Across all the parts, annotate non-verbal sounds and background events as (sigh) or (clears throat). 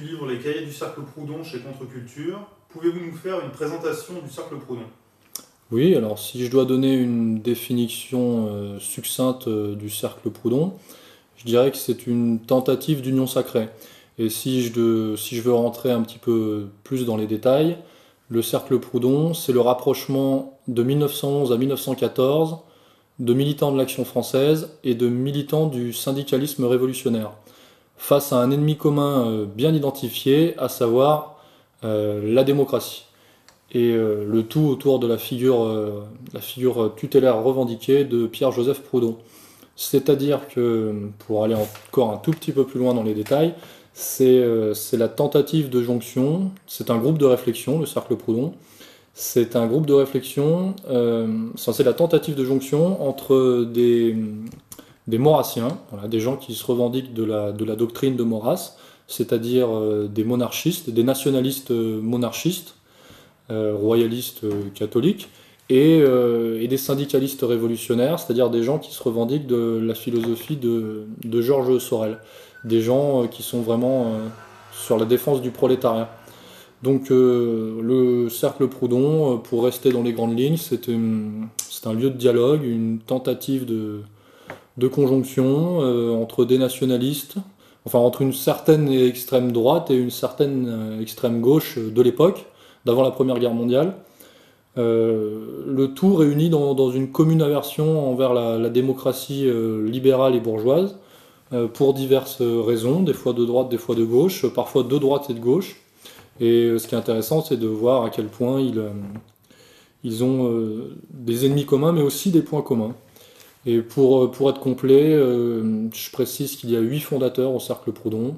livre Les cahiers du Cercle Proudhon chez Contre-Culture, pouvez-vous nous faire une présentation du Cercle Proudhon? Oui, alors si je dois donner une définition euh, succincte euh, du Cercle Proudhon, je dirais que c'est une tentative d'union sacrée. Et si je, si je veux rentrer un petit peu plus dans les détails, le Cercle Proudhon, c'est le rapprochement de 1911 à 1914 de militants de l'action française et de militants du syndicalisme révolutionnaire, face à un ennemi commun euh, bien identifié, à savoir euh, la démocratie. Et euh, le tout autour de la figure, la figure tutélaire revendiquée de Pierre-Joseph Proudhon. C'est-à-dire que, pour aller encore un tout petit peu plus loin dans les détails, c'est la tentative de jonction, c'est un groupe de réflexion, le Cercle Proudhon, c'est un groupe de réflexion, c'est la tentative de jonction entre des, des maurassiens, des gens qui se revendiquent de la, doctrine de Maurras, c'est-à-dire euh, des monarchistes, des nationalistes euh, monarchistes, royalistes catholiques, et, des syndicalistes révolutionnaires, c'est-à-dire des gens qui se revendiquent de la philosophie de, Georges Sorel, des gens qui sont vraiment sur la défense du prolétariat. Donc euh, le cercle Proudhon, euh, pour rester dans les grandes lignes, c'est un lieu de dialogue, une tentative de, conjonction euh, entre des nationalistes, enfin entre une certaine extrême droite et une certaine extrême gauche de l'époque, d'avant la Première Guerre mondiale. le tout réuni dans, une commune aversion envers la démocratie libérale et bourgeoise, pour diverses raisons, des fois de droite, des fois de gauche, parfois de droite et de gauche. Et euh, ce qui est intéressant, c'est de voir à quel point ils, euh, ont euh, des ennemis communs, mais aussi des points communs. Et pour, pour être complet, je précise qu'il y a huit fondateurs au Cercle Proudhon,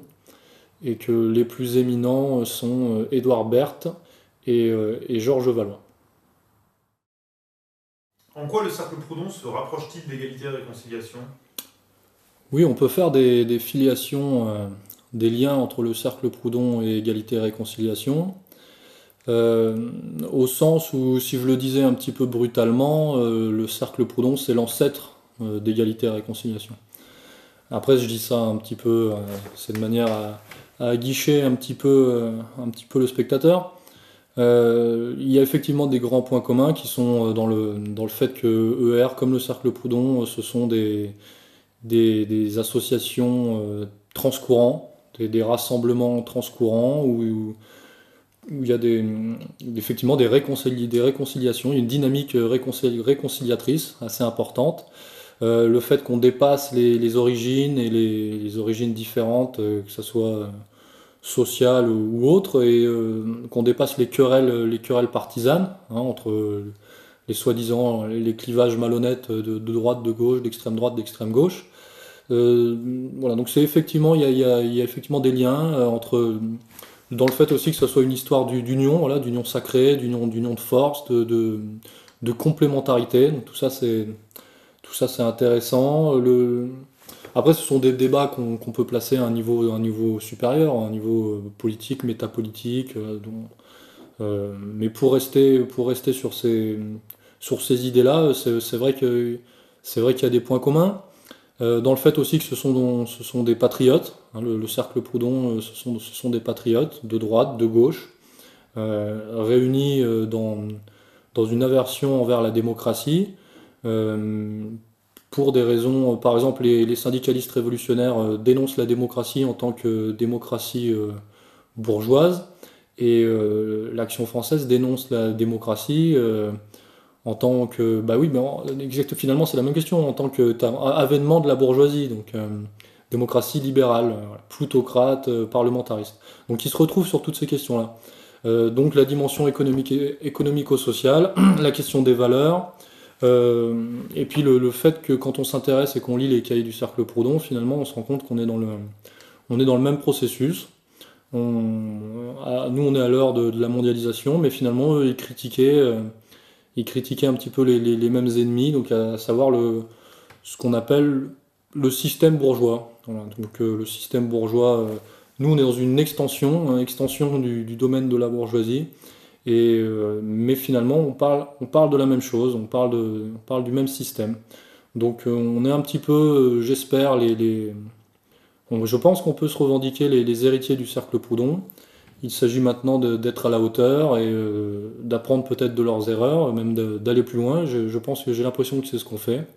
et que les plus éminents sont Édouard Berthe et, et Georges Valois. En quoi le Cercle Proudhon se rapproche-t-il d'égalité et réconciliation? Oui, on peut faire des, des filiations des liens entre le cercle Proudhon et égalité et réconciliation, euh, au sens où, si je le disais un petit peu brutalement, euh, le cercle Proudhon, c'est l'ancêtre euh, d'égalité et réconciliation. Après, je dis ça un petit peu, c'est de manière à, à, guicher un petit peu, un petit peu le spectateur. il y a effectivement des grands points communs qui sont dans le, dans le fait que ER, comme le cercle Proudhon, ce sont des, des, associations transcourants des, rassemblements transcourants où, il y a effectivement des, des réconciliations, une dynamique réconciliatrice assez importante. Euh, le fait qu'on dépasse les, origines et les, origines différentes, euh, que ce soit sociales ou, autres, et euh, qu'on dépasse les querelles, les querelles partisanes hein, entre les soi-disant les clivages malhonnêtes de, de droite, de gauche, d'extrême droite, d'extrême gauche. Euh, voilà, donc c'est effectivement, il y a, effectivement des liens euh, entre, dans le fait aussi que ce soit une histoire d'union, voilà, d'union sacrée, d'union, de force, de, de, complémentarité. Donc tout ça, c'est, tout ça, c'est intéressant. Le, après, ce sont des débats qu'on, peut placer à un niveau, un niveau supérieur, à un niveau euh, politique, métapolitique. mais pour rester, pour rester sur ces, sur ces idées-là, c'est, vrai qu'il y a des points communs. Euh, dans le fait aussi que ce sont, ce sont des patriotes, hein, le, cercle Proudhon, euh, ce, sont, ce sont des patriotes de droite, de gauche, euh, réunis dans, dans une aversion envers la démocratie, pour des raisons, par exemple, les, syndicalistes révolutionnaires dénoncent la démocratie en tant que démocratie bourgeoise, et l'action française dénonce la démocratie en tant que bah oui mais exact, finalement c'est la même question en tant que avènement de la bourgeoisie donc euh, démocratie libérale euh, plutocrate euh, parlementariste. Donc il se retrouve sur toutes ces questions là donc la dimension économique économico-sociale (clears throat) la question des valeurs et puis le, fait que quand on s'intéresse et qu'on lit les cahiers du cercle Proudhon finalement on se rend compte qu'on est dans le est dans le même processus nous on est à l'heure de, la mondialisation mais finalement eux ils critiquaient critiquait un petit peu les, mêmes ennemis, donc à savoir le, ce qu'on appelle le système bourgeois. donc euh, le système bourgeois, euh, nous on est dans une extension, une extension du, domaine de la bourgeoisie, euh, mais finalement on parle, on parle de la même chose, on parle, de, on parle du même système. Donc on est un petit peu, j'espère, les, les, je pense qu'on peut se revendiquer les, héritiers du cercle Proudhon. Il s'agit maintenant d'être à la hauteur et d'apprendre peut-être de leurs erreurs, même d'aller plus loin. Je, pense que j'ai l'impression que c'est ce qu'on fait.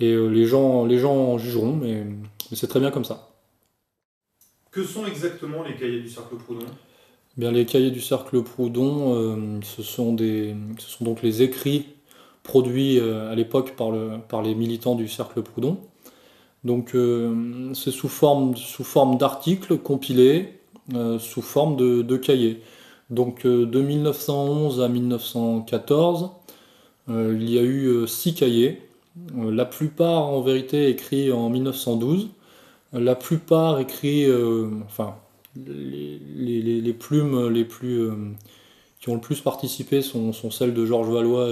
Et les, gens, les gens en jugeront, mais c'est très bien comme ça. Que sont exactement les cahiers du cercle Proudhon? Les cahiers du cercle Proudhon, euh, ce, sont donc les écrits produits euh, à l'époque par, le, par les militants du cercle Proudhon. Donc euh, c'est sous forme, d'articles compilés, sous forme de, cahiers. Donc de 1911 à 1914, il y a eu six cahiers, la plupart en vérité écrits en 1912 la plupart écrits, enfin, les, plumes les plus, euh, qui ont le plus participé sont, celles de Georges Valois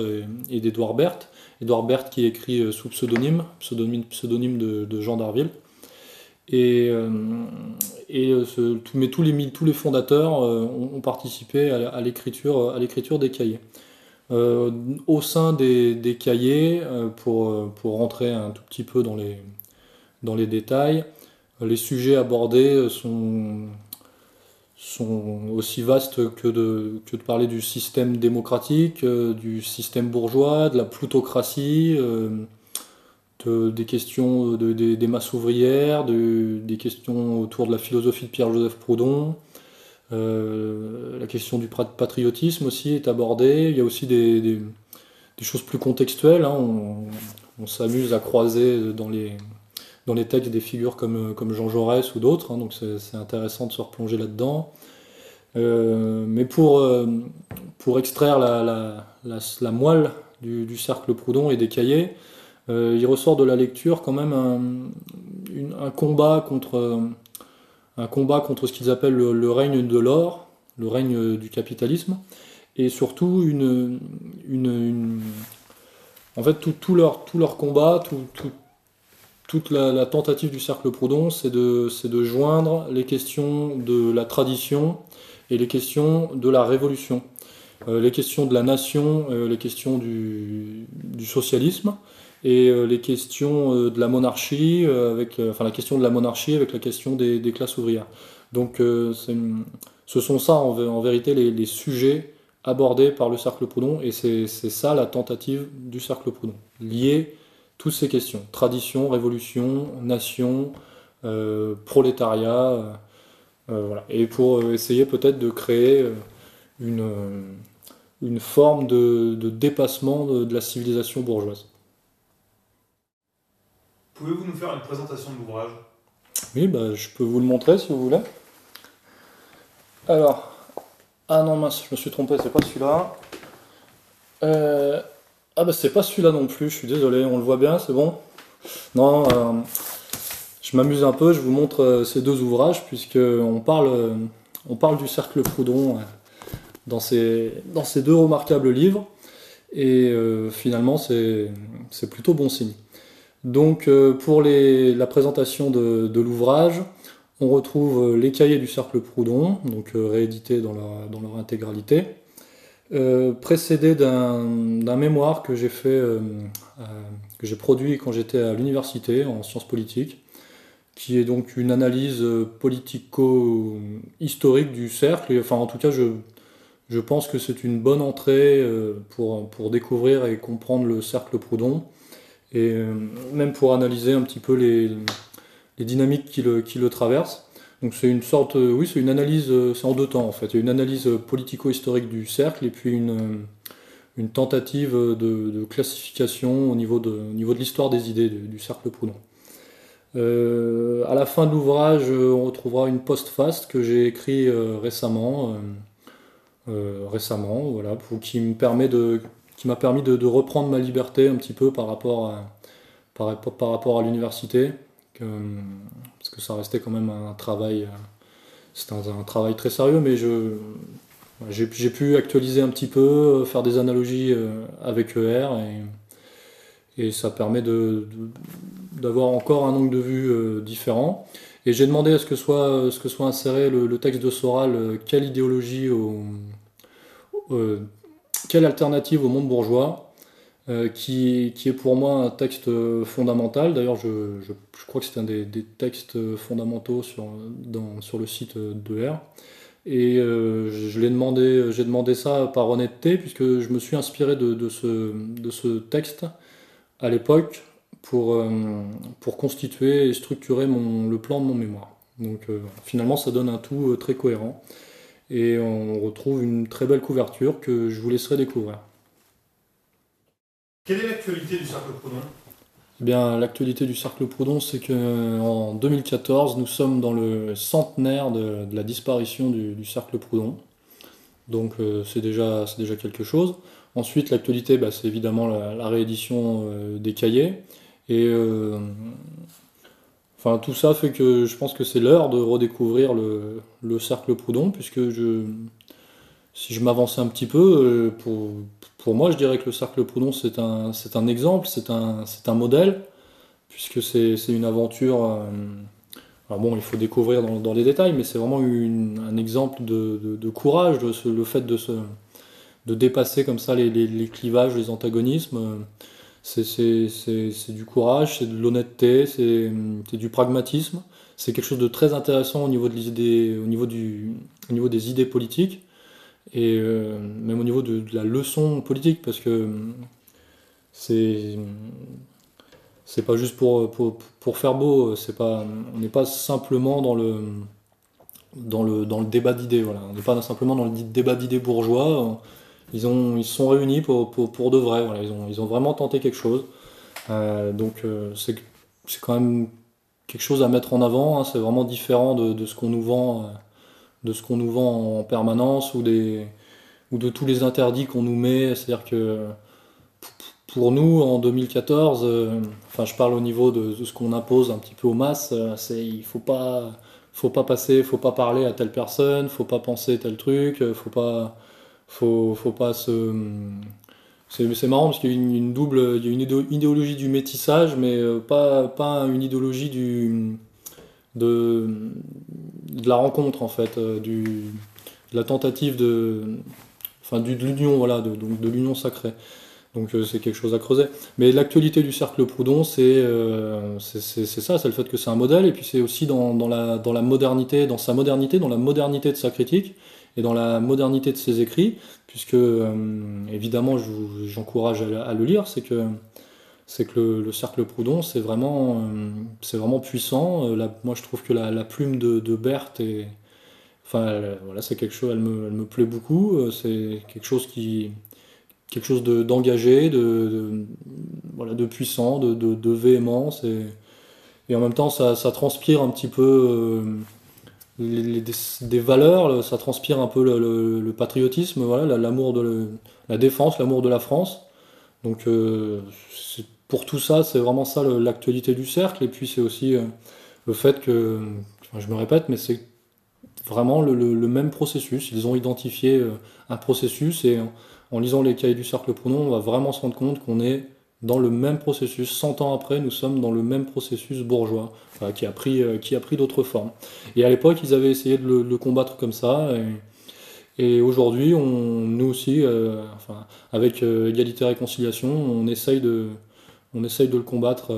et, d'Edouard Berthe. Edouard Berthe qui écrit euh, sous pseudonyme, pseudonyme, de, Jean d'Arville. Et, mais tous les, fondateurs ont, participé à, l'écriture, des cahiers. au sein des, cahiers, pour, pour rentrer un tout petit peu dans les détails, les sujets abordés sont, sont aussi vastes que de, que de parler du système démocratique, euh, du système bourgeois, de la plutocratie, euh, des questions de, des, masses ouvrières, des questions autour de la philosophie de Pierre-Joseph Proudhon. Euh, la question du patriotisme aussi est abordée. Il y a aussi des, choses plus contextuelles. Hein. on s'amuse à croiser dans les, dans les textes des figures comme, comme Jean Jaurès ou d'autres, hein, donc c'est intéressant de se replonger là-dedans. Euh, mais pour, euh, pour extraire la, la, la, moelle du, cercle Proudhon et des cahiers, euh, il ressort de la lecture quand même un, un combat contre un combat contre ce qu'ils appellent le, règne de l'or, le règne du capitalisme, et surtout une, une, en fait tout, leur, tout leur combat, tout, toute la, tentative du cercle Proudhon, c'est de, de, joindre les questions de la tradition et les questions de la révolution, euh, les questions de la nation, euh, les questions du, socialisme et euh, les questions de la monarchie, avec, enfin la question de la monarchie avec la question des, classes ouvrières. Donc ce sont ça en, vérité les, les, sujets abordés par le cercle Proudhon et c'est ça la tentative du cercle Proudhon, lié toutes ces questions. Tradition, révolution, nation, euh, prolétariat. Euh, euh, voilà. Et pour essayer peut-être de créer une, une forme de, dépassement de, la civilisation bourgeoise. Pouvez-vous nous faire une présentation de l'ouvrage? Oui, bah, je peux vous le montrer si vous voulez. Alors, ah non mince, je me suis trompé, c'est pas celui-là. Euh, ah bah c'est pas celui-là non plus, je suis désolé, on le voit bien, c'est bon Non, euh, je m'amuse un peu, je vous montre euh, ces deux ouvrages, puisque on parle, euh, on parle du cercle Proudhon dans ces, dans ces deux remarquables livres, et finalement c'est plutôt bon signe. Donc pour la présentation de, de l'ouvrage, on retrouve les cahiers du cercle Proudhon, donc réédités dans leur, dans leur intégralité. Euh, précédé d'un mémoire que j'ai fait, euh, euh, que j'ai produit quand j'étais à l'université en sciences politiques, qui est donc une analyse politico-historique du cercle. Et, enfin, en tout cas, je, je pense que c'est une bonne entrée pour, pour découvrir et comprendre le cercle Proudhon, et même pour analyser un petit peu les, les dynamiques qui le, qui le traversent. Donc c'est une sorte, euh, oui, c'est une analyse, euh, c'est en deux temps en fait. Il y a une analyse politico-historique du cercle et puis une, euh, tentative de, classification au niveau de, l'histoire des idées du, cercle Proudhon. à la fin de l'ouvrage, on retrouvera une post-fast que j'ai écrit récemment, récemment, voilà, qui me permet de, qui m'a permis de, reprendre ma liberté un petit peu par rapport à, l'université que ça restait quand même un travail, euh, c'était un, travail très sérieux, mais je, j'ai, pu actualiser un petit peu, euh, faire des analogies euh, avec ER, et, et ça permet de, d'avoir encore un angle de vue différent. Et j'ai demandé à ce que soit, ce que soit inséré le, texte de Soral, quelle idéologie, au, quelle alternative au monde bourgeois qui, qui, est pour moi un texte fondamental. D'ailleurs, je, crois que c'est un des, textes fondamentaux sur, sur le site de R. Et je l'ai demandé, j'ai demandé ça par honnêteté, puisque je me suis inspiré de, ce, texte à l'époque pour, pour constituer et structurer le plan de mon mémoire. Donc finalement, ça donne un tout très cohérent et on retrouve une très belle couverture que je vous laisserai découvrir. Quelle est l'actualité du Cercle Proudhon? Eh bien, l'actualité du Cercle Proudhon, c'est qu'en 2014, nous sommes dans le centenaire de, la disparition du, Cercle Proudhon. Donc, euh, c'est déjà, déjà quelque chose. Ensuite, l'actualité, bah, c'est évidemment la, réédition euh, des cahiers. Et euh, Enfin, tout ça fait que je pense que c'est l'heure de redécouvrir le, cercle Proudhon, puisque je, si je m'avançais un petit peu, pour, pour, moi, je dirais que le cercle Proudhon, c'est un, c'est un exemple, c'est un, c'est un modèle, puisque c'est, c'est une aventure. Euh, alors bon, il faut découvrir dans, les détails, mais c'est vraiment une, un exemple de, de, courage, de le fait de, se, de dépasser comme ça les, les, clivages, les antagonismes c'est du courage, c'est de l'honnêteté, c'est du pragmatisme. C'est quelque chose de très intéressant au niveau, au niveau, du, au niveau des idées politiques et euh, même au niveau de, la leçon politique parce que c'est c'est pas juste pour, pour, faire beau, c'est pas on n'est pas simplement dans le dans le, dans le débat d'idées voilà. on n'est pas simplement dans le débat d'idées bourgeois ils, ont, ils sont réunis pour, pour, pour de vrai. Voilà. Ils, ont, ils ont vraiment tenté quelque chose. Euh, donc euh, c'est quand même quelque chose à mettre en avant. Hein. C'est vraiment différent de, de ce qu'on nous vend, euh, de ce qu'on nous vend en permanence ou des ou de tous les interdits qu'on nous met. C'est-à-dire que pour nous en 2014, euh, enfin je parle au niveau de, ce qu'on impose un petit peu aux masses, c'est il faut pas faut pas passer, faut pas parler à telle personne, faut pas penser tel truc, faut pas faut, faut pas se. C'est marrant parce qu'il y a une, double, il y a une idéologie du métissage, mais euh, pas, pas une idéologie du, de, de la rencontre en fait, euh, du, de la tentative de, enfin, de l'union, voilà, de, donc de l'union sacrée. Donc euh, c'est quelque chose à creuser. Mais l'actualité du cercle Proudhon, c'est c'est ça, c'est le fait que c'est un modèle, et puis c'est aussi dans, dans, la, dans la modernité, dans sa modernité, dans la modernité de sa critique, et dans la modernité de ses écrits, puisque euh, évidemment j'encourage à, le lire, c'est que c'est que le, cercle Proudhon c'est vraiment euh, c'est vraiment puissant. Euh, moi je trouve que la, plume de, Berthe enfin voilà c'est quelque chose elle me, elle me plaît beaucoup. C'est quelque chose qui quelque chose d'engagé, de, voilà, de puissant, de, de, véhémence et, en même temps ça, ça transpire un petit peu des, valeurs, ça transpire un peu le, patriotisme, voilà, l'amour de la défense, l'amour de la France. Donc euh, pour tout ça, c'est vraiment ça l'actualité du cercle. Et puis c'est aussi euh, le fait que, je me répète, mais c'est vraiment le, même processus. Ils ont identifié euh, un processus et en, lisant les cahiers du cercle pronom, on va vraiment se rendre compte qu'on est dans le même processus. 100 ans après, nous sommes dans le même processus bourgeois, qui a pris, euh, pris d'autres formes. Et à l'époque, ils avaient essayé de le, combattre comme ça. Et, aujourd'hui, nous aussi, enfin, avec égalité et réconciliation, on essaye de, on essaye de le combattre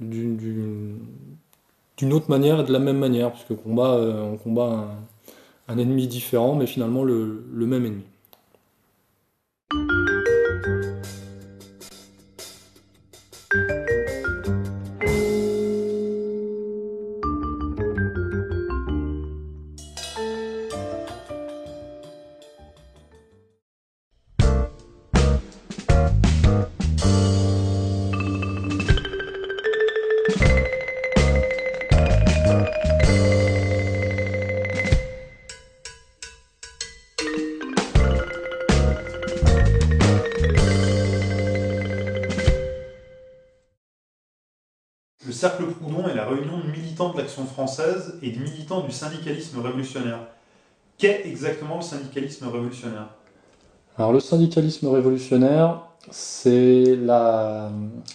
d'une autre manière et de la même manière, puisque combat, on combat un, ennemi différent, mais finalement le, le même ennemi. Française et de militants du syndicalisme révolutionnaire. Qu'est exactement le syndicalisme révolutionnaire? Alors le syndicalisme révolutionnaire, c'est la,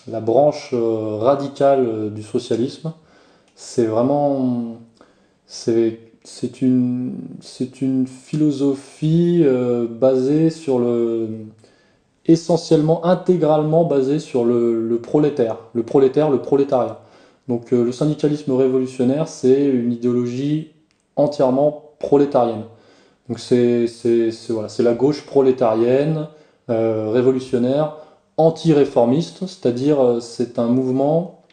branche euh, radicale euh, du socialisme. C'est vraiment... C'est une, une philosophie euh, basée sur le essentiellement, intégralement basé sur le, prolétaire, le prolétaire, le prolétariat. Donc le syndicalisme révolutionnaire, c'est une idéologie entièrement prolétarienne. Donc c'est voilà, la gauche prolétarienne, révolutionnaire, anti-réformiste, c'est-à-dire c'est un mouvement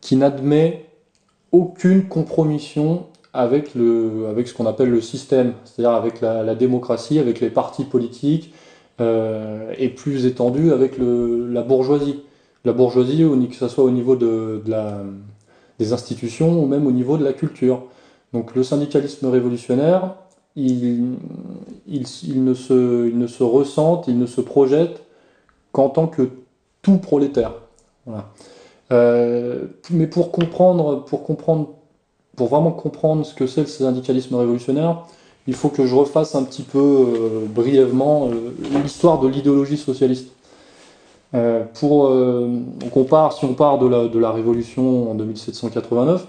qui n'admet aucune compromission avec, le, avec ce qu'on appelle le système, c'est-à-dire avec la, démocratie, avec les partis politiques, euh, et plus étendu avec le, la bourgeoisie. La bourgeoisie, que ce soit au niveau de, des institutions ou même au niveau de la culture. Donc le syndicalisme révolutionnaire, il, ne, se, il ne se ressente, il ne se projette qu'en tant que tout prolétaire. Euh, mais pour comprendre, pour comprendre, pour vraiment comprendre ce que c'est le syndicalisme révolutionnaire, il faut que je refasse un petit peu euh, brièvement euh, l'histoire de l'idéologie socialiste. Pour, on part, si on part de la, de la révolution en 1789,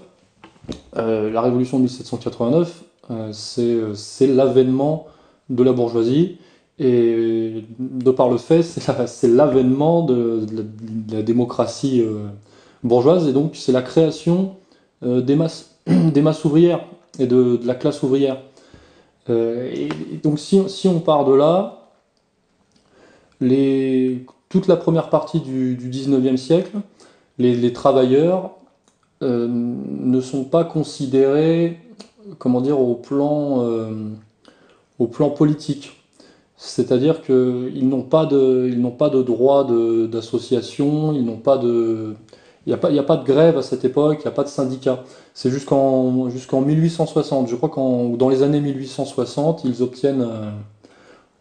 la révolution de 1789, c'est l'avènement de la bourgeoisie et de par le fait, c'est l'avènement de, la démocratie bourgeoise, et donc c'est la création euh, des, masses, (clears throat) des masses ouvrières et de, la classe ouvrière. Euh, et, donc si, si, on part de là, les, toute la première partie du, du 19e siècle, les, travailleurs euh, ne sont pas considérés, comment dire, au plan, au plan politique. C'est-à-dire qu'ils n'ont pas de, pas de droit d'association, ils n'ont pas de, il n'y a, pas, de grève à cette époque, il n'y a pas de syndicat. C'est jusqu'en 1860. Je crois qu'en dans les années 1860, ils obtiennent euh, euh,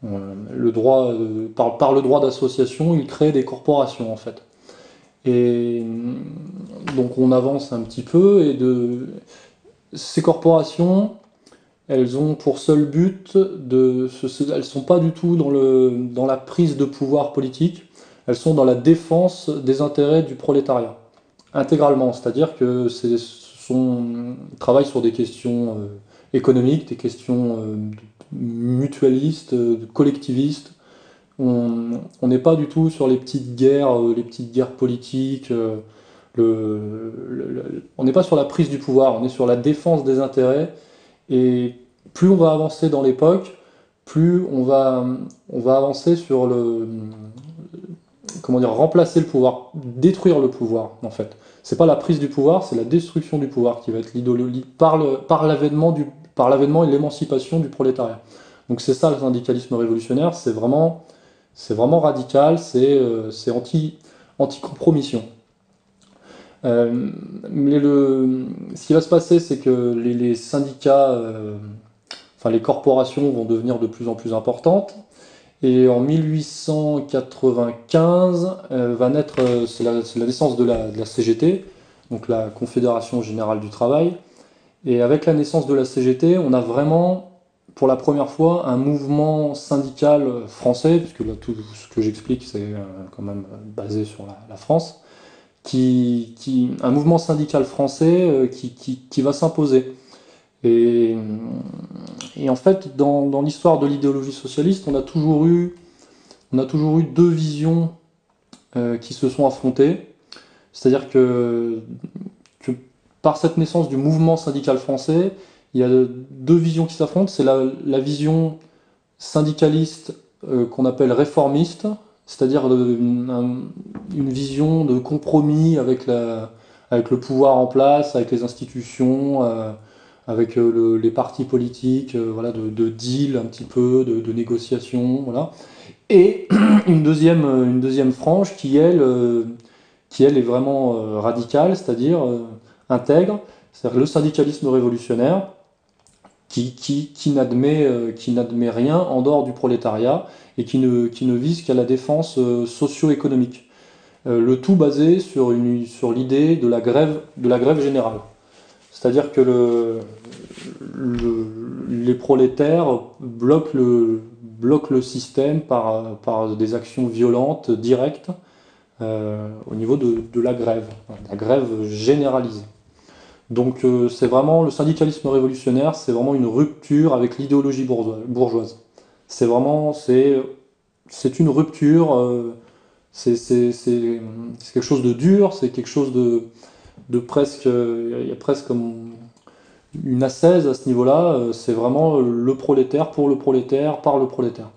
le droit, euh, par, le droit d'association, ils créent des corporations en fait. Et donc on avance un petit peu et de ces corporations, elles ont pour seul but de, elles sont pas du tout dans le dans la prise de pouvoir politique, elles sont dans la défense des intérêts du prolétariat intégralement, c'est-à-dire que c'est son travail sur des questions euh, économiques, des questions euh, mutualistes, euh, collectivistes. On n'est pas du tout sur les petites guerres, les petites guerres politiques. Le, on n'est pas sur la prise du pouvoir, on est sur la défense des intérêts. Et plus on va avancer dans l'époque, plus on va, on va avancer sur le, comment dire, remplacer le pouvoir, détruire le pouvoir, en fait. C'est pas la prise du pouvoir, c'est la destruction du pouvoir qui va être l'idéologie par l'avènement du par l'avènement et l'émancipation du prolétariat. Donc c'est ça le syndicalisme révolutionnaire, c'est vraiment c'est vraiment radical, c'est euh, anti anti compromission. Euh, mais le, ce qui va se passer, c'est que les, syndicats, euh, enfin les corporations vont devenir de plus en plus importantes. Et en 1895 euh, va naître, c'est la, naissance de la, CGT, donc la Confédération Générale du Travail. Et avec la naissance de la CGT, on a vraiment, pour la première fois, un mouvement syndical français, puisque là tout ce que j'explique c'est euh, quand même basé sur la, France, qui, un mouvement syndical français qui, qui va s'imposer. Et, en fait, dans, l'histoire de l'idéologie socialiste, on a toujours eu, on a toujours eu deux visions euh, qui se sont affrontées. C'est-à-dire que, par cette naissance du mouvement syndical français, il y a deux visions qui s'affrontent. C'est la, vision syndicaliste euh, qu'on appelle réformiste, c'est-à-dire une, vision de compromis avec, le pouvoir en place, avec les institutions. Euh, avec euh, les partis politiques, voilà, de, deal un petit peu, de, de négociations, voilà. Et (clears throat) une deuxième, frange qui, qui, elle est vraiment radicale, c'est-à-dire intègre, c'est-à-dire le syndicalisme révolutionnaire, qui, qui, qui n'admet rien en dehors du prolétariat et qui ne, qui ne vise qu'à la défense socio-économique. le tout basé sur, une, sur l'idée de, la grève, de la grève générale. C'est-à-dire que le, les prolétaires bloquent le, le système par, par, des actions violentes, directes, euh, au niveau de, la grève, la grève généralisée. Donc euh, c'est vraiment le syndicalisme révolutionnaire, c'est vraiment une rupture avec l'idéologie bourgeoise. C'est vraiment, c'est c'est une rupture, c'est quelque chose de dur, c'est quelque chose de, de presque, il y a presque comme une assaise à ce niveau-là, c'est vraiment le prolétaire pour le prolétaire, par le prolétaire.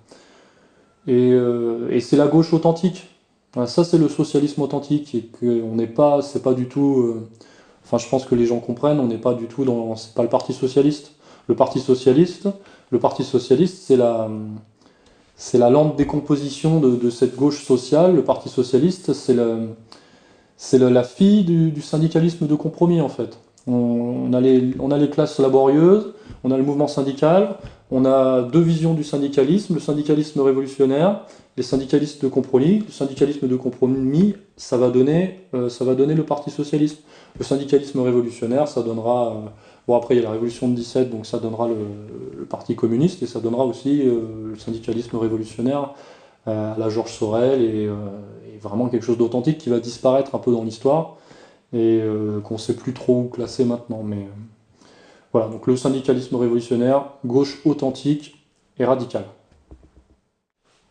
Et, et c'est la gauche authentique. Ça, c'est le socialisme authentique et qu'on n'est pas, c'est pas du tout. Enfin, je pense que les gens comprennent, on n'est pas du tout dans. C'est pas le Parti socialiste. Le Parti socialiste, le Parti socialiste, c'est la, c'est la lente décomposition de, cette gauche sociale. Le Parti socialiste, c'est la, c'est la, fille du, syndicalisme de compromis en fait. On, a les, on a les classes laborieuses, on a le mouvement syndical, on a deux visions du syndicalisme, le syndicalisme révolutionnaire, les syndicalistes de compromis. Le syndicalisme de compromis, ça va donner, euh, ça va donner le Parti socialiste. Le syndicalisme révolutionnaire, ça donnera euh, Bon, après, il y a la révolution de 17, donc ça donnera le, Parti communiste et ça donnera aussi euh, le syndicalisme révolutionnaire à la Georges Sorel et, vraiment quelque chose d'authentique qui va disparaître un peu dans l'histoire et qu'on ne sait plus trop où classer maintenant. Mais voilà, donc le syndicalisme révolutionnaire, gauche authentique et radicale.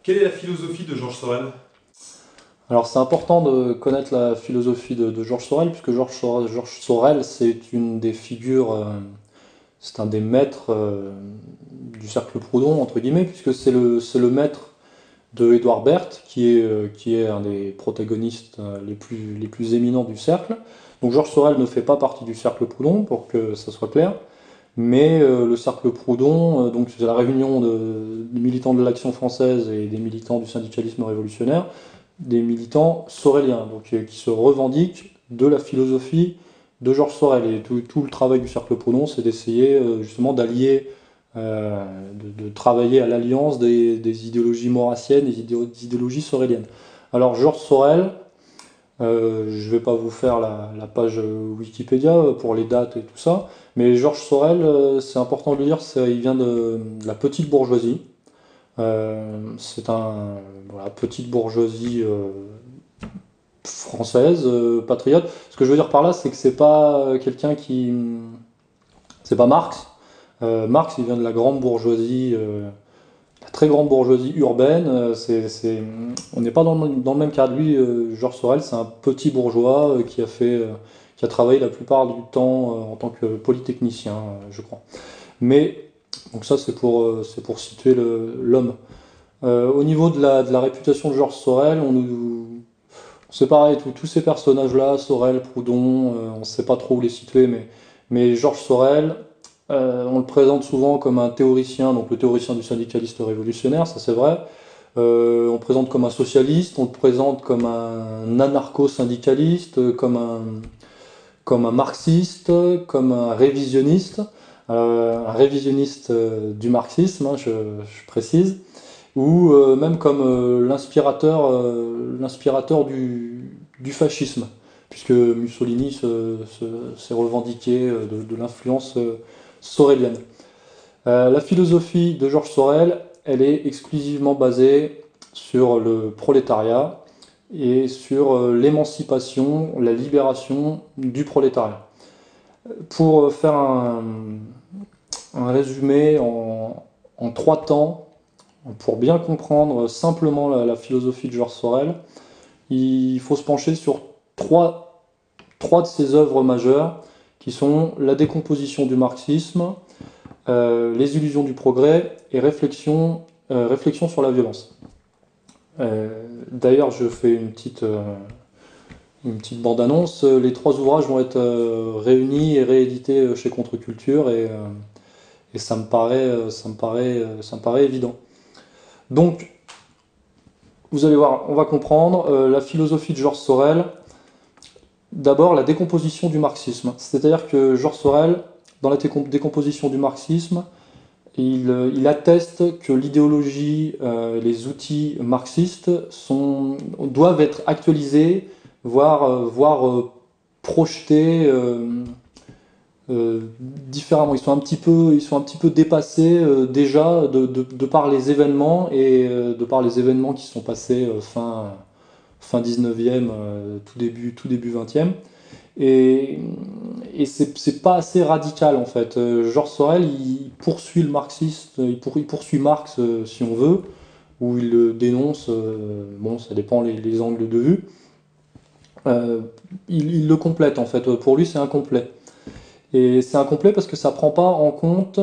Quelle est la philosophie de Georges Sorel? Alors c'est important de connaître la philosophie de, Georges Sorel, puisque Georges Sorel, c'est une des figures, euh, c'est un des maîtres euh, du cercle Proudhon, entre guillemets, puisque c'est le, maître de Édouard Berthe, qui est, euh, un des protagonistes les plus, les plus éminents du cercle. Donc Georges Sorel ne fait pas partie du cercle Proudhon, pour que ça soit clair. Mais le cercle Proudhon, donc c'est la réunion de, des militants de l'Action française et des militants du syndicalisme révolutionnaire, des militants soréliens, donc euh, qui se revendiquent de la philosophie de Georges Sorel. Et tout, le travail du Cercle Proudhon, c'est d'essayer euh, justement d'allier, euh, de, travailler à l'alliance des, idéologies maurassiennes des idéologies soréliennes. Alors Georges Sorel, je ne vais pas vous faire la, page Wikipédia pour les dates et tout ça, mais Georges Sorel, c'est important de le dire, il vient de la petite bourgeoisie. Euh, c'est un petite bourgeoisie euh, française, euh, patriote. Ce que je veux dire par là, c'est que c'est pas quelqu'un qui. C'est pas Marx. Marx, il vient de la grande bourgeoisie, la très grande bourgeoisie urbaine. c'est on n'est pas dans le, dans le, même cas de lui. Georges Sorel, c'est un petit bourgeois qui a fait, qui a travaillé la plupart du temps en tant que polytechnicien, je crois. Mais donc ça, c'est pour, euh, pour situer l'homme. Euh, au niveau de la, réputation de Georges Sorel, on nous... C'est pareil, tous ces personnages-là, Sorel, Proudhon, euh, on ne sait pas trop où les situer, mais, mais Georges Sorel, on le présente souvent comme un théoricien, donc le théoricien du syndicaliste révolutionnaire, ça c'est vrai. on le présente comme un socialiste, on le présente comme un anarcho-syndicaliste, comme un, marxiste, comme un révisionniste. Euh, un révisionniste euh, du marxisme, hein, je, précise, ou euh, même comme l'inspirateur l'inspirateur du, fascisme, puisque Mussolini s'est revendiqué de, l'influence sorélienne. la philosophie de Georges Sorel, elle est exclusivement basée sur le prolétariat et sur l'émancipation, la libération du prolétariat. Pour faire un, un résumé en, trois temps pour bien comprendre simplement la, philosophie de Georges Sorel. Il faut se pencher sur trois, trois de ses œuvres majeures qui sont la décomposition du marxisme, euh, les illusions du progrès et réflexion, euh, réflexion sur la violence. Euh, d'ailleurs, je fais une petite, petite bande-annonce. Les trois ouvrages vont être réunis et réédités chez Contre-Culture et et ça me paraît, ça me paraît, ça me paraît évident. Donc, vous allez voir, on va comprendre la philosophie de Georges Sorel. D'abord, la décomposition du marxisme. C'est-à-dire que Georges Sorel, dans la décomposition du marxisme, il, atteste que l'idéologie, les outils marxistes doivent être actualisés, voire, voire projetés euh, différemment. Ils sont un petit peu, ils sont un petit peu dépassés euh, déjà de, par les événements et euh, de par les événements qui sont passés fin, fin 19e, tout début, tout début 20e. Et, c'est pas assez radical en fait. Georges Sorel, il poursuit le marxiste, il, poursuit Marx si on veut, où il le dénonce, bon, ça dépend les, angles de vue. il, le complète en fait. Pour lui, c'est incomplet. Et c'est incomplet parce que ça prend pas en compte,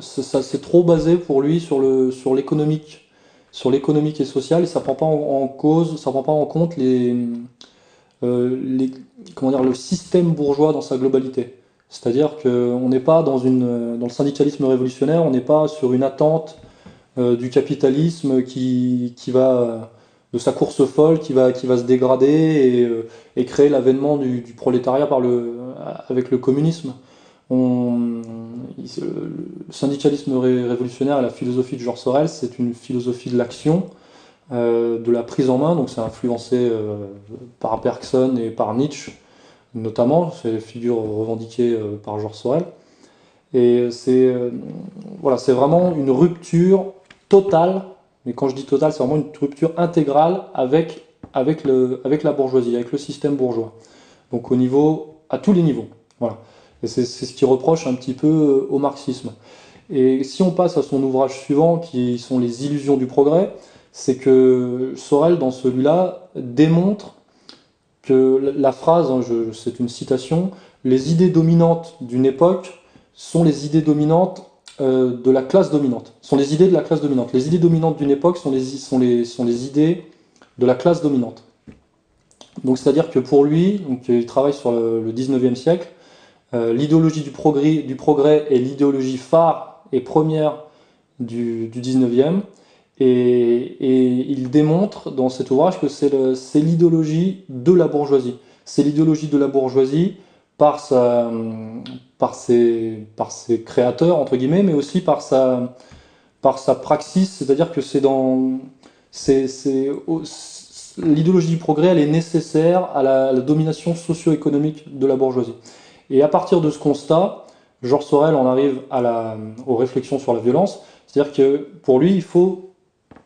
ça c'est trop basé pour lui sur sur l'économique sur l'économique et social et ça prend pas en, cause, ça prend pas en compte euh, les, comment dire, le système bourgeois dans sa globalité. C'est-à-dire qu'on n'est pas dans, une, dans le syndicalisme révolutionnaire, on n'est pas sur une attente euh, du capitalisme qui, qui, va de sa course folle qui va, qui va se dégrader et, euh, créer l'avènement du, du, prolétariat par le, avec le communisme. Le syndicalisme révolutionnaire et la philosophie de Georges Sorel, c'est une philosophie de l'action, euh, de la prise en main, donc c'est influencé euh, par Bergson et par Nietzsche notamment, c'est les figures revendiquées euh, par Georges Sorel. Et c'est voilà, vraiment une rupture totale, mais quand je dis totale, c'est vraiment une rupture intégrale avec, avec, le, avec la bourgeoisie, avec le système bourgeois. Donc au niveau, à tous les niveaux. Voilà. C'est ce qui reproche un petit peu euh, au marxisme. Et si on passe à son ouvrage suivant, qui sont les illusions du progrès, c'est que Sorel, dans celui-là, démontre que la phrase, hein, c'est une citation, les idées dominantes d'une époque sont les idées dominantes euh, de la classe dominante, sont les idées de la classe dominante. Les idées dominantes d'une époque sont les idées de la classe dominante. Donc c'est-à-dire que pour lui, donc, il travaille sur le, le 19e siècle, euh, l'idéologie du progrès, est l'idéologie phare et première du, du 19e. Et, il démontre dans cet ouvrage que c'est l'idéologie de la bourgeoisie. C'est l'idéologie de la bourgeoisie par, ses, créateurs, entre guillemets, mais aussi par sa, par sa praxis, c'est-à-dire que c'est dans... L'idéologie du progrès, elle est nécessaire à la domination socio-économique de la bourgeoisie. Et à partir de ce constat, Georges Sorel en arrive aux réflexions sur la violence, c'est-à-dire que pour lui, il faut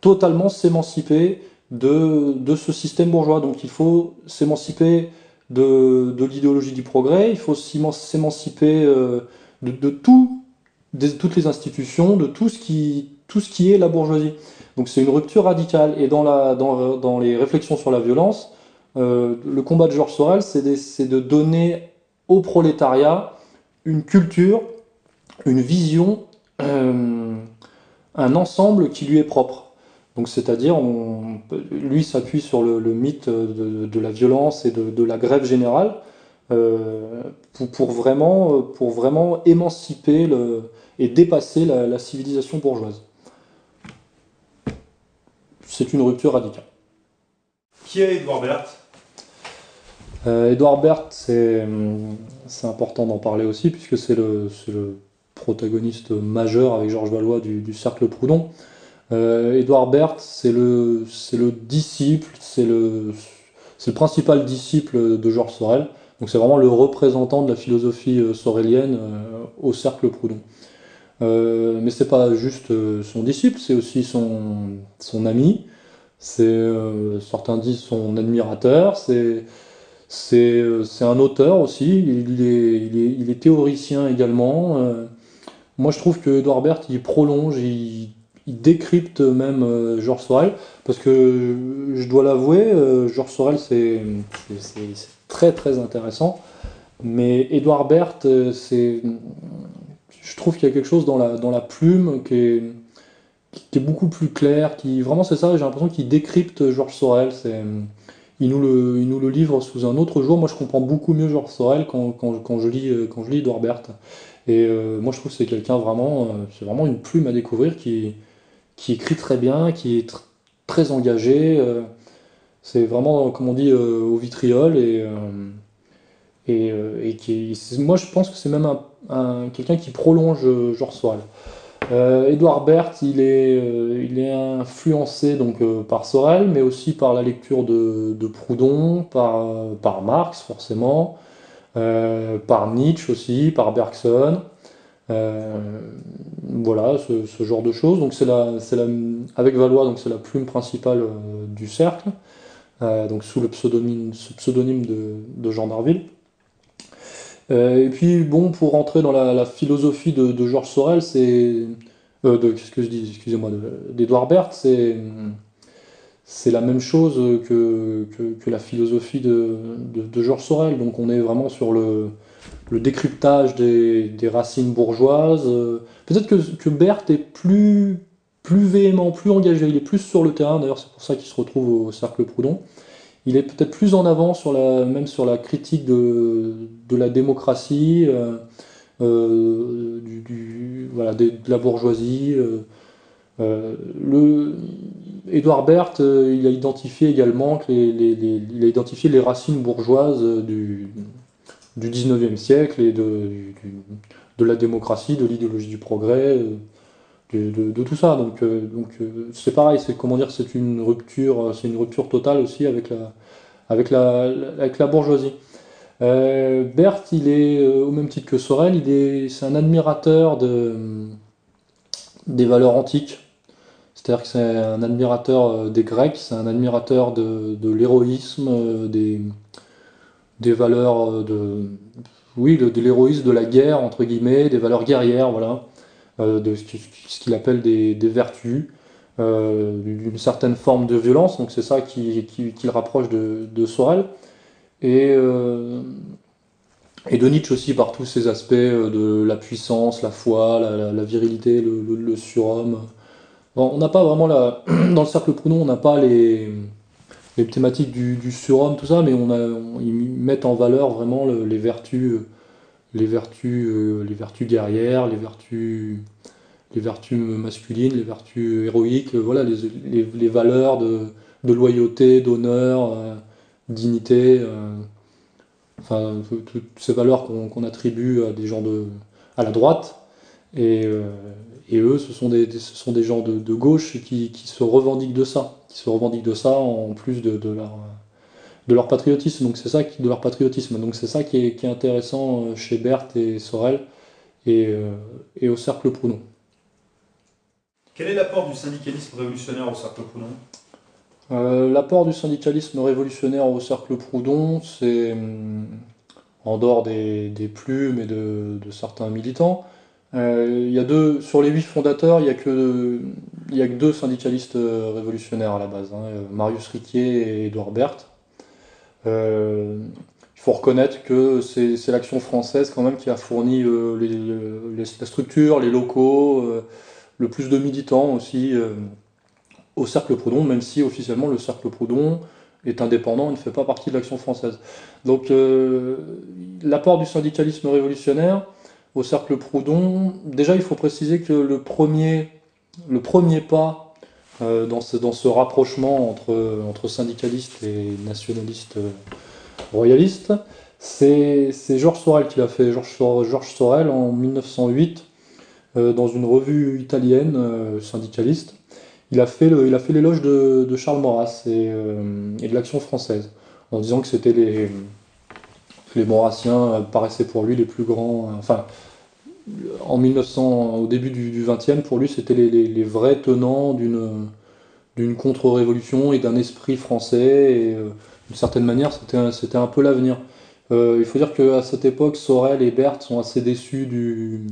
totalement s'émanciper de, ce système bourgeois. Donc il faut s'émanciper de, l'idéologie du progrès, il faut s'émanciper euh, de, de tout, de toutes les institutions, de tout ce qui, est la bourgeoisie. Donc c'est une rupture radicale. Et dans les réflexions sur la violence, euh, le combat de Georges Sorel, c'est de donner prolétariat une culture, une vision, euh, un ensemble qui lui est propre. Donc c'est-à-dire, lui s'appuie sur le, mythe de, la violence et de, la grève générale euh, pour, vraiment, pour vraiment émanciper et dépasser la, civilisation bourgeoise. C'est une rupture radicale. Qui est Edouard euh, Edouard Berthe, c'est important d'en parler aussi, puisque c'est le, protagoniste majeur avec Georges Valois du, Cercle Proudhon. Euh, Édouard Berthe, c'est le, le disciple, c'est le, principal disciple de Georges Sorel. Donc c'est vraiment le représentant de la philosophie euh, sorélienne euh, au Cercle Proudhon. Euh, mais c'est pas juste son disciple, c'est aussi son, ami. C'est certains disent son admirateur. C'est euh, c'est un auteur aussi, il est, théoricien également. Euh, moi je trouve que Edouard Berthe il prolonge, il, décrypte même euh, Georges Sorel, parce que je dois l'avouer, Georges Sorel c'est très très intéressant, mais Edouard Berthe, je trouve qu'il y a quelque chose dans la, plume qui est, beaucoup plus clair, qui vraiment c'est ça, j'ai l'impression qu'il décrypte Georges Sorel, il nous, le, il nous le livre sous un autre jour. Moi, je comprends beaucoup mieux Georges Sorel quand, quand, je lis, euh, quand je lis Berthe. Et euh, moi, je trouve que c'est quelqu'un vraiment, euh, c'est vraiment une plume à découvrir qui, qui écrit très bien, qui est très engagé. c'est vraiment, comme on dit, au vitriol. Et, et, et qui, moi, je pense que c'est même un, quelqu'un qui prolonge Georges Sorel. Euh, Edouard Berthe, il est, euh, il est influencé donc, euh, par Sorel, mais aussi par la lecture de, Proudhon, par, Marx forcément, par Nietzsche aussi, par Bergson. voilà, ce, genre de choses. Avec Valois, donc c'est la plume principale du cercle, donc sous le pseudonyme, pseudonyme de, de Jean d'Arville. Euh, et puis, bon, pour rentrer dans la, philosophie de, Georges Sorel, c'est de, qu'est-ce que je dis, excusez-moi, d'Edouard Berthe, c'est c'est la même chose que, que, la philosophie de, de, Georges Sorel. Donc on est vraiment sur le, décryptage des, des, racines bourgeoises. Peut-être que, que Berthe est plus, plus véhément, plus engagé, il est plus sur le terrain, d'ailleurs c'est pour ça qu'il se retrouve au Cercle Proudhon. Il est peut-être plus en avant sur la, même sur la critique de, de la démocratie, euh, euh, du, voilà, de, la bourgeoisie. Euh, le, Edouard Berthe, il a identifié également que les, les, il a identifié les racines bourgeoises du, du 19e siècle et de, de la démocratie, de l'idéologie du progrès, de, tout ça. Donc, euh, donc euh, c'est pareil, c'est comment dire, c'est une rupture, c'est une rupture totale aussi avec la, avec la, avec la bourgeoisie. Euh, Berthe, il est au même titre que Sorel, il est, c'est un admirateur de, des valeurs antiques. C'est-à-dire que c'est un admirateur des Grecs, c'est un admirateur de, de l'héroïsme, des, des valeurs de, oui, de l'héroïsme, de la guerre entre guillemets, des valeurs guerrières, voilà. Euh, de ce qu'il appelle des, vertus, euh, d'une certaine forme de violence, donc c'est ça qui, le rapproche de, Sorel. Et, euh, et de Nietzsche aussi par tous ces aspects de la puissance, la foi, la, virilité, le, surhomme. on n'a pas vraiment la. (clears throat) Dans le cercle Proudhon, on n'a pas les, les thématiques du, surhomme, tout ça, mais on a, ils mettent en valeur vraiment les vertus les vertus, euh, les vertus guerrières, les vertus, les vertus masculines, les vertus héroïques, voilà, les, les, valeurs de, de loyauté, d'honneur, euh, dignité, euh, enfin, toutes ces valeurs qu'on attribue à des gens de, à la droite. Et, et eux, ce sont des, ce sont des gens de, de gauche qui, qui, se revendiquent de ça, qui se revendiquent de ça en plus de, de leur de leur patriotisme. Donc c'est ça qui, de leur patriotisme. Donc c'est ça qui est, intéressant euh, chez Berthe et Sorel et, euh, et au Cercle Proudhon. Quel est l'apport du syndicalisme révolutionnaire au Cercle Proudhon? Euh, L'apport du syndicalisme révolutionnaire au Cercle Proudhon, c'est hum, en dehors des, plumes et de, certains militants. il y a deux, sur les huit fondateurs, il n'y a, que, a que deux syndicalistes révolutionnaires à la base, hein, Marius Riquier et Edouard Berthe. Euh, il faut reconnaître que c'est l'action française quand même qui a fourni euh, les, la structure, les locaux, euh, le plus de militants aussi au Cercle Proudhon, même si officiellement le Cercle Proudhon est indépendant et ne fait pas partie de l'action française. Donc l'apport du syndicalisme révolutionnaire au Cercle Proudhon, déjà il faut préciser que le premier, le premier pas euh, dans, ce, dans ce rapprochement entre, entre syndicalistes et nationalistes euh, royalistes. C'est Georges Sorel qui l'a fait, Georges Sorel en 1908, euh, dans une revue italienne syndicaliste. Il a fait l'éloge de, Charles Maurras et, et de l'Action française, en disant que c'était les, les Maurassiens paraissaient pour lui les plus grands. enfin, en 1900, au début du XXe, pour lui, c'était les, vrais tenants d'une contre-révolution et d'un esprit français. Euh, d'une certaine manière, c'était un, peu l'avenir. Euh, il faut dire qu'à cette époque, Sorel et Berthe sont assez déçus du,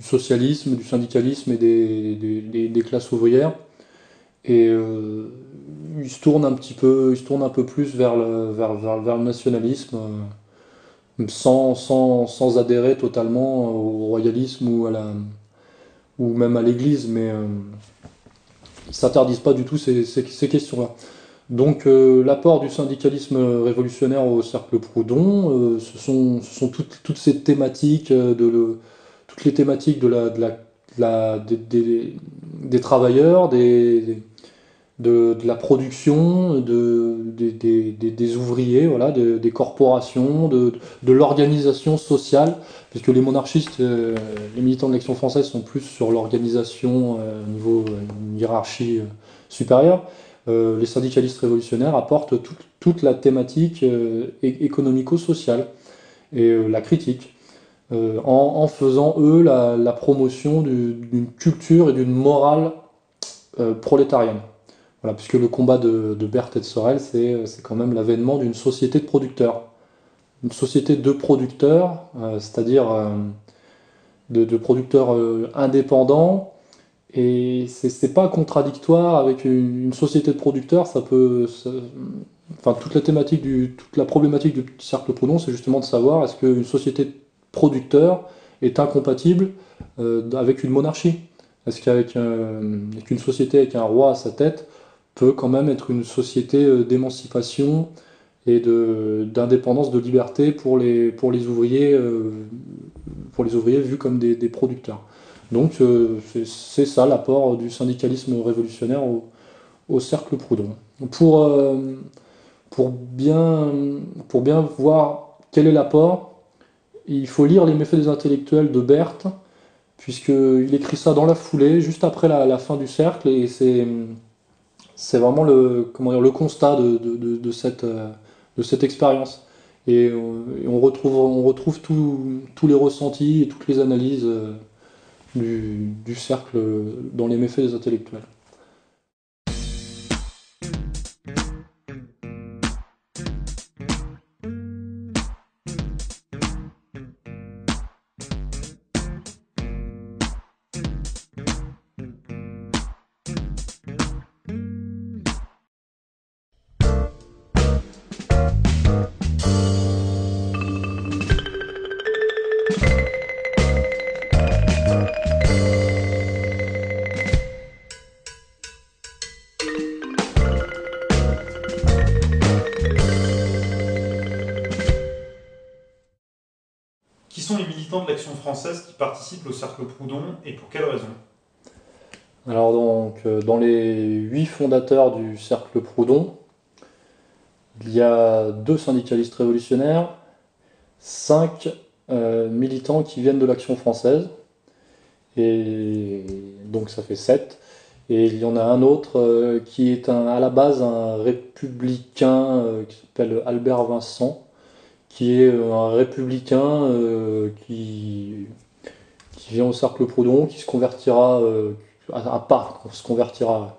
socialisme, du syndicalisme et des, classes ouvrières. Et euh, ils se tournent un petit peu, ils se tournent un peu plus vers le, vers, vers le nationalisme sans, adhérer totalement au royalisme ou, même à l'Église, mais euh, ils ne s'interdisent pas du tout ces, questions-là. Donc euh, l'apport du syndicalisme révolutionnaire au cercle Proudhon, euh, ce, sont, toutes, ces thématiques, de toutes les thématiques des, travailleurs, des, de, la production, de, des, ouvriers, voilà, des corporations, de, l'organisation sociale, puisque les monarchistes, euh, les militants de l'action française sont plus sur l'organisation euh, au niveau euh, hiérarchie supérieure. les syndicalistes révolutionnaires apportent toute la thématique économico-sociale et la critique. En, faisant, eux, la promotion d'une culture et d'une morale prolétarienne. Voilà, puisque le combat de, Berthe et de Sorel, c'est quand même l'avènement d'une société de producteurs. Une société de producteurs, euh, c'est-à-dire euh, de, producteurs euh, indépendants Et c'est pas contradictoire avec une, société de producteurs, ça peut. enfin, toute la thématique du, toute la problématique du cercle Proudhon, c'est justement de savoir est-ce qu'une société de producteurs est incompatible euh, avec une monarchie? Est-ce qu'avec une société avec un roi à sa tête peut quand même être une société euh, d'émancipation et d'indépendance, de, liberté pour les, pour les ouvriers, euh, pour les ouvriers vus comme des producteurs donc euh, c'est ça l'apport du syndicalisme révolutionnaire au, cercle Proudhon. Pour, pour, bien, pour bien voir quel est l'apport, il faut lire Les méfaits des intellectuels de Berthe, puisqu'il écrit ça dans la foulée, juste après la, fin du cercle, et c'est, c'est vraiment le, constat de, de, cette, expérience. Et, on retrouve, on retrouve tous les ressentis et toutes les analyses euh, du, cercle dans les méfaits des intellectuels. Qui participent au Cercle Proudhon et pour quelles raisons Alors donc, euh, dans les huit fondateurs du Cercle Proudhon, il y a deux syndicalistes révolutionnaires, cinq euh, militants qui viennent de l'Action française, et donc ça fait sept. Et il y en a un autre euh, qui est à la base un républicain qui s'appelle Albert Vincent, qui est euh, un républicain euh, qui, qui vient au cercle Proudhon, qui se convertira, euh, à, part, se convertira,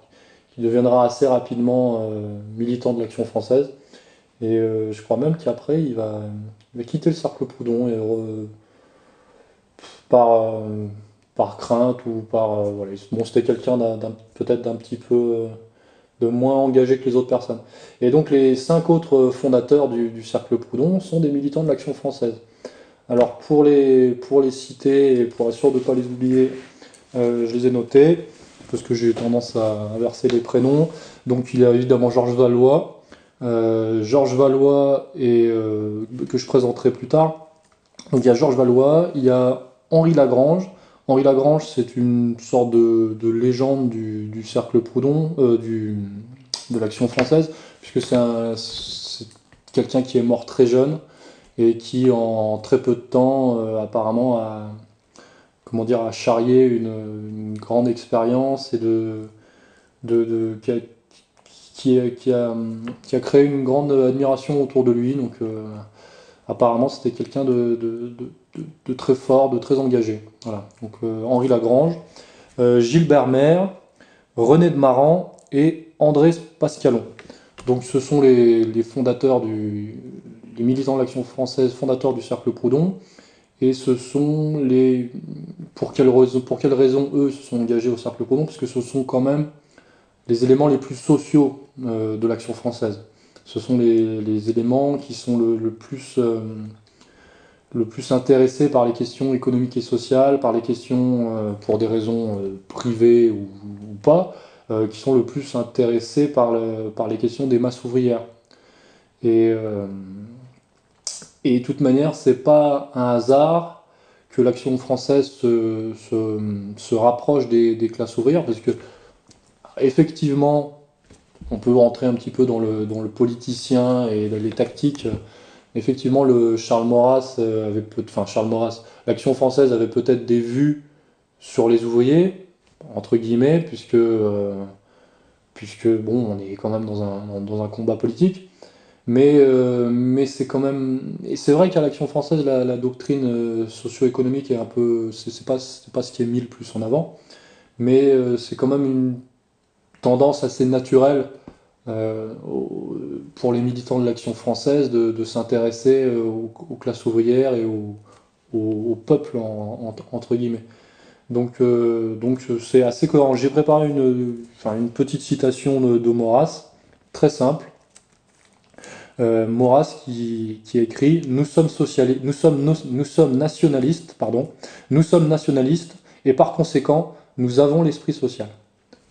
qui deviendra assez rapidement militant de l'action française. Et je crois même qu'après, il va, quitter le cercle Proudhon et par, par crainte ou par. voilà, bon, c'était quelqu'un peut-être d'un petit peu moins engagés que les autres personnes. Et donc les cinq autres fondateurs du, Cercle Proudhon sont des militants de l'Action française. Alors pour les, pour les citer et pour être sûr de ne pas les oublier, euh, je les ai notés, parce que j'ai tendance à inverser les prénoms. Donc il y a évidemment Georges Valois, euh, Georges Valois et, euh, que je présenterai plus tard. Donc il y a Georges Valois, il y a Henri Lagrange, Henri Lagrange, c'est une sorte de, légende du, cercle Proudhon, euh, de l'action française, puisque c'est quelqu'un qui est mort très jeune et qui, en très peu de temps, euh, apparemment, a, comment dire, a charrié une, grande expérience et de, qui, a, créé une grande admiration autour de lui. Donc, euh, apparemment, c'était quelqu'un de de, très fort, de très engagé. Voilà. Donc euh, Henri Lagrange, euh, Gilbert Maire, René de Maran et André Pascalon. Donc ce sont les, fondateurs du, les militants de l'action française, fondateurs du Cercle Proudhon. Et ce sont les. Pour quelles raisons, pour eux se sont engagés au Cercle Proudhon? Parce que ce sont quand même les éléments les plus sociaux euh, de l'action française. Ce sont les, éléments qui sont le, plus le plus intéressé par les questions économiques et sociales, par les questions euh, pour des raisons euh, privées ou, pas, euh, qui sont le plus intéressés par, par les questions des masses ouvrières. Et, et de toute manière, c'est pas un hasard que l'action française se, se, rapproche des, des, classes ouvrières, parce que effectivement, on peut rentrer un petit peu dans le, dans le politicien et les tactiques effectivement, le Charles Maurras euh, avait peu, enfin Charles Maurras, l'action française avait peut-être des vues sur les ouvriers, entre guillemets, puisque, euh, puisque bon, on est quand même dans un, dans un combat politique. Mais, euh, mais c'est quand même. Et c'est vrai qu'à l'action française, la, doctrine socio-économique est un peu. C'est pas, pas ce qui est mis le plus en avant. Mais c'est quand même une tendance assez naturelle euh, pour les militants de l'action française de, s'intéresser euh, aux, classes ouvrières et au, peuple, entre guillemets. Donc donc c'est assez cohérent. J'ai préparé une, une petite citation de, de Maurras, très simple. Euh, Maurras qui, qui, écrit nous sommes, nous, sommes, nous sommes nationalistes, pardon, nous sommes nationalistes et par conséquent nous avons l'esprit social.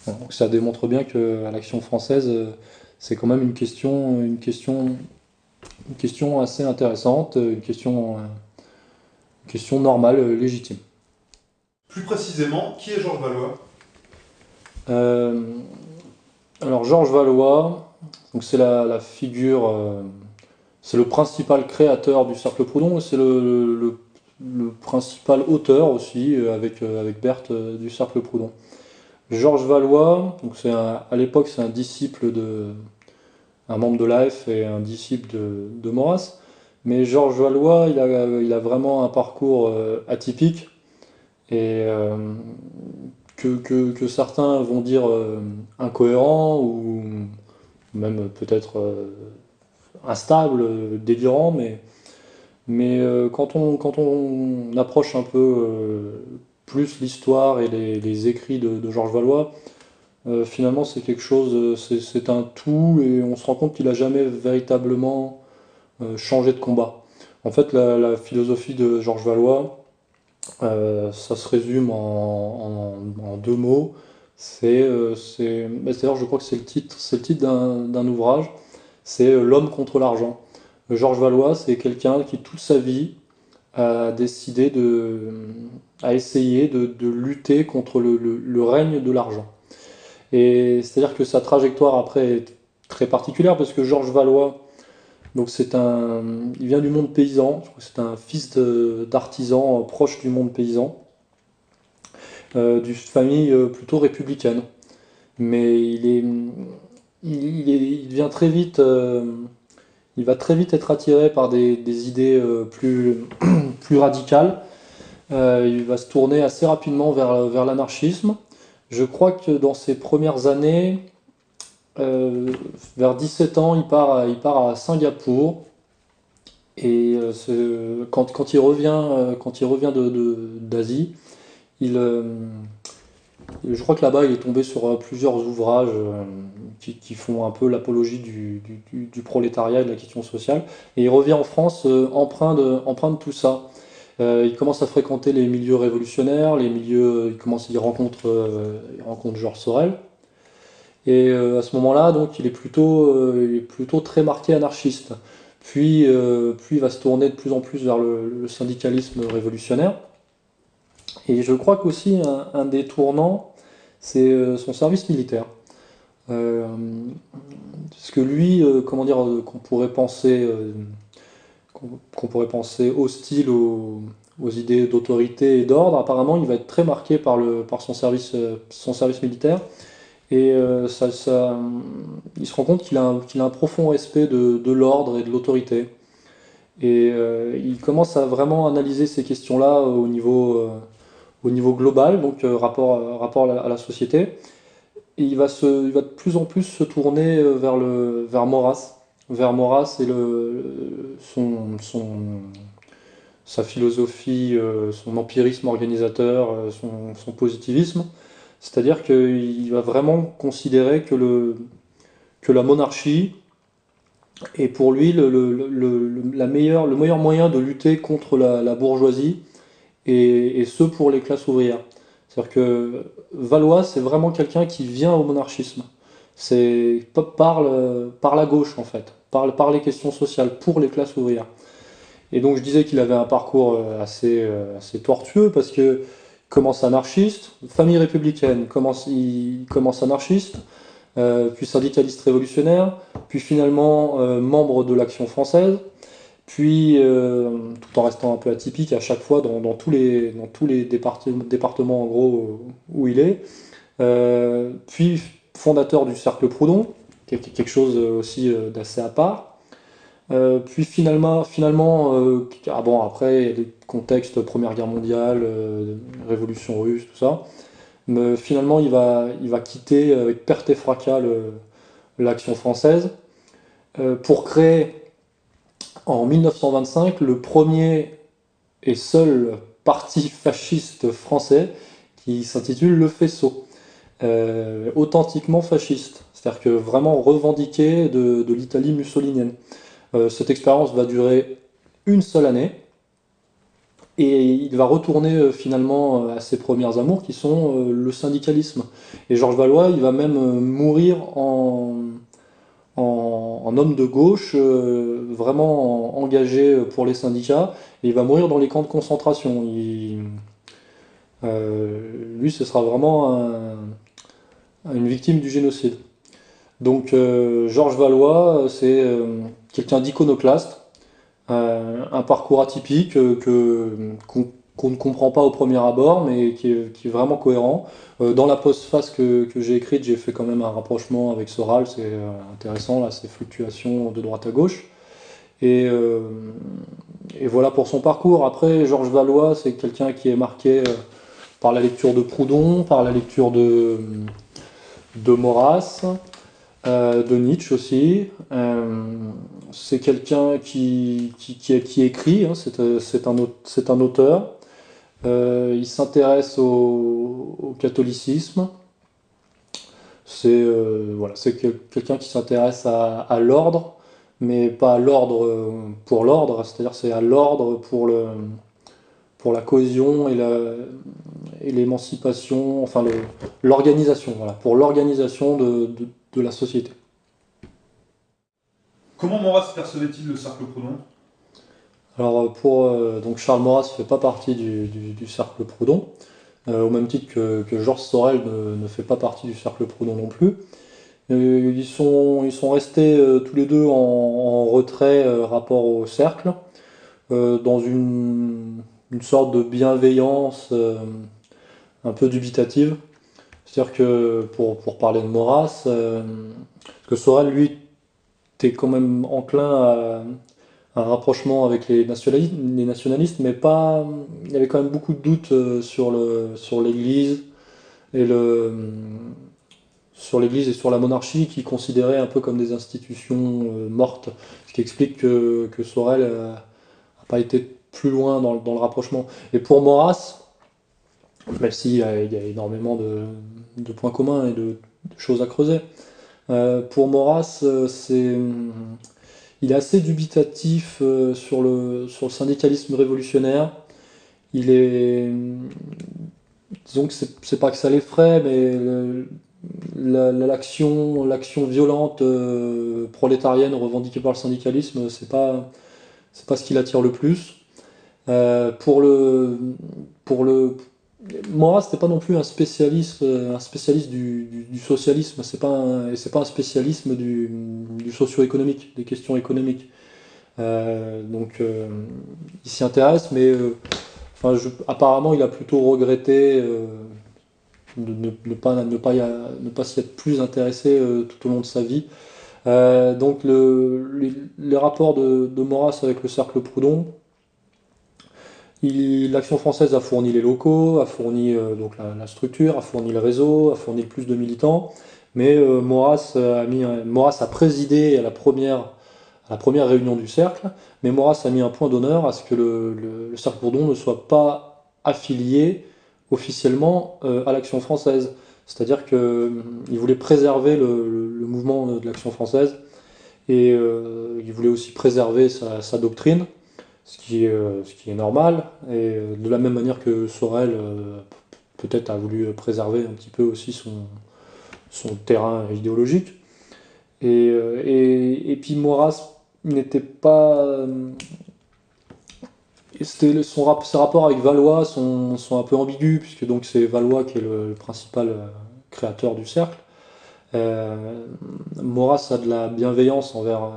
Donc ça démontre bien que l'action française euh, c'est quand même une question, une question, une question assez intéressante, une question, une question normale, euh, légitime. Plus précisément, qui est Georges Valois? Alors Georges Valois, donc c'est la, figure, euh, c'est le principal créateur du Cercle Proudhon et c'est le, principal auteur aussi euh, avec, euh, avec Berthe du Cercle Proudhon. Georges Valois, donc c'est à l'époque c'est un disciple de un membre de l'AF et un disciple de, de Maurras. Mais Georges Valois, il a, il a, vraiment un parcours atypique et que, que, que, certains vont dire incohérent ou même peut-être euh, instable, délirant, mais, mais euh, quand, on, quand on approche un peu euh, plus l'histoire et les, écrits de, Georges Valois, finalement c'est quelque chose, c'est un tout et on se rend compte qu'il n'a jamais véritablement changé de combat. En fait, la, philosophie de Georges Valois, ça se résume en deux mots. C'est, euh, bah, d'ailleurs, je crois que c'est le titre, c'est le titre d'un ouvrage. C'est euh, L'homme contre l'argent. Georges Valois, c'est quelqu'un qui toute sa vie a décidé de, a essayé de, lutter contre le, règne de l'argent. Et c'est-à-dire que sa trajectoire après est très particulière parce que Georges Valois, donc c'est un, il vient du monde paysan. C'est un fils d'artisan proche du monde paysan. Euh, d'une famille euh, plutôt républicaine. Mais il est, il, il très vite, euh, il va très vite être attiré par des, des idées plus, (clears throat) plus radicales. Il va se tourner assez rapidement vers, l'anarchisme. Je crois que dans ses premières années, vers 17 ans, il part à, il part à Singapour. Et quand, quand, il revient, quand il revient d'Asie, euh, je crois que là-bas, il est tombé sur euh, plusieurs ouvrages euh, qui, font un peu l'apologie du, prolétariat et de la question sociale. Et il revient en France empreint, de, empreint de tout ça. Il commence à fréquenter les milieux révolutionnaires, les milieux, il commence, il rencontre, rencontre Georges Sorel. Et à ce moment-là, donc, il est plutôt, très marqué anarchiste. Puis, il va se tourner de plus en plus vers le syndicalisme révolutionnaire. Et je crois qu'aussi un, des tournants, c'est euh, son service militaire. Euh, parce que lui, euh, comment dire, qu'on pourrait penser, qu'on pourrait penser hostile aux, idées d'autorité et d'ordre, apparemment, il va être très marqué par, par son, service, militaire. Et ça, il se rend compte qu'il a, un profond respect de, l'ordre et de l'autorité. Et il commence à vraiment analyser ces questions-là au niveau au niveau global, donc euh, rapport, euh, à la, société. Et il va, de plus en plus se tourner euh, vers, le, vers Maurras. Vers Maurras et le, son, son, sa philosophie, son empirisme organisateur, son, son positivisme. C'est-à-dire qu'il va vraiment considérer que, le, que la monarchie est pour lui le, le, la meilleure, le meilleur moyen de lutter contre la, la bourgeoisie et, ce pour les classes ouvrières. C'est-à-dire que Valois, c'est vraiment quelqu'un qui vient au monarchisme. C'est parle par la gauche en fait, parle par les questions sociales pour les classes ouvrières. Et donc je disais qu'il avait un parcours euh, assez, euh, assez tortueux parce que commence anarchiste, famille républicaine, commence, il commence anarchiste, euh, puis syndicaliste révolutionnaire, puis finalement membre de l'Action française, puis, euh, tout en restant un peu atypique à chaque fois dans, tous, les, dans tous les départements, en gros où il est. Euh, puis fondateur du Cercle Proudhon, quelque chose aussi euh, d'assez à part. puis finalement, finalement ah bon, après, des contextes Première Guerre mondiale, Révolution russe, tout ça. Mais finalement, il va, il va quitter avec perte et fracas l'action française pour créer en 1925 le premier et seul parti fasciste français qui s'intitule Le Faisceau, authentiquement fasciste, c'est-à-dire que vraiment revendiqué de, l'Italie mussolinienne. cette expérience va durer une seule année, et il va retourner euh, finalement euh, à ses premières amours qui sont euh, le syndicalisme. Et Georges Valois, il va même mourir en, en, homme de gauche, vraiment engagé pour les syndicats, et il va mourir dans les camps de concentration. lui, ce sera vraiment une victime du génocide. Donc Georges Valois, c'est quelqu'un d'iconoclaste, euh, un parcours atypique euh, que qu'on ne comprend pas au premier abord, mais qui est, vraiment cohérent. Euh, dans la postface que, que j'ai écrite, j'ai fait quand même un rapprochement avec Soral, c'est intéressant, là, ces fluctuations de droite à gauche. Et, voilà pour son parcours. Après, Georges Valois, c'est quelqu'un qui est marqué par la lecture de Proudhon, par la lecture de, de Maurras, de Nietzsche aussi c'est quelqu'un qui, qui, écrit, hein, euh, c'est un, auteur. Euh, il s'intéresse au, catholicisme. C'est euh, voilà, quelqu'un qui s'intéresse à, l'ordre, mais pas à l'ordre pour l'ordre, c'est-à-dire c'est à l'ordre pour, le, pour la cohésion et l'émancipation, enfin l'organisation, voilà, pour l'organisation de, de la société. Comment Maurras percevait-il le cercle Proudhon? Alors pour euh, donc Charles Maurras ne fait pas partie du, cercle Proudhon, euh, au même titre que, Georges Sorel ne, fait pas partie du cercle Proudhon non plus. Euh, ils, sont, ils sont restés tous les deux en, retrait rapport au cercle, dans une, sorte de bienveillance un peu dubitative. C'est-à-dire que pour, pour, parler de Maurras, parce que Sorel lui quand même enclin à, un rapprochement avec les nationalistes, mais pas. Il y avait quand même beaucoup de doutes euh, sur sur l'Église et le sur l'Église et sur la monarchie qui considérait un peu comme des institutions euh, mortes, ce qui explique que, que Sorel n'a pas été plus loin dans, dans, le rapprochement. Et pour Maurras, même s'il y, a énormément de, de, points communs et de, choses à creuser, euh, pour Maurras, euh, c'est, il est assez dubitatif euh, sur le, sur le syndicalisme révolutionnaire. Il est. Disons que c'est, pas que ça l'effraie, mais l'action, l'action violente prolétarienne revendiquée par le syndicalisme, c'est pas, c'est pas ce qui l'attire le plus. Pour le, pour le, n'était pas non plus un spécialiste, euh, un spécialiste du, socialisme, c'est pas et c'est pas un spécialisme du, socio-économique, des questions économiques. Euh, donc euh, il s'y intéresse, mais apparemment il a plutôt regretté de ne, pas, ne, pas, ne pas s'y être plus intéressé tout au long de sa vie. donc le, les, rapports de, de Maurras avec le cercle Proudhon, L'action française a fourni les locaux, a fourni euh, donc la, structure, a fourni le réseau, a fourni plus de militants, mais euh, Maurras, a mis, a présidé à la, première, la première réunion du cercle, mais Maurras a mis un point d'honneur à ce que le, cercle Bourdon ne soit pas affilié officiellement euh, à l'action française. C'est-à-dire qu'il voulait préserver le, mouvement de l'action française et il voulait aussi préserver sa doctrine ce qui est, euh, ce qui est normal. Et euh, de la même manière que Sorel euh, peut-être a voulu préserver un petit peu aussi son, son terrain idéologique. Et, et, et puis Maurras n'était pas. C'était son, ses rapports avec Valois sont, sont, un peu ambigus, puisque donc c'est Valois qui est le, principal créateur du cercle. Euh, Maurras a de la bienveillance envers,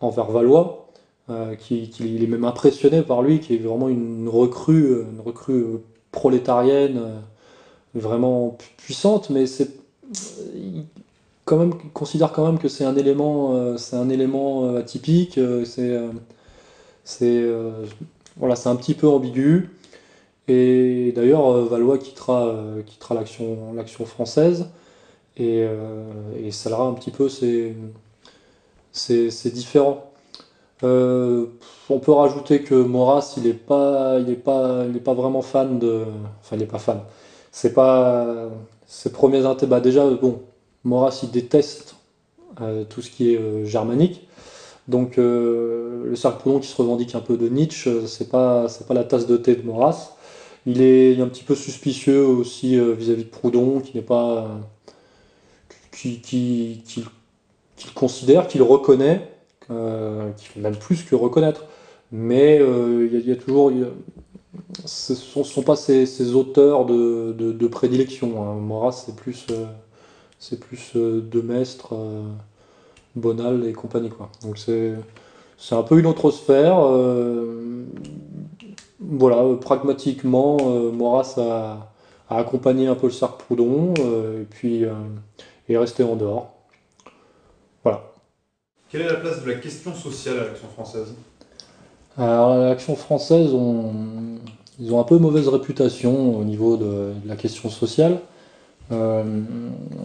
envers Valois, euh, qui, est même impressionné par lui, qui est vraiment une recrue, une recrue euh, prolétarienne, euh, vraiment puissante, mais c'est quand même considère quand même que c'est un élément, c'est un élément atypique, c'est c'est voilà, c'est un petit peu ambigu. Et d'ailleurs, Valois quittera, quittera l'action, française et, et ça un petit peu c'est c'est différent. Euh, on peut rajouter que Maurras, il n'est pas, il pas, il pas vraiment fan de. Enfin, il n'est pas fan. c'est pas ses premiers intérêts. Bah déjà, bon, Maurras il déteste tout ce qui est germanique. Donc le cercle Proudhon qui se revendique un peu de Nietzsche, c'est pas pas la tasse de thé de Maurras. Il est un petit peu suspicieux aussi vis-à-vis de Proudhon, qui n'est pas qui, qui, qu'il considère, qu'il reconnaît, euh, qu'il fait même plus que reconnaître. Mais euh, il y, a toujours. ce ne sont, pas ses, auteurs de, prédilection. Hein. Maurras, c'est plus, euh, c'est plus de Mestre, Bonal et compagnie. Quoi. Donc c'est, un peu une autre sphère. voilà, pragmatiquement, Maurras a, accompagné un peu le Sartre Proudhon et puis est resté en dehors. Quelle est la place de la question sociale à l'Action française Alors, l'Action française, ils ont un peu mauvaise réputation au niveau de, la question sociale. Euh,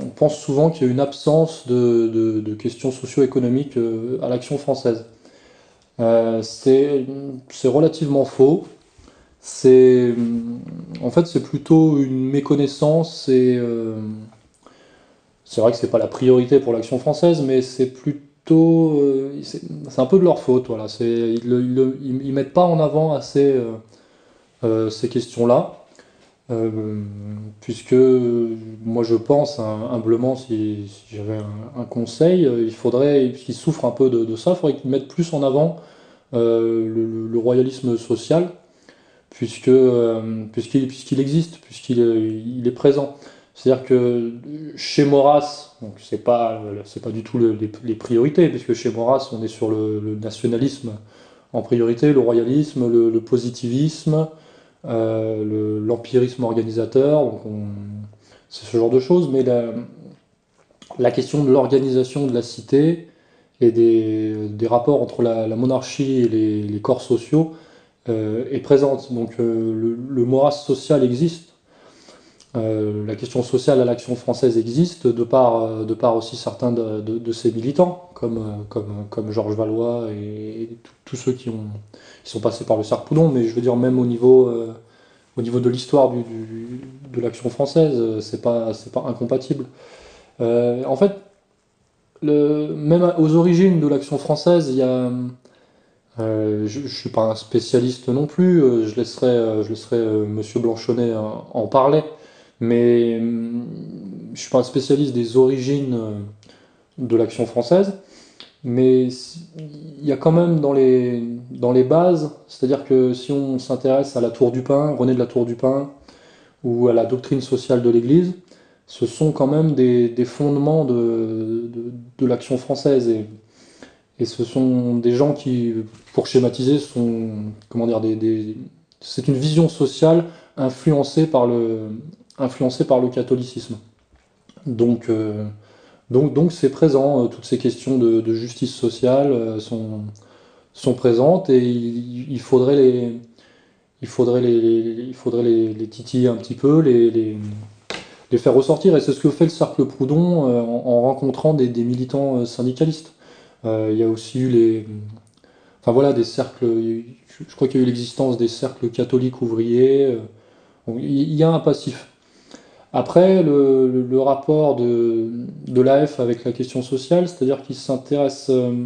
on pense souvent qu'il y a une absence de, questions socio-économiques euh, à l'action française. Euh, c'est relativement faux. C'est en fait c'est plutôt une méconnaissance c'est vrai que c'est pas la priorité pour l'action française, mais c'est plutôt c'est un peu de leur faute. Voilà. Ils ne mettent pas en avant assez euh, euh, ces questions-là. puisque moi je pense humblement, si, j'avais un, conseil, il faudrait qu'ils souffrent un peu de, ça, il faudrait qu'ils mettent plus en avant le, royalisme social, puisqu'il existe, puisqu'il est présent. C'est-à-dire que chez Maurras, donc c'est pas du tout les, priorités, puisque chez Maurras on est sur le, nationalisme en priorité, le royalisme, le, positivisme, euh, l'empirisme organisateur, c'est ce genre de choses, mais la, question de l'organisation de la cité et des, rapports entre la, monarchie et les, corps sociaux euh, est présente. Donc euh, le, le social existe euh, la question sociale à l'action française existe de par, euh, de par aussi certains de, ses militants, comme, euh, comme, comme Georges Valois et, tous ceux qui, ont, qui sont passés par le Sarpoudon, mais je veux dire même au niveau, au niveau de l'histoire du, de l'action française, c'est pas, pas incompatible. en fait, même aux origines de l'action française, il y a... je ne suis pas un spécialiste non plus, je laisserai, je laisserai Monsieur Blanchonnet en parler. Mais hum, je ne suis pas un spécialiste des origines euh, de l'action française, mais il y a quand même dans les, dans les bases, c'est-à-dire que si on s'intéresse à la Tour du Pin, René de la Tour du Pin, ou à la doctrine sociale de l'Église, ce sont quand même des, fondements de, de, l'action française. Et, et, ce sont des gens qui, pour schématiser, sont, comment dire, des c'est une vision sociale influencée par le, influencé par le catholicisme. Donc, euh, donc, donc c'est présent, euh, toutes ces questions de, justice sociale euh, sont, sont présentes et il, faudrait les, il faudrait les, il faudrait les, titiller un petit peu, les, les, les faire ressortir. Et c'est ce que fait le Cercle Proudhon en, rencontrant des, des, militants syndicalistes. il y a aussi eu les. Enfin voilà, des cercles. Je crois qu'il y a eu l'existence des cercles catholiques ouvriers. il y a un passif. Après, le, rapport de, l'AF avec la question sociale, c'est-à-dire qu'ils s'intéressent. Euh,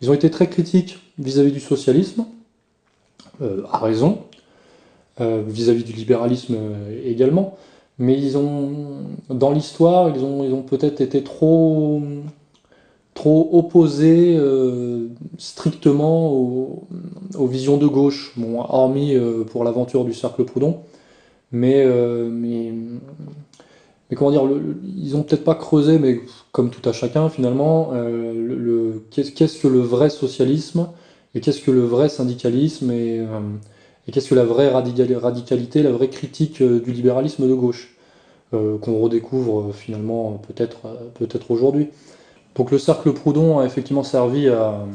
ils ont été très critiques vis-à-vis du socialisme, euh, à raison, euh, vis-à-vis du libéralisme également, mais ils ont, dans l'histoire, ils ont, ils ont peut-être été trop, trop opposés strictement aux, aux, visions de gauche, bon, hormis pour l'aventure du cercle Proudhon. Mais, euh, mais, mais, comment dire, ils ont peut-être pas creusé, mais comme tout à chacun finalement, euh, qu'est-ce que le vrai socialisme et qu'est-ce que le vrai syndicalisme et, euh, qu'est-ce que la vraie radicalité, la vraie critique du libéralisme de gauche qu'on redécouvre finalement peut-être peut-être aujourd'hui. Donc le cercle Proudhon a effectivement servi à,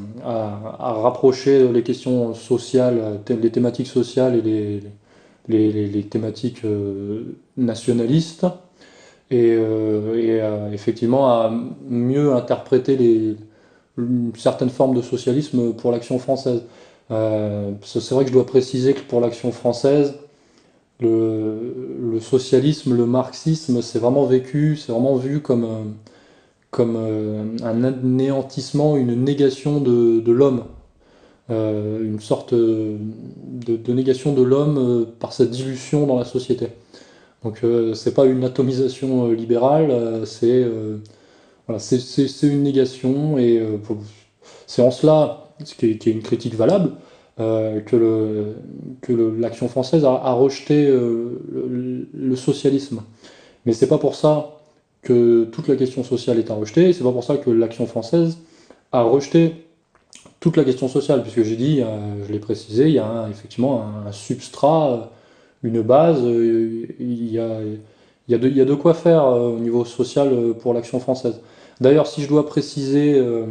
rapprocher les questions sociales, les thématiques sociales et les, les, thématiques euh, nationalistes et, euh, effectivement à mieux interpréter les, certaines formes de socialisme pour l'action française. Euh, c'est vrai que je dois préciser que pour l'action française, le, socialisme, le marxisme, c'est vraiment vécu, c'est vraiment vu comme, comme un anéantissement, une négation de, l'homme. Une sorte de, négation de l'homme par sa dilution dans la société. Donc c'est pas une atomisation libérale, c'est voilà, une négation et euh, c'est en cela, ce qui est, une critique valable, euh, que l'action française a, rejeté euh, le, socialisme. Mais c'est pas pour ça que toute la question sociale est à rejeter, c'est pas pour ça que l'action française a rejeté toute la question sociale, puisque j'ai dit, je l'ai précisé, il y a effectivement un, substrat, une base, il y a, y, a de, il y a de quoi faire au niveau social pour l'action française. D'ailleurs, si je dois préciser, euh,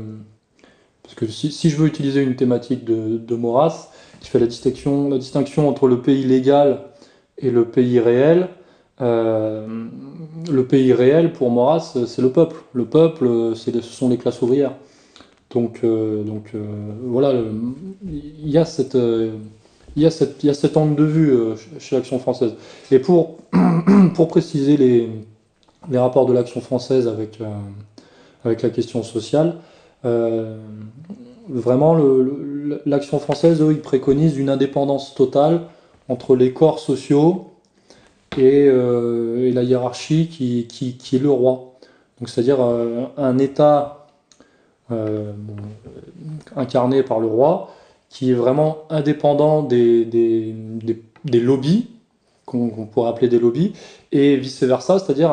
parce que si, je veux utiliser une thématique de, de Maurras, je fais la distinction, la distinction entre le pays légal et le pays réel. Euh, le pays réel, pour Maurras, c'est le peuple. Le peuple, ce sont les classes ouvrières. Donc, euh, donc voilà, il y a y, il y a cet angle de vue chez l'Action française. Et pour, (clears throat) pour préciser les, les rapports de l'Action française avec, avec la question sociale. Euh, vraiment, l'action française, eux, ils préconisent une indépendance totale entre les corps sociaux et, euh, la hiérarchie qui, qui, est le roi. Donc, c'est-à-dire euh, un État incarné par le roi qui est vraiment indépendant des, des, des lobbies qu'on pourrait appeler des lobbies, et vice-versa, c'est-à-dire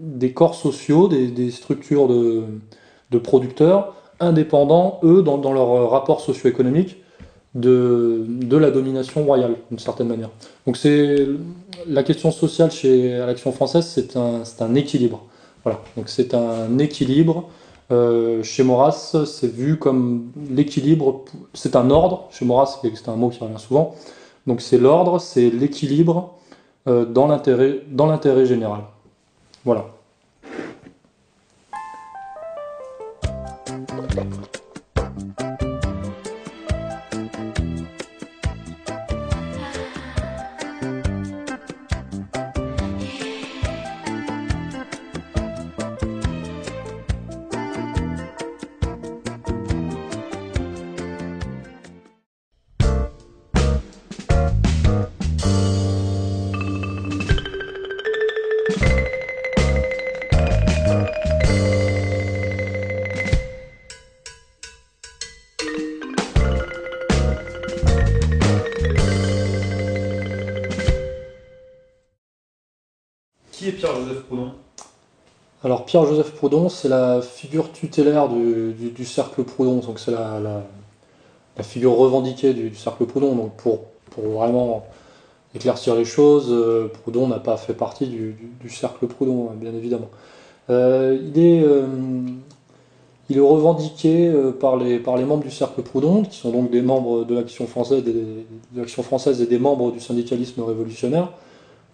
des corps sociaux, des, structures de, producteurs indépendants, eux, dans, leur rapport socio-économique, de, de, la domination royale, d'une certaine manière. Donc c'est la question sociale chez l'Action française, c'est un, un, équilibre. Voilà, donc c'est un équilibre. Euh, chez Maurras, c'est vu comme l'équilibre, c'est un ordre. Chez Maurras, c'est un mot qui revient souvent. Donc c'est l'ordre, c'est l'équilibre euh, dans l'intérêt général. Voilà. Pierre-Joseph Proudhon, c'est la figure tutélaire du, cercle Proudhon, donc c'est la, la, figure revendiquée du, cercle Proudhon. Donc pour, vraiment éclaircir les choses, euh, Proudhon n'a pas fait partie du, cercle Proudhon, bien évidemment. Euh, il, est, euh, il est revendiqué par les, membres du cercle Proudhon, qui sont donc des membres de l'Action française et des membres du syndicalisme révolutionnaire.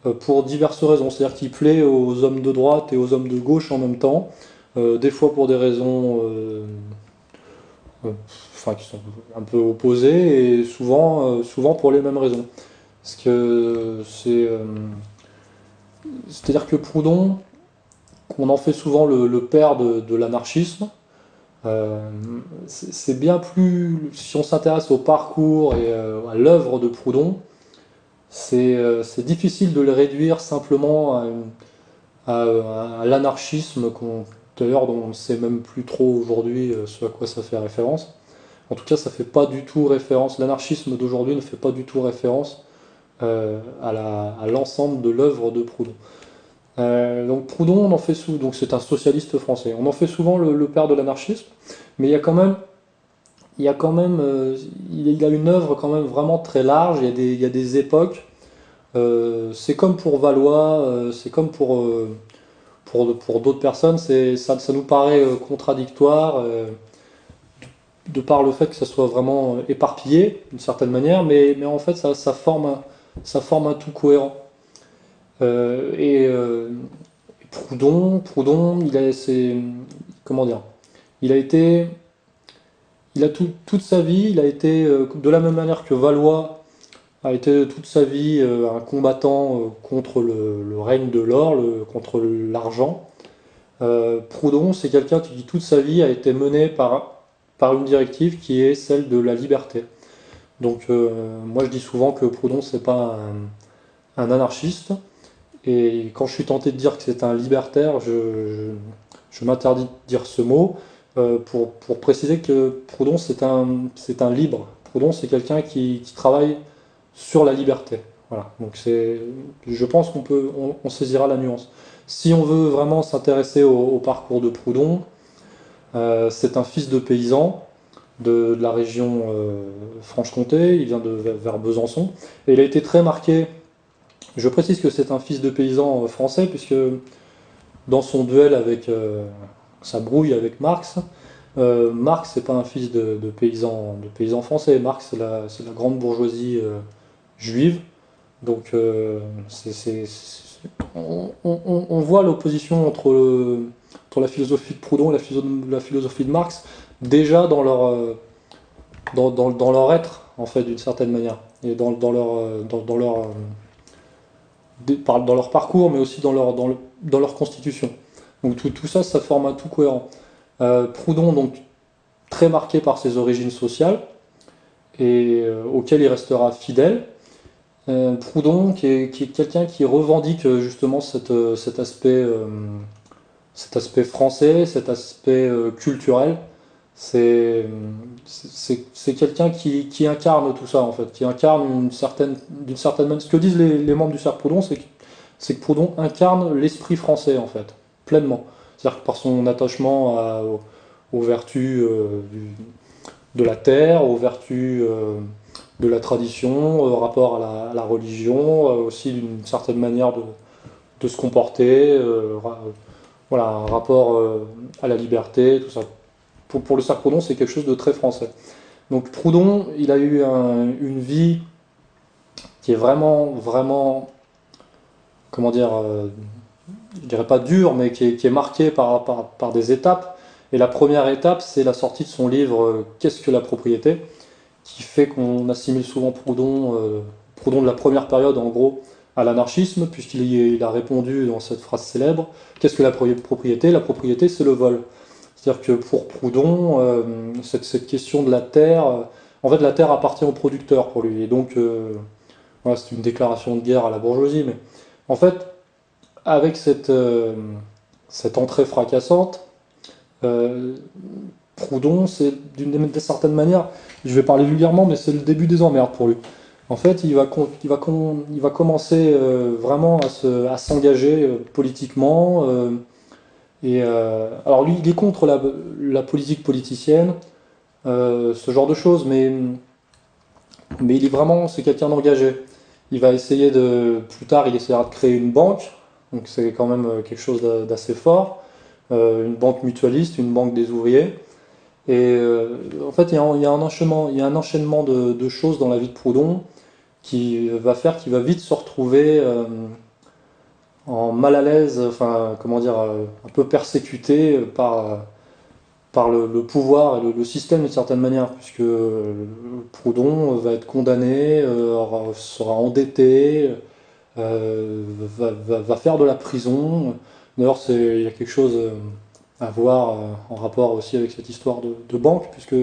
Euh, pour diverses raisons. C'est-à-dire qu'il plaît aux hommes de droite et aux hommes de gauche en même temps, euh, des fois pour des raisons euh, qui sont un peu opposées et souvent, souvent pour les mêmes raisons. Parce que c'est. C'est-à-dire que Proudhon, on en fait souvent le, père de, l'anarchisme. c'est bien plus. Si on s'intéresse au parcours et à l'œuvre de Proudhon, c'est difficile de le réduire simplement à, l'anarchisme, d'ailleurs dont on ne sait même plus trop aujourd'hui euh, ce à quoi ça fait référence. En tout cas, ça fait pas du tout référence, l'anarchisme d'aujourd'hui ne fait pas du tout référence euh, à l'ensemble de l'œuvre de Proudhon. donc Proudhon, on en fait souvent, donc c'est un socialiste français. On en fait souvent le père de l'anarchisme, mais il y a quand même il y a quand même, euh, il a une œuvre quand même vraiment très large. Il y a des, il y a des époques. Euh, c'est comme pour Valois, euh, c'est comme pour, pour, pour d'autres personnes. C'est, ça, ça nous paraît contradictoire de par le fait que ça soit vraiment éparpillé d'une certaine manière, mais, mais en fait ça, forme un, ça forme un tout cohérent. et Proudhon, Proudhon, il a, comment dire, il a été il a toute sa vie, il a été, euh, de la même manière que Valois, a été toute sa vie un combattant contre le, règne de l'or, contre l'argent. Proudhon, c'est quelqu'un qui toute sa vie a été mené par, par une directive qui est celle de la liberté. Donc moi je dis souvent que Proudhon c'est pas un, anarchiste, et quand je suis tenté de dire que c'est un libertaire, je, m'interdis de dire ce mot euh, pour, préciser que Proudhon, c'est un, un libre. Proudhon, c'est quelqu'un qui, travaille sur la liberté. Voilà. Donc je pense qu'on peut, on, saisira la nuance. Si on veut vraiment s'intéresser au, parcours de Proudhon, euh, c'est un fils de paysan de, la région euh, Franche-Comté, il vient de vers Besançon, et il a été très marqué je précise que c'est un fils de paysan français, puisque dans son duel avec euh, sa brouille avec Marx, euh, Marx n'est pas un fils de, paysan, de paysan français. Marx, c'est la, grande bourgeoisie juive. Donc, on, voit l'opposition entre, la philosophie de Proudhon et la, philosophie de Marx déjà dans leur, être, en fait, d'une certaine manière, et dans, leur, parcours, mais aussi dans leur constitution. Donc tout, ça, ça forme un tout cohérent. Euh, Proudhon, donc, très marqué par ses origines sociales, et euh, auquel il restera fidèle. Euh, Proudhon, qui est, quelqu'un qui revendique justement cet, aspect, français, cet aspect culturel, c'est quelqu'un qui, incarne tout ça, en fait, qui incarne d'une certaine manière. Ce que disent les, membres du cercle Proudhon, c'est que Proudhon incarne l'esprit français, en fait, pleinement. C'est-à-dire que par son attachement aux, vertus euh, de la terre, aux vertus euh, de la tradition, au rapport à la, religion, euh, aussi d'une certaine manière de, se comporter, voilà, un rapport à la liberté, tout ça pour, le cercle Proudhon, c'est quelque chose de très français. Donc Proudhon, il a eu une vie qui est vraiment, vraiment, comment dire, je dirais pas dure, mais qui est, marquée par, par, des étapes. Et la première étape, c'est la sortie de son livre euh, Qu'est-ce que la propriété? Qui fait qu'on assimile souvent Proudhon, euh, Proudhon de la première période, en gros, à l'anarchisme, puisqu'il a répondu dans cette phrase célèbre Qu'est-ce que la propriété? La propriété, c'est le vol. C'est-à-dire que pour Proudhon, euh, cette, question de la terre, euh, en fait la terre appartient au producteur pour lui. Et donc, euh, c'est une déclaration de guerre à la bourgeoisie. Mais en fait, avec cette, cette entrée fracassante, Proudhon, c'est d'une certaine manière, je vais parler vulgairement, mais c'est le début des emmerdes pour lui. En fait, il va, il va, il va commencer vraiment à s'engager politiquement. Et euh, alors lui, il est contre la, politique politicienne, euh, ce genre de choses, mais, mais il est vraiment, c'est quelqu'un d'engagé. Il va essayer de, plus tard, il essaiera de créer une banque, donc c'est quand même euh, quelque chose d'assez fort, une banque mutualiste, une banque des ouvriers. Et en fait, il y, a, un enchaînement, il y a un enchaînement de, choses dans la vie de Proudhon qui va faire qu'il va vite se retrouver en mal à l'aise, enfin, comment dire, euh, un peu persécuté par, par le, pouvoir et le, système d'une certaine manière, puisque Proudhon va être condamné, euh, sera endetté, euh, va, faire de la prison. D'ailleurs, il y a quelque chose à voir en rapport aussi avec cette histoire de, banque, puisque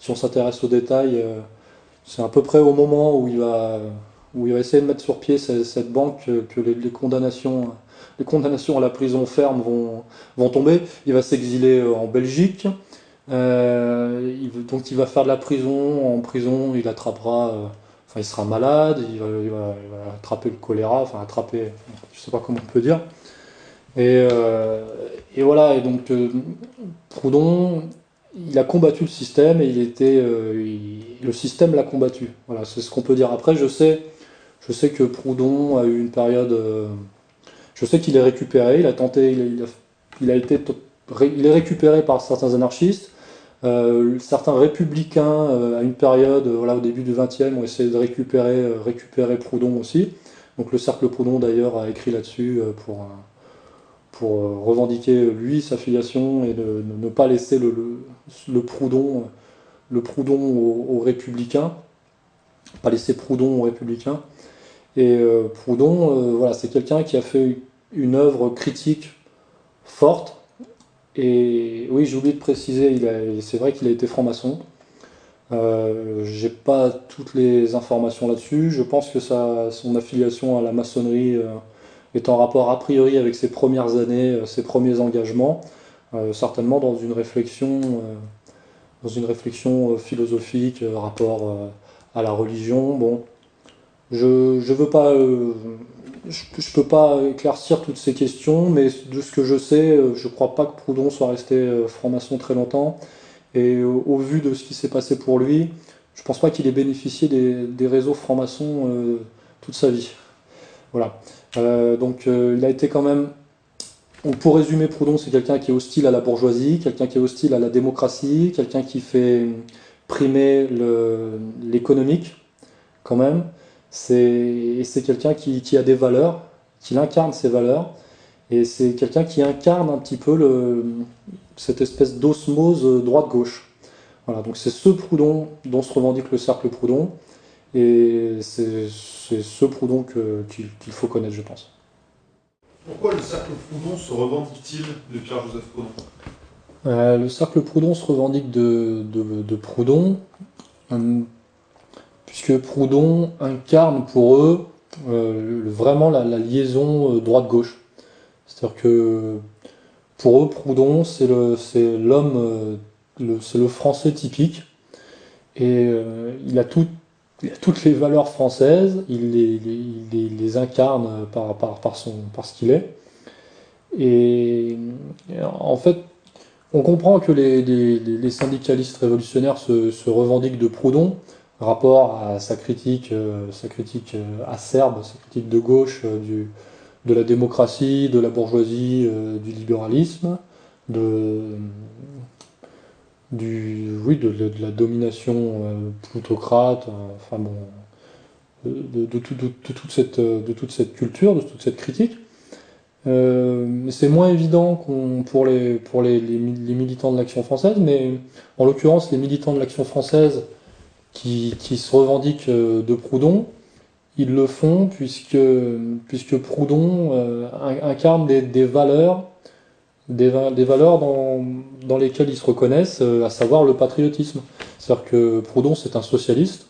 si on s'intéresse aux détails, c'est à peu près au moment où il va où il va essayer de mettre sur pied cette, banque que les, condamnations, les condamnations à la prison ferme vont, tomber. Il va s'exiler euh, en Belgique. Euh, donc il va faire de la prison. En prison, il attrapera, euh, il sera malade, il va, attraper le choléra, enfin attraper, je sais pas comment on peut dire. Et, et voilà, et donc Proudhon, il a combattu le système et il était, le système l'a combattu. Voilà, c'est ce qu'on peut dire. Après, je sais je sais que Proudhon a eu une période. Euh, je sais qu'il est récupéré, il a tenté, il, il est récupéré par certains anarchistes. Euh, certains républicains, euh, à une période, voilà, au début du XXe, ont essayé de récupérer, Proudhon aussi. Donc le cercle Proudhon d'ailleurs a écrit là-dessus pour, pour revendiquer lui sa filiation et de, ne pas laisser le, Proudhon, le Proudhon aux républicains. pas laisser Proudhon. Et Proudhon, voilà, c'est quelqu'un qui a fait une œuvre critique forte. Et oui, j'ai oublié de préciser, c'est vrai qu'il a été franc-maçon. Euh, j'ai pas toutes les informations là-dessus. Je pense que son affiliation à la maçonnerie euh, est en rapport a priori avec ses premières années, euh, ses premiers engagements, certainement dans une réflexion, dans une réflexion philosophique, rapport à la religion. Bon, je je veux pas, je, je, peux pas éclaircir toutes ces questions, mais de ce que je sais, je crois pas que Proudhon soit resté franc-maçon très longtemps. Et au, vu de ce qui s'est passé pour lui, je pense pas qu'il ait bénéficié des, réseaux francs-maçons euh, toute sa vie. Voilà. Euh, donc euh, il a été quand même. pour résumer, Proudhon, c'est quelqu'un qui est hostile à la bourgeoisie, quelqu'un qui est hostile à la démocratie, quelqu'un qui fait primer l'économique, quand même. C'est quelqu'un qui, qui, a des valeurs, qui incarne ces valeurs. Et c'est quelqu'un qui incarne un petit peu le, cette espèce d'osmose droite-gauche. Voilà, donc c'est ce Proudhon dont se revendique le cercle Proudhon, et c'est ce Proudhon qu'il faut connaître, je pense. Pourquoi le cercle Proudhon se revendique-t-il de Pierre-Joseph Proudhon? Euh, Le cercle Proudhon se revendique de, de, Proudhon, euh, puisque Proudhon incarne pour eux euh, vraiment la, liaison droite-gauche. C'est-à-dire que pour eux, Proudhon, c'est l'homme, euh, c'est le français typique. Et euh, il, a toutes les valeurs françaises, il les, incarne par ce qu'il est. Et en fait, on comprend que les, syndicalistes révolutionnaires se, revendiquent de Proudhon, rapport à sa critique, euh, sa critique acerbe, sa critique de gauche du, de la démocratie, de la bourgeoisie, euh, du libéralisme, de, oui, de, la domination euh, plutocrate, enfin bon, de, toute cette, de toute cette culture, de toute cette critique. Euh, c'est moins évident pour, les, pour les, militants de l'action française, mais en l'occurrence, les militants de l'action française qui, se revendiquent de Proudhon, ils le font puisque, puisque Proudhon euh, incarne des, valeurs, des, valeurs dans, dans, lesquelles ils se reconnaissent, euh, à savoir le patriotisme. C'est-à-dire que Proudhon c'est un socialiste,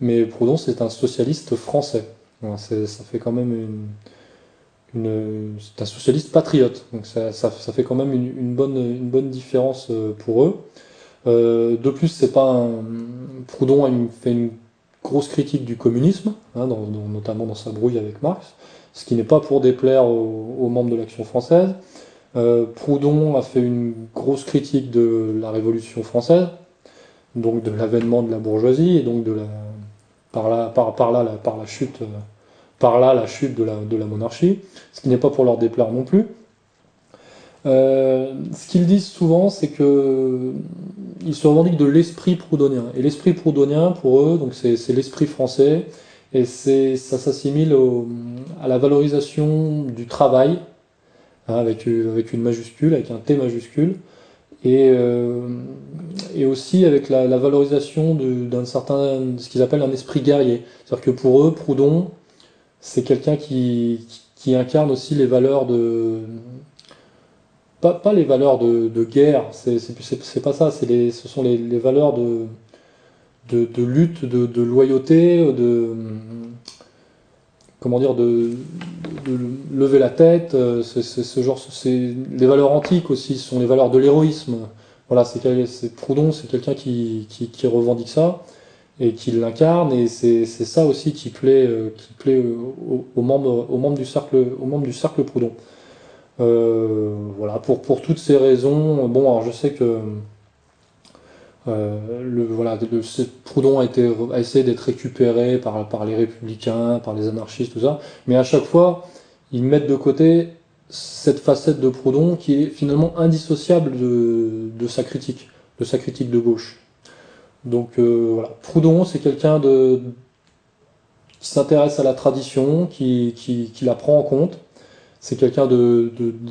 mais Proudhon c'est un socialiste français. ça fait quand même une, c'est un socialiste patriote. Donc ça, ça, fait quand même une, bonne, une bonne différence euh, pour eux. De plus, c'est pas un, Proudhon a fait une grosse critique du communisme, hein, notamment dans sa brouille avec Marx, ce qui n'est pas pour déplaire aux, membres de l'Action française. Euh, Proudhon a fait une grosse critique de la Révolution française, donc de l'avènement de la bourgeoisie, et donc de la, par, là, par, là, la, chute, euh, par là la chute de la monarchie, ce qui n'est pas pour leur déplaire non plus. Euh, ce qu'ils disent souvent, c'est que ils se revendiquent de l'esprit proudhonien. Et l'esprit proudhonien, pour eux, donc c'est l'esprit français, et ça s'assimile à la valorisation du travail, hein, avec, avec une majuscule, avec un T majuscule, et, euh, et aussi avec la, valorisation d'un certain, ce qu'ils appellent un esprit guerrier. C'est-à-dire que pour eux, Proudhon, c'est quelqu'un qui, qui incarne aussi les valeurs de, pas, les valeurs de, guerre, c'est pas ça, les, ce sont les, valeurs de, de, lutte, de, loyauté, de comment dire, de, lever la tête, euh, c'est ce genre, les valeurs antiques aussi, ce sont les valeurs de l'héroïsme. Voilà, c'est Proudhon, c'est quelqu'un qui, qui, revendique ça et qui l'incarne, et c'est ça aussi qui plaît, euh, qui plaît aux, membres, aux membres du cercle, aux membres du cercle Proudhon. Euh, voilà, pour, pour toutes ces raisons, bon, alors je sais que euh, le, voilà, le, Proudhon a, été, a essayé d'être récupéré par, par les républicains, par les anarchistes, tout ça, mais à chaque fois, ils mettent de côté cette facette de Proudhon qui est finalement indissociable de, de sa critique, de sa critique de gauche. Donc euh, voilà, Proudhon, c'est quelqu'un de qui s'intéresse à la tradition, qui, qui, qui la prend en compte, c'est quelqu'un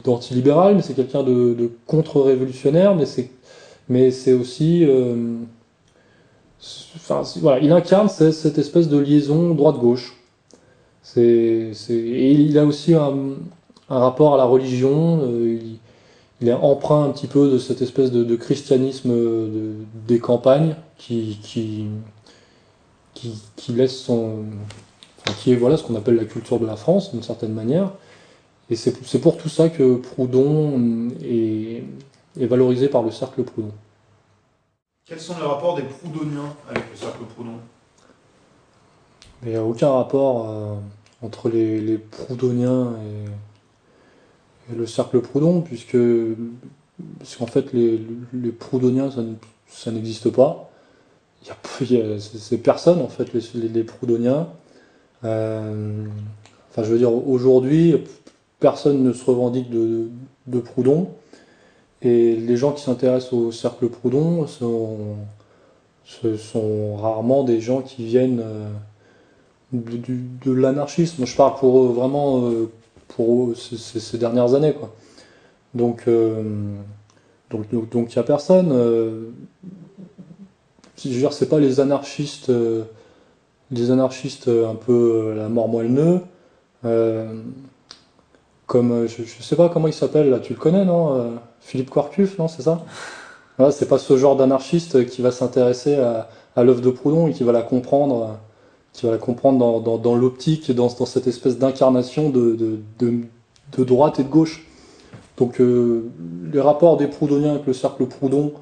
d'antilibéral, mais c'est quelqu'un de, contre-révolutionnaire, mais c'est aussi euh, il incarne cette espèce de liaison droite-gauche. Il a aussi un, rapport à la religion. Euh, il, est emprunt un petit peu de cette espèce de, christianisme des campagnes qui, laisse son. qui est voilà, ce qu'on appelle la culture de la France, d'une certaine manière. Et c'est pour tout ça que Proudhon est, est valorisé par le cercle Proudhon. Quels sont les rapports des Proudhoniens avec le cercle Proudhon? Il n'y a aucun rapport euh, entre les, Proudhoniens et, le cercle Proudhon, puisque parce qu'en fait les, Proudhoniens ça, n'existe pas. Il c'est personne en fait les, Proudhoniens. Euh, enfin je veux dire aujourd'hui personne ne se revendique de, Proudhon. Et les gens qui s'intéressent au cercle Proudhon sont, ce sont rarement des gens qui viennent euh, de, l'anarchisme. Je parle pour vraiment euh, pour ces, dernières années. Quoi. Donc, euh, donc, donc il n'y a personne. je veux c'est pas les anarchistes, les anarchistes un peu la mort moelle comme je, ne sais pas comment il s'appelle là, tu le connais non Philippe Quarcuf, non, c'est ça? C'est pas ce genre d'anarchiste qui va s'intéresser à, l'œuvre de Proudhon et qui va la comprendre, qui va la comprendre dans, l'optique, dans, cette espèce d'incarnation de, droite et de gauche. Donc euh, les rapports des Proudhoniens avec le cercle Proudhon,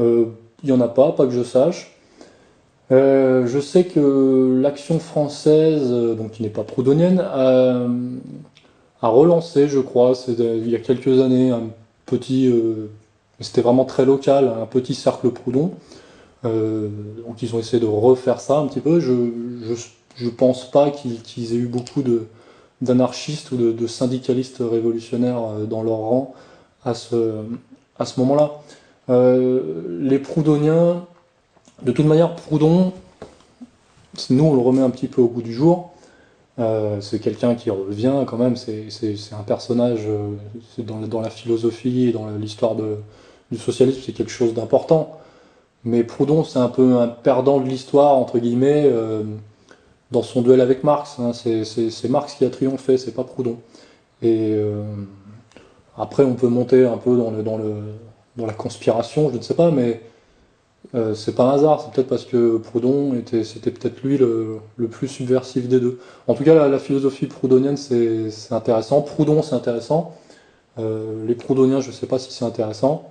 euh, il n'y en a pas, pas que je sache. Euh, je sais que l'action française, donc qui n'est pas proudhonienne, a, a, relancé, je crois, il y a quelques années, un petit, euh, c'était vraiment très local, un petit cercle Proudhon. Euh, donc ils ont essayé de refaire ça un petit peu. Je je, pense pas qu'ils aient eu beaucoup d'anarchistes ou de, syndicalistes révolutionnaires euh, dans leur rang à ce, à ce moment-là. les Proudhoniens, de toute manière, Proudhon, nous on le remet un petit peu au goût du jour. Euh, c'est quelqu'un qui revient quand même, c'est un personnage euh, dans, dans, la philosophie et dans l'histoire du socialisme, c'est quelque chose d'important. Mais Proudhon, c'est un peu un perdant de l'histoire, entre guillemets, euh, dans son duel avec Marx. Hein. C'est Marx qui a triomphé, c'est pas Proudhon. Et après, on peut monter un peu dans, le, dans, le, dans la conspiration, je ne sais pas, mais euh, c'est pas un hasard, c'est peut-être parce que Proudhon était, c'était peut-être lui le, plus subversif des deux. En tout cas, la, philosophie proudhonienne, c'est, intéressant. Proudhon, c'est intéressant. Euh, les proudhoniens, je ne sais pas si c'est intéressant,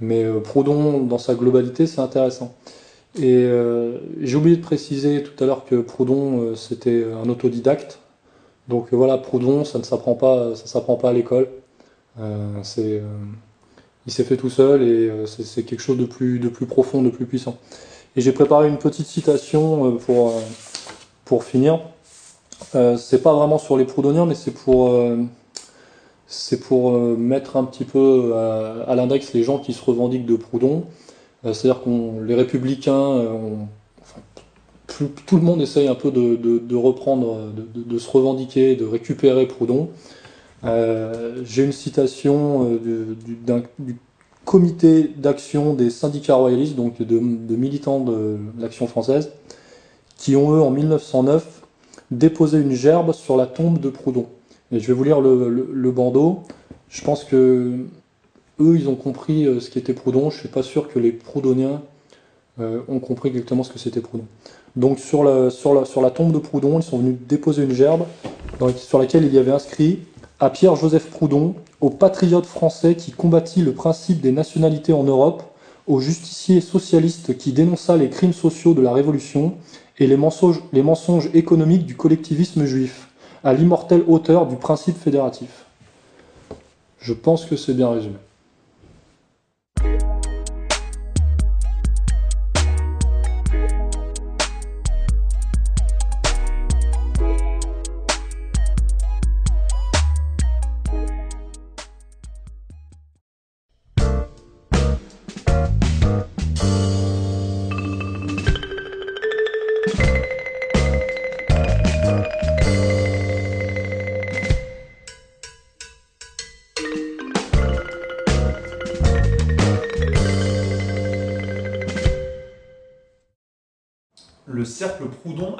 mais euh, Proudhon, dans sa globalité, c'est intéressant. Et j'ai oublié de préciser tout à l'heure que Proudhon, c'était un autodidacte. Donc voilà, Proudhon, ça ne s'apprend pas, ça s'apprend pas à l'école. c'est il s'est fait tout seul et euh, c'est quelque chose de plus, profond, de plus puissant. Et j'ai préparé une petite citation euh, pour, euh, pour finir. c'est pas vraiment sur les proudhoniens, mais c'est pour, mettre un petit peu à, l'index les gens qui se revendiquent de Proudhon. C'est-à-dire qu'on les républicains, tout le monde essaye un peu de, reprendre, de, se revendiquer, de récupérer Proudhon. Euh, j'ai une citation euh, du, comité d'action des syndicats royalistes, donc de, militants de l'action française, qui ont, eux, en 1909, déposé une gerbe sur la tombe de Proudhon. Et je vais vous lire le, bandeau. Je pense que eux, ils ont compris euh, ce qu'était Proudhon. Je suis pas sûr que les Proudhoniens ont compris exactement ce que c'était Proudhon. Donc sur la tombe de Proudhon, ils sont venus déposer une gerbe sur laquelle il y avait inscrit à Pierre-Joseph Proudhon, au patriote français qui combattit le principe des nationalités en Europe, au justicier socialiste qui dénonça les crimes sociaux de la Révolution et les mensonges, les mensonges économiques du collectivisme juif, à l'immortel auteur du principe fédératif. Je pense que c'est bien résumé.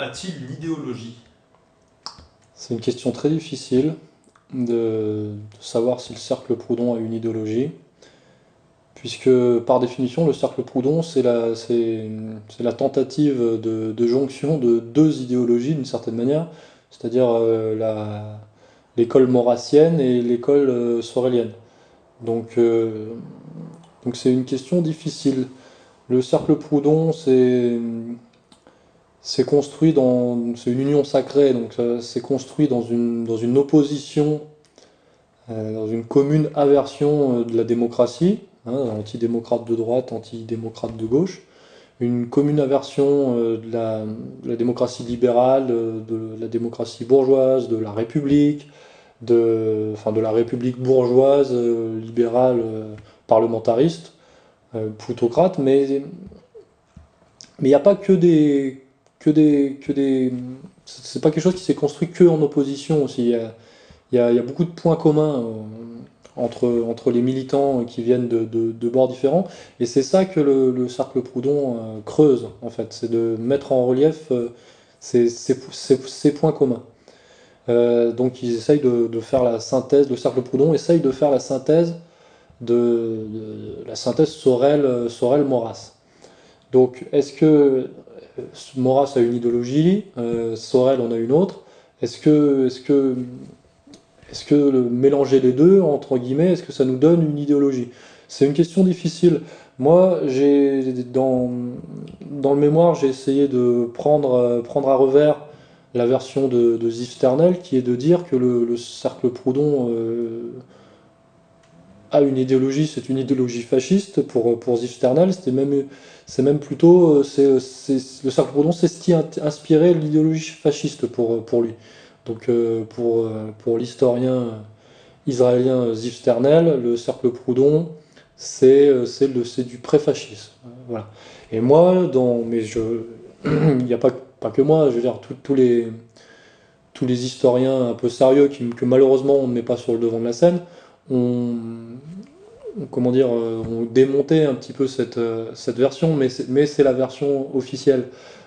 A-t-il une idéologie? C'est une question très difficile de, savoir si le cercle Proudhon a une idéologie, puisque par définition, le cercle Proudhon, c'est la, tentative de, jonction de deux idéologies d'une certaine manière, c'est-à-dire euh, l'école maurassienne et l'école euh, sorélienne. Donc, euh, donc c'est une question difficile. Le cercle Proudhon, c'est c'est construit dans. C'est une union sacrée, donc c'est construit dans une, dans une opposition, euh, dans une commune aversion euh, de la démocratie, hein, antidémocrate de droite, antidémocrate de gauche, une commune aversion euh, de, la, la, démocratie libérale, de la démocratie bourgeoise, de la République, de, enfin, de la République bourgeoise, libérale, parlementariste, plutocrate, mais mais il n'y a pas que des, que des. Que des c'est pas quelque chose qui s'est construit que en opposition aussi. Il y a, il y a, beaucoup de points communs euh, entre, entre les militants qui viennent de, de, bords différents. Et c'est ça que le, cercle Proudhon euh, creuse, en fait. C'est de mettre en relief euh, ces, ces, points communs. donc ils essayent de, de, faire la synthèse, le cercle Proudhon essaye de faire la synthèse de, la synthèse Sorel-Maurras. Donc est-ce que Maurras a une idéologie, euh, Sorel en a une autre. Est-ce que, est que, est que le, mélanger les deux, entre guillemets, est-ce que ça nous donne une idéologie? C'est une question difficile. Moi, j'ai dans, dans le mémoire, j'ai essayé de prendre, prendre à revers la version de, de Sternel, qui est de dire que le, cercle Proudhon a une idéologie, c'est une idéologie fasciste pour, pour Sternel. C'était même c'est même plutôt euh, c'est, le cercle Proudhon, c'est ce qui a inspiré l'idéologie fasciste pour, pour lui. Donc euh, pour, euh, pour l'historien israélien Ziv Sternel, le cercle Proudhon, c'est, c'est, c'est du pré-fascisme. Voilà. Et moi, dans, mais je, (clears throat) il n'y a pas, pas que moi, je veux dire, tous les, tous les historiens un peu sérieux qui, que malheureusement on ne met pas sur le devant de la scène, ont, comment dire, euh, ont démonté un petit peu cette, euh, cette version, mais c'est la version officielle.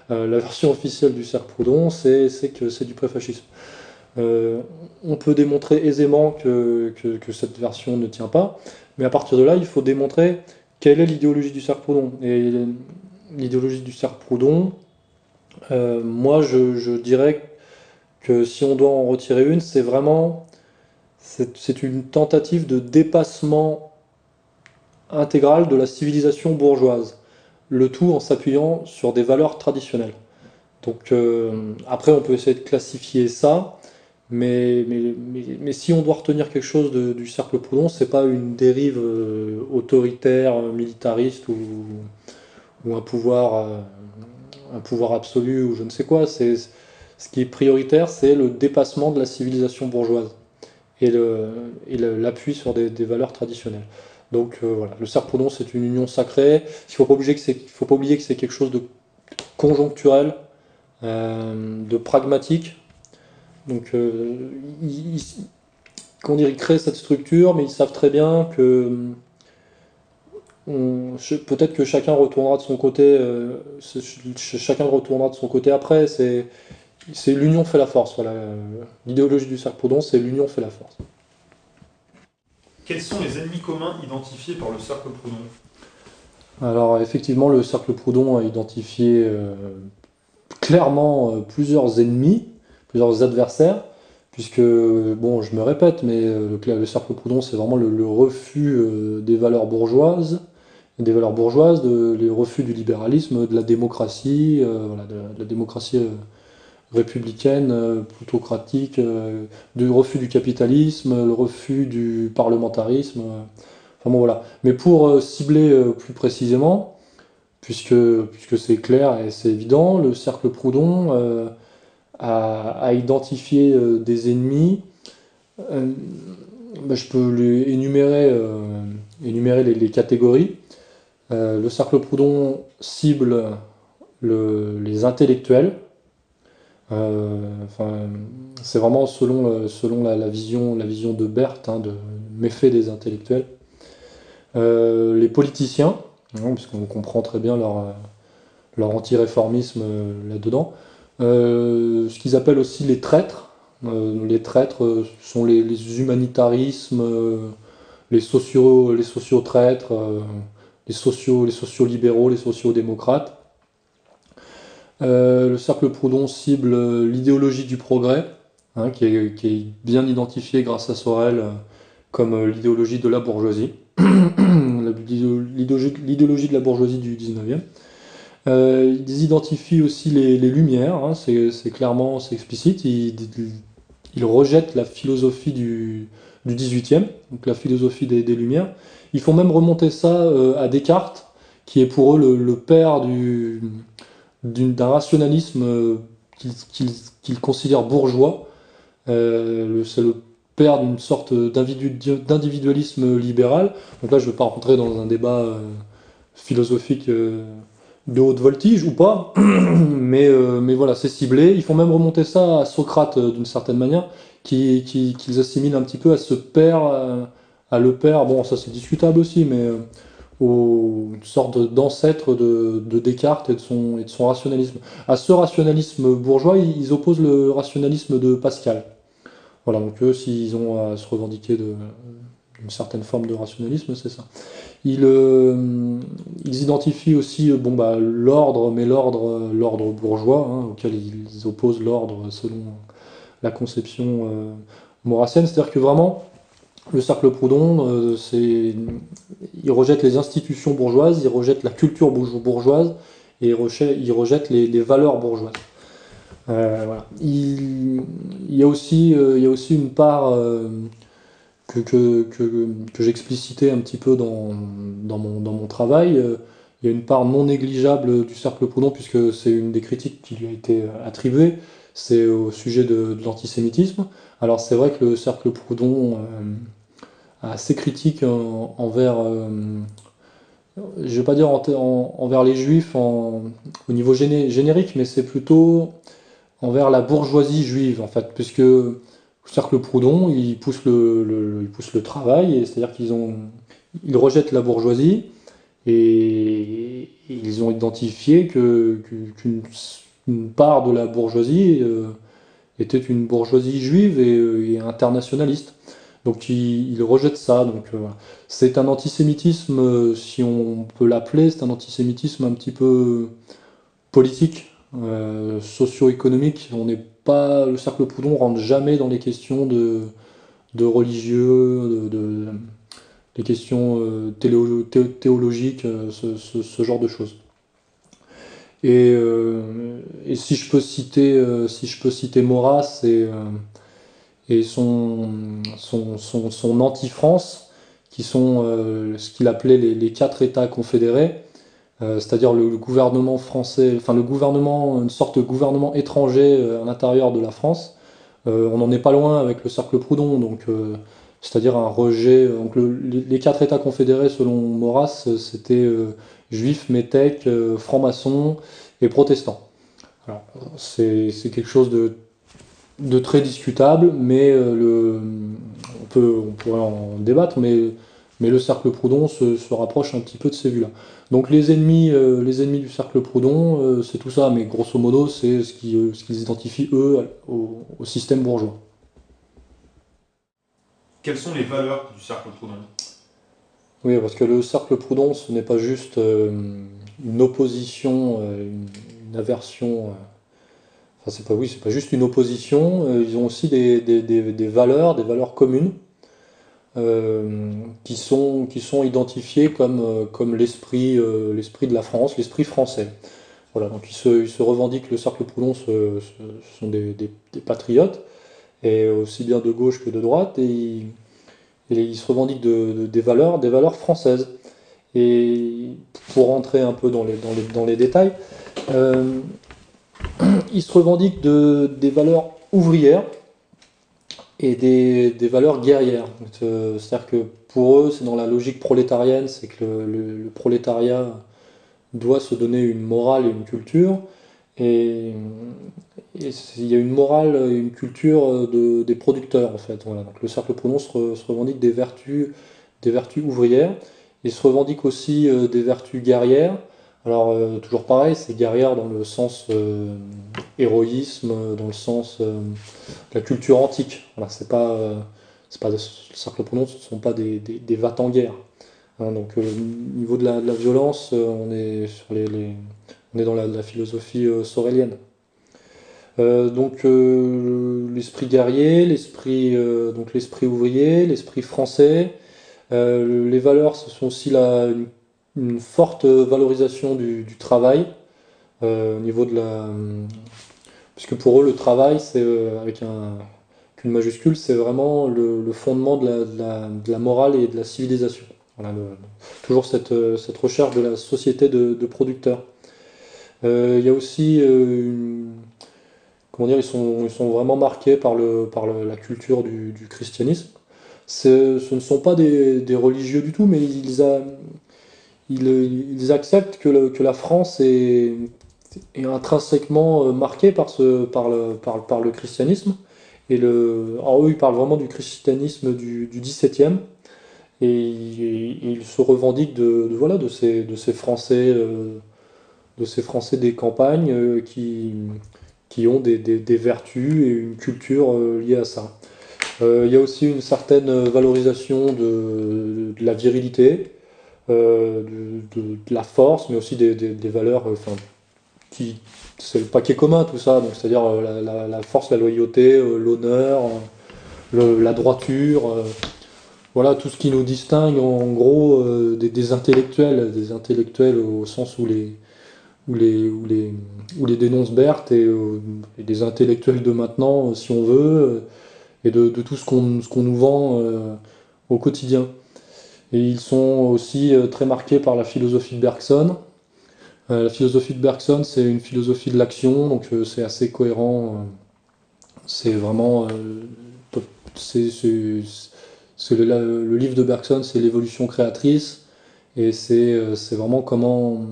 Euh, la version officielle du cercle Proudhon, c'est que c'est du préfascisme. on peut démontrer aisément que, que, cette version ne tient pas, mais à partir de là, il faut démontrer quelle est l'idéologie du cercle Proudhon. Et l'idéologie du cercle Proudhon, moi je, je, dirais que si on doit en retirer une, c'est vraiment c'est une tentative de dépassement intégrale de la civilisation bourgeoise, le tout en s'appuyant sur des valeurs traditionnelles. Donc euh, après, on peut essayer de classifier ça, mais, si on doit retenir quelque chose du cercle Proudhon, c'est pas une dérive euh, autoritaire, militariste ou, ou un pouvoir, euh, un pouvoir absolu ou je ne sais quoi. C'est ce qui est prioritaire, c'est le dépassement de la civilisation bourgeoise et l'appui sur des, valeurs traditionnelles. Donc euh, voilà, le cercle Proudhon, c'est une union sacrée. Il faut, pas oublier que faut pas oublier que c'est quelque chose de conjoncturel, euh, de pragmatique. Donc euh, ils, ils, créent cette structure, mais ils savent très bien que peut-être que chacun retournera de son côté, chacun retournera de son côté après. C'est l'union fait la force. Voilà. L'idéologie du cercle Proudhon, c'est l'union fait la force. Quels sont les ennemis communs identifiés par le cercle Proudhon? Alors effectivement, le cercle Proudhon a identifié euh, clairement euh, plusieurs ennemis, plusieurs adversaires, puisque, bon, je me répète, mais euh, le, cercle Proudhon, c'est vraiment le, refus des valeurs bourgeoises, des valeurs bourgeoises, de, le refus du libéralisme, de la démocratie, de, la démocratie républicaine, euh, plutocratique, euh, du refus du capitalisme, le refus du parlementarisme. Euh. Mais pour cibler plus précisément, puisque, c'est clair et c'est évident, le cercle Proudhon a, identifié des ennemis. Ben, je peux les énumérer, les, catégories. le cercle Proudhon cible les intellectuels, enfin, c'est vraiment selon, euh, selon la, vision, la vision de Berthe, hein, de méfait des intellectuels. Euh, les politiciens, hein, puisqu'on comprend très bien leur, leur anti-réformisme là-dedans. ce qu'ils appellent aussi les traîtres. les traîtres sont les, humanitarismes, les sociaux, les sociaux-traîtres, les sociaux, les sociaux-libéraux, les sociaux-démocrates. le cercle Proudhon cible l'idéologie du progrès, hein, qui, est, bien identifiée grâce à Sorel comme l'idéologie de la bourgeoisie. (clears throat) l'idéologie de la bourgeoisie du 19e. Euh, ils identifient aussi les, Lumières, hein, c'est clairement, c'est explicite. Ils, rejettent la philosophie du, du 18e, donc la philosophie des, Lumières. Ils font même remonter ça euh, à Descartes, qui est pour eux le, père d'un rationalisme euh, qu'ils considèrent bourgeois. c'est le d'une sorte d'individualisme libéral. Donc là, je ne vais pas rentrer dans un débat euh, philosophique euh, de haute voltige ou pas, (clears throat) mais, euh, mais voilà, c'est ciblé. Ils font même remonter ça à Socrate d'une certaine manière, qu'ils qui, assimilent un petit peu à ce père, à le père, bon, ça c'est discutable aussi, mais aux, une sorte d'ancêtre de, Descartes et de, son, rationalisme. À ce rationalisme bourgeois, ils opposent le rationalisme de Pascal. Voilà, donc eux, s'ils ont à se revendiquer d'une certaine forme de rationalisme, c'est ça. Ils, euh, identifient aussi euh, bon, bah, l'ordre, mais l'ordre, l'ordre bourgeois, hein, auquel ils opposent l'ordre selon la conception euh, maurassienne. C'est-à-dire que vraiment, le cercle Proudhon, c'est, il rejette les institutions bourgeoises, il rejette la culture bourgeoise et il rejette, les, valeurs bourgeoises. Euh, voilà. il, y a aussi, euh, il y a aussi une part euh, que, j'explicitais un petit peu dans mon travail. il y a une part non négligeable du cercle Proudhon, puisque c'est une des critiques qui lui a été attribuée, c'est au sujet de, l'antisémitisme. Alors c'est vrai que le cercle Proudhon a assez critique envers je ne vais pas dire envers les juifs au niveau générique, mais c'est plutôt envers la bourgeoisie juive, en fait, puisque le cercle Proudhon, il pousse le, travail, c'est-à-dire qu'ils ont, ils rejettent la bourgeoisie, et ils ont identifié qu'une part de la bourgeoisie euh, était une bourgeoisie juive et, internationaliste. Donc ils rejettent ça. Donc euh, c'est un antisémitisme, euh, si on peut l'appeler, c'est un antisémitisme un petit peu politique, euh, socio-économique. On n'est pas le cercle Proudhon rentre jamais dans les questions de, religieux, de, des questions euh, théologiques, euh, ce, genre de choses. Et, et, si je peux citer, si je peux citer Maurras et, et son, son, son, anti-France, qui sont ce qu'il appelait les, quatre États confédérés, euh, c'est-à-dire le, gouvernement français, enfin le gouvernement, une sorte de gouvernement étranger euh, à l'intérieur de la France. Euh, on n'en est pas loin avec le cercle Proudhon, donc c'est-à-dire un rejet. Les quatre États confédérés, selon Maurras, c'était juifs, métèques, francs-maçons et protestants. C'est quelque chose de, très discutable, mais le, on, peut, pourrait en débattre, mais le cercle Proudhon se, rapproche un petit peu de ces vues-là. Donc les ennemis, euh, les ennemis du cercle Proudhon, euh, c'est tout ça, mais grosso modo, c'est ce qu'ils euh, ce identifient, eux, au, système bourgeois. Quelles sont les valeurs du cercle Proudhon? Oui, parce que le cercle Proudhon, ce n'est pas juste une opposition, une, aversion. enfin, c'est pas, oui, c'est pas juste une opposition, ils ont aussi des, des valeurs, des valeurs communes euh, qui, sont, qui sont identifiés comme, euh, comme l'esprit euh, l'esprit de la France, l'esprit français. Voilà, donc ils se, ils se, revendiquent, le cercle Proudhon ce, sont des, des, patriotes, et aussi bien de gauche que de droite, et ils, ils se revendiquent de, des, valeurs, des valeurs françaises. Et pour rentrer un peu dans les, détails, euh, (clears throat) ils se revendiquent de, des valeurs ouvrières, et des, des valeurs guerrières. Euh, c'est-à-dire que pour eux, c'est dans la logique prolétarienne, c'est que le, prolétariat doit se donner une morale et une culture. Et, il y a une morale et une culture de, des producteurs, en fait. Voilà. Donc le cercle Proudhon se, revendique des vertus, des vertus ouvrières. Il se revendique aussi euh, des vertus guerrières, Alors, toujours pareil, c'est guerrière dans le sens héroïsme, dans le sens de la culture antique. Voilà, c'est pas, pas, le cercle Proudhon, ce ne sont pas des, des, en guerre. Hein, donc, au niveau de la, violence, on est, sur les, on est dans la, philosophie sorélienne. Euh, donc euh, l'esprit guerrier, l'esprit euh, donc l'esprit ouvrier, l'esprit français. les valeurs, ce sont aussi la, une, forte valorisation du, travail au niveau de la puisque pour eux le travail c'est avec un qu'une majuscule c'est vraiment le, fondement de la, morale et de la civilisation. toujours cette, cette, recherche de la société de, producteurs. Il y a aussi une, comment dire, ils sont, vraiment marqués par, le, par la culture du, christianisme. Ce ne sont pas des, religieux du tout, mais ils, acceptent que, la France est, intrinsèquement euh, marquée par, le, christianisme. Et le, eux, ils parlent vraiment du christianisme du, du XVIIe. Et, ils se revendiquent de, ces, Français, euh, de ces Français des campagnes euh, qui, qui ont des, vertus et une culture euh, liée à ça. Euh, il y a aussi une certaine valorisation de, la virilité, de, la force, mais aussi des, valeurs enfin, qui. C'est le paquet commun tout ça, donc c'est-à-dire la, force, la loyauté, l'honneur, la droiture, voilà tout ce qui nous distingue en gros des, intellectuels, des intellectuels au sens où les, ou les, ou les, les Berthe euh, et, des intellectuels de maintenant, euh, si on veut, euh, et de, tout ce qu'on qu'on nous vend au quotidien. Et ils sont aussi très marqués par la philosophie de Bergson. la philosophie de Bergson, c'est une philosophie de l'action, donc c'est assez cohérent. c'est vraiment. c'est le, le, livre de Bergson, c'est l'évolution créatrice. Et c'est vraiment comment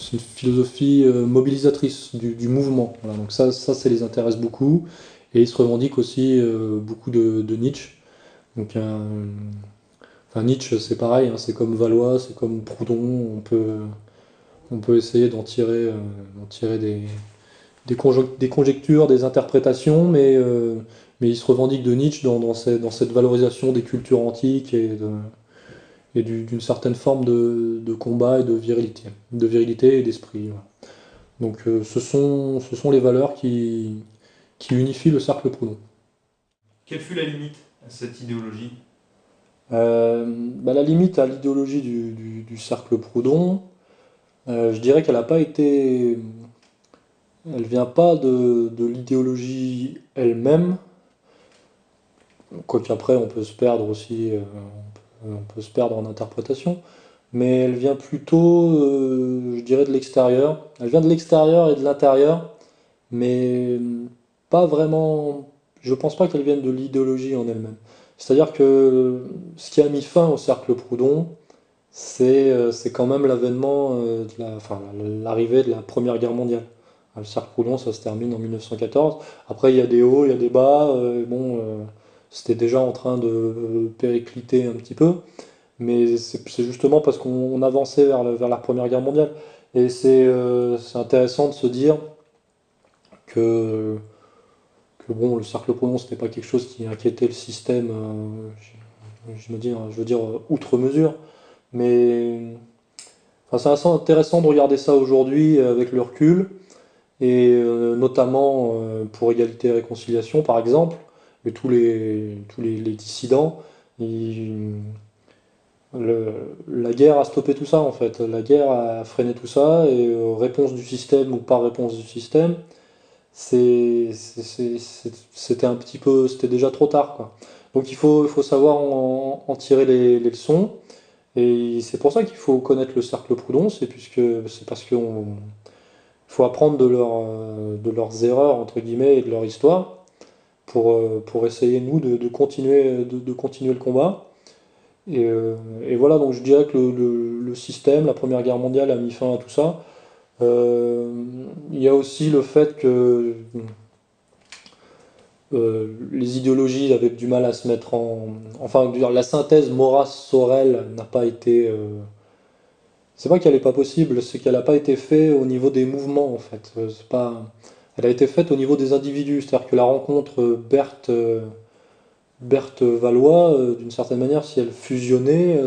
c'est une philosophie euh, mobilisatrice du, mouvement. donc ça, ça, les intéresse beaucoup. Et ils se revendiquent aussi euh, beaucoup de, Nietzsche. Donc, enfin, Nietzsche, c'est pareil, hein, c'est comme Valois, c'est comme Proudhon. On peut, on peut essayer d'en tirer, euh, tirer des, des, conjectures, des interprétations, mais, mais ils se revendiquent de Nietzsche dans, dans, dans cette valorisation des cultures antiques et de, et d'une certaine forme de, combat et de virilité, de virilité et d'esprit. Donc euh, ce, sont, ce sont les valeurs qui, qui unifient le cercle Proudhon. Quelle fut la limite à cette idéologie? Euh, bah, La limite à l'idéologie du, cercle Proudhon, euh, je dirais qu'elle n'a pas été... Elle vient pas de, de l'idéologie elle-même, quoique après on peut se perdre aussi, on peut se perdre en interprétation, mais elle vient plutôt, euh, je dirais, de l'extérieur. Elle vient de l'extérieur et de l'intérieur, mais pas vraiment. Je pense pas qu'elle vienne de l'idéologie en elle-même. C'est-à-dire que ce qui a mis fin au cercle Proudhon, c'est euh, quand même l'avènement, enfin, l'arrivée de la Première Guerre mondiale. Le cercle Proudhon, ça se termine en 1914. Après, il y a des hauts, il y a des bas. bon, c'était déjà en train de péricliter un petit peu, mais c'est justement parce qu'on avançait vers, vers, la Première Guerre mondiale. Et euh, c'est intéressant de se dire que, que bon, le cercle Proudhon, ce n'était pas quelque chose qui inquiétait le système, euh, je, me dis, je veux dire, outre mesure, mais enfin, c'est intéressant de regarder ça aujourd'hui avec le recul, et euh, notamment pour égalité et réconciliation, par exemple, et tous les, tous les, dissidents. la guerre a stoppé tout ça en fait. La guerre a freiné tout ça et euh, réponse du système ou pas réponse du système, c'était un petit peu, c'était déjà trop tard quoi. Donc il faut, il faut savoir en, tirer les, leçons et c'est pour ça qu'il faut connaître le cercle Proudhon, c'est c'est parce qu'il faut apprendre de, leur, de leurs erreurs entre guillemets et de leur histoire pour, euh, pour essayer, nous, de, continuer, de, continuer le combat. Euh, et, voilà, donc je dirais que le, système, la Première Guerre mondiale a mis fin à tout ça. Euh, il y a aussi le fait que les idéologies avaient du mal à se mettre en... Enfin, la synthèse Maurras-Sorel n'a pas été... c'est pas qu'elle n'est pas possible, c'est qu'elle n'a pas été faite au niveau des mouvements en fait. C'est pas, elle a été faite au niveau des individus, c'est-à-dire que la rencontre Berthe, Berthe Valois, d'une certaine manière, si elle fusionnait,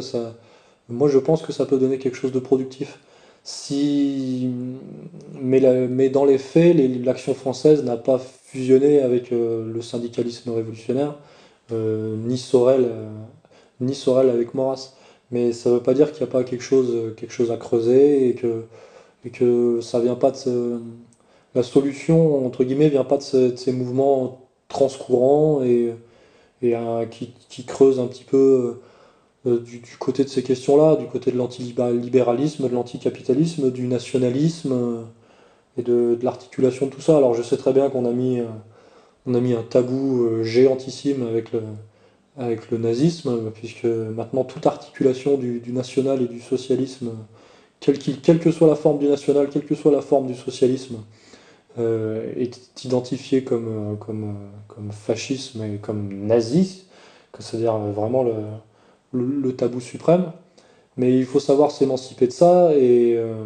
moi je pense que ça peut donner quelque chose de productif. Si, mais, dans les faits, l'action française n'a pas fusionné avec le syndicalisme révolutionnaire, ni Sorel, ni Sorel avec Maurras mais ça ne veut pas dire qu'il n'y a pas quelque chose, à creuser et que, et que ça vient pas de la solution entre guillemets vient pas de, ces mouvements transcourants et, qui, creusent un petit peu euh, du, côté de ces questions-là, du côté de l'antilibéralisme, de l'anticapitalisme, du nationalisme euh, et de, l'articulation de tout ça. Alors je sais très bien qu'on a mis euh, un tabou géantissime avec le, nazisme, puisque maintenant toute articulation du, national et du socialisme, quelle, que soit la forme du national, quelle que soit la forme du socialisme, euh, est identifiée comme, comme, comme fascisme et comme nazi, c'est-à-dire vraiment le, le, tabou suprême. Mais il faut savoir s'émanciper de ça et, euh,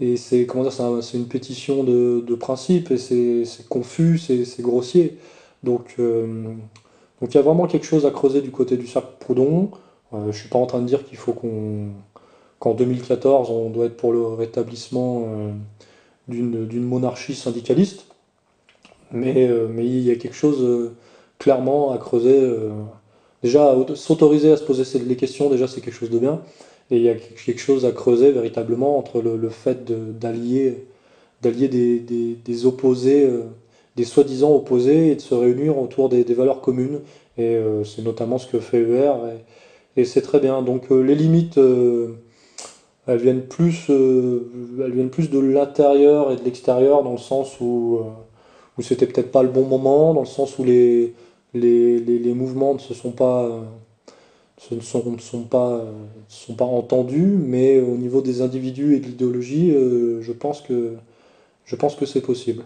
et c'est comment dire, c'est une pétition de, de principe et c'est confus, c'est grossier. Donc euh, donc il y a vraiment quelque chose à creuser du côté du cercle Proudhon. Euh, je ne suis pas en train de dire qu'il faut qu'on qu'en 2014 on doit être pour le rétablissement euh, d'une monarchie syndicaliste, mais, euh, mais il y a quelque chose clairement à creuser. déjà, s'autoriser à se poser les questions, déjà c'est quelque chose de bien, et il y a quelque chose à creuser véritablement entre le, fait d'allier d'allier des, des, opposés des soi-disant opposés et de se réunir autour des, valeurs communes. Et euh, c'est notamment ce que fait ER, et, c'est très bien. Donc euh, les limites, euh, elles, viennent plus, elles viennent plus de l'intérieur et de l'extérieur, dans le sens où, où c'était peut-être pas le bon moment, dans le sens où les, les, les, mouvements ne se sont pas ce ne sont, sont, pas, sont pas entendus, mais au niveau des individus et de l'idéologie, je pense que, je pense que c'est possible.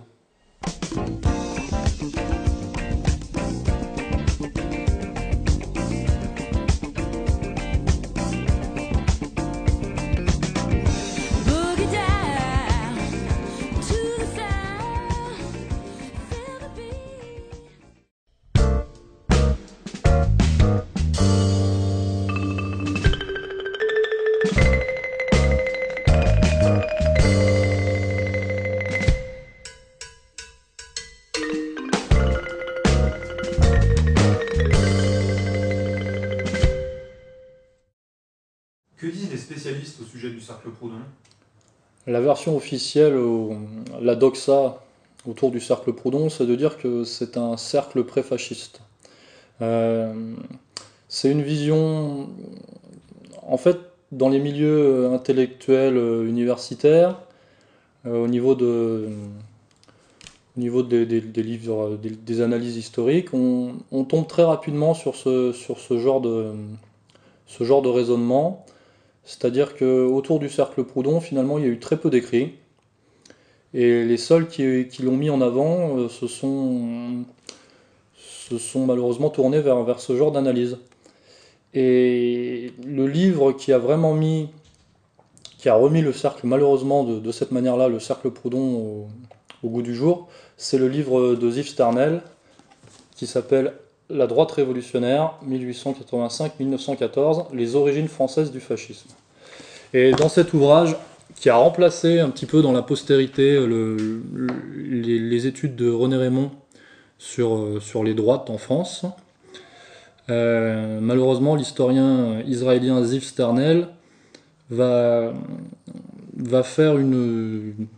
Du cercle Proudhon La version officielle, la doxa autour du cercle Proudhon, c'est de dire que c'est un cercle préfasciste. Euh, c'est une vision, en fait, dans les milieux intellectuels universitaires, euh, au niveau de au niveau des, livres, des, analyses historiques, on, tombe très rapidement sur ce, sur ce genre de, ce genre de raisonnement c'est-à-dire qu'autour du cercle Proudhon, finalement, il y a eu très peu d'écrits. Et les seuls qui, l'ont mis en avant euh, se, sont, se sont malheureusement tournés vers, ce genre d'analyse. Et le livre qui a vraiment mis, qui a remis le cercle, malheureusement, de, cette manière-là, le cercle Proudhon au, goût du jour, c'est le livre de Ziv Sternel, qui s'appelle la droite révolutionnaire, 1885-1914, les origines françaises du fascisme. Et dans cet ouvrage, qui a remplacé un petit peu dans la postérité les, études de René Raymond sur, euh, les droites en France, euh, malheureusement, l'historien israélien Ziv Sternel va, faire une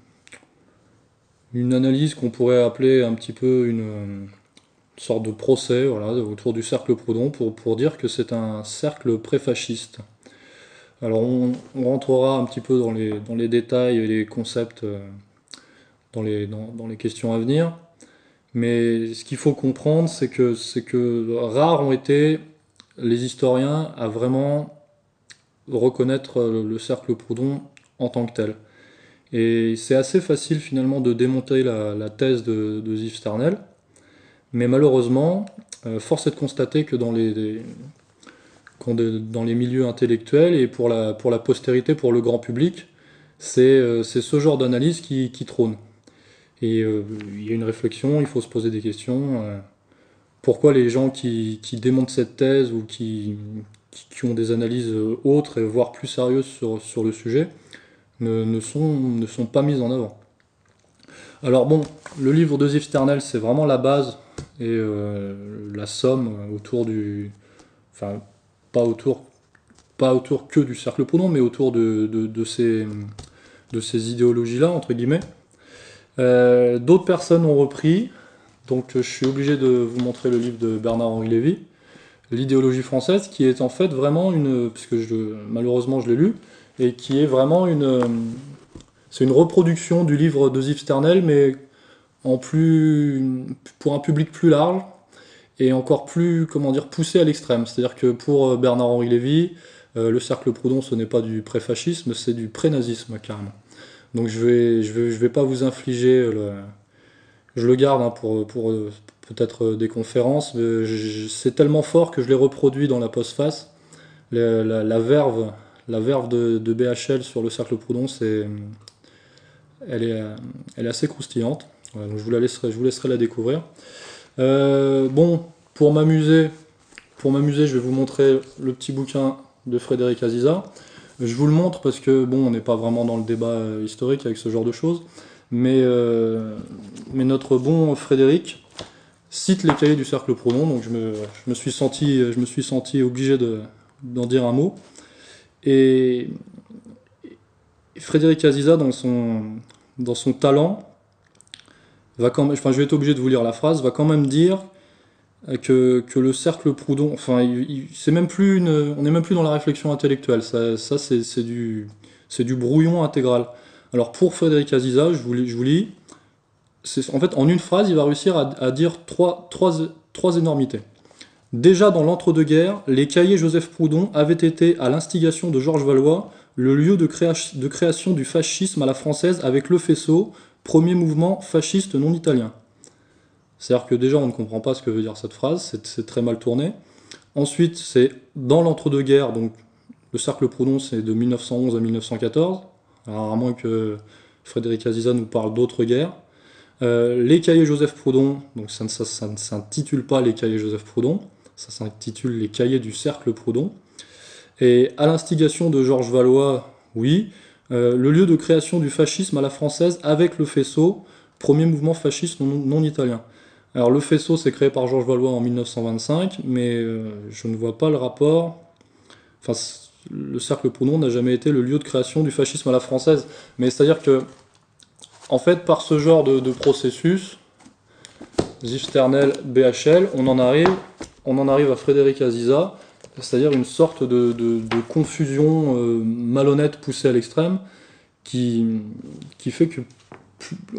analyse qu'on pourrait appeler un petit peu une sorte de procès voilà, autour du cercle Proudhon pour, pour dire que c'est un cercle préfasciste. Alors on, rentrera un petit peu dans les, dans les détails et les concepts euh, dans, les, dans, dans, les questions à venir, mais ce qu'il faut comprendre, c'est que, c'est que rares ont été les historiens à vraiment reconnaître le cercle Proudhon en tant que tel. Et c'est assez facile finalement de démonter la, thèse de, de Ziv mais malheureusement, euh, force est de constater que dans les, dans les milieux intellectuels et pour la, pour la postérité, pour le grand public, c'est ce genre d'analyse qui, qui, trône. Et il y a une réflexion, il faut se poser des questions. pourquoi les gens qui, qui, démontent cette thèse ou qui, qui, ont des analyses autres et voire plus sérieuses sur, sur le sujet ne, sont, ne sont pas mises en avant alors bon, le livre de Ziv Sternel, c'est vraiment la base et euh, la somme autour du... Enfin, pas autour, pas autour que du cercle Proudhon, mais autour de, ces, idéologies-là, entre guillemets. Euh, d'autres personnes ont repris, donc je suis obligé de vous montrer le livre de Bernard-Henri Lévy, L'idéologie française, qui est en fait vraiment une... puisque je, malheureusement je l'ai lu, et qui est vraiment une c'est une reproduction du livre de Sternel, mais en plus, pour un public plus large et encore plus, comment dire, poussé à l'extrême. C'est-à-dire que pour euh, Bernard-Henri Lévy, euh, le cercle Proudhon, ce n'est pas du pré-fascisme, c'est du pré-nazisme carrément. Donc je vais, je vais, je vais pas vous infliger le, je le garde hein, pour, pour euh, peut-être des conférences, c'est tellement fort que je l'ai reproduit dans la postface. La, la, verve, la verve de, de, BHL sur le cercle Proudhon, c'est elle est, elle est assez croustillante. Je, vous la laisserai, je vous laisserai la découvrir. Euh, bon, pour m'amuser, pour m'amuser, je vais vous montrer le petit bouquin de Frédéric Aziza. Je vous le montre parce que bon, on n'est pas vraiment dans le débat euh, historique avec ce genre de choses, mais, mais notre bon Frédéric cite les cahiers du cercle Proudhon, donc je me, je me suis senti, je me suis senti obligé d'en dire un mot. Et Frédéric Aziza, dans son, dans son talent, va quand même, enfin, je vais être obligé de vous lire la phrase, va quand même dire que, que le cercle Proudhon, enfin, c'est même plus on n'est même plus dans la réflexion intellectuelle, ça, ça c'est du, du brouillon intégral. Alors pour Frédéric Aziza, je vous, je vous lis, en fait, en une phrase, il va réussir à, à dire trois, trois, trois énormités. Déjà dans l'entre-deux-guerres, les cahiers Joseph Proudhon avaient été, à l'instigation de Georges Valois, le lieu de, création du fascisme à la française avec le faisceau, premier mouvement fasciste non italien. C'est-à-dire que déjà on ne comprend pas ce que veut dire cette phrase, c'est très mal tourné. Ensuite, c'est dans l'entre-deux-guerres, donc le cercle Proudhon c'est de 1911 à 1914, alors à moins que Frédéric Aziza nous parle d'autres guerres. Euh, les cahiers Joseph Proudhon, donc ça ne s'intitule pas les cahiers Joseph Proudhon, ça s'intitule les cahiers du cercle Proudhon. Et à l'instigation de Georges Valois, oui, euh, le lieu de création du fascisme à la française avec le faisceau, premier mouvement fasciste non, italien. Alors le faisceau c'est créé par Georges Valois en 1925, mais euh, je ne vois pas le rapport. Enfin, le cercle Proudhon n'a jamais été le lieu de création du fascisme à la française. Mais c'est-à-dire que, en fait, par ce genre de, processus, Zifternel, BHL, on en arrive, on en arrive à Frédéric Aziza, c'est-à-dire une sorte de, confusion euh, malhonnête poussée à l'extrême qui, qui fait que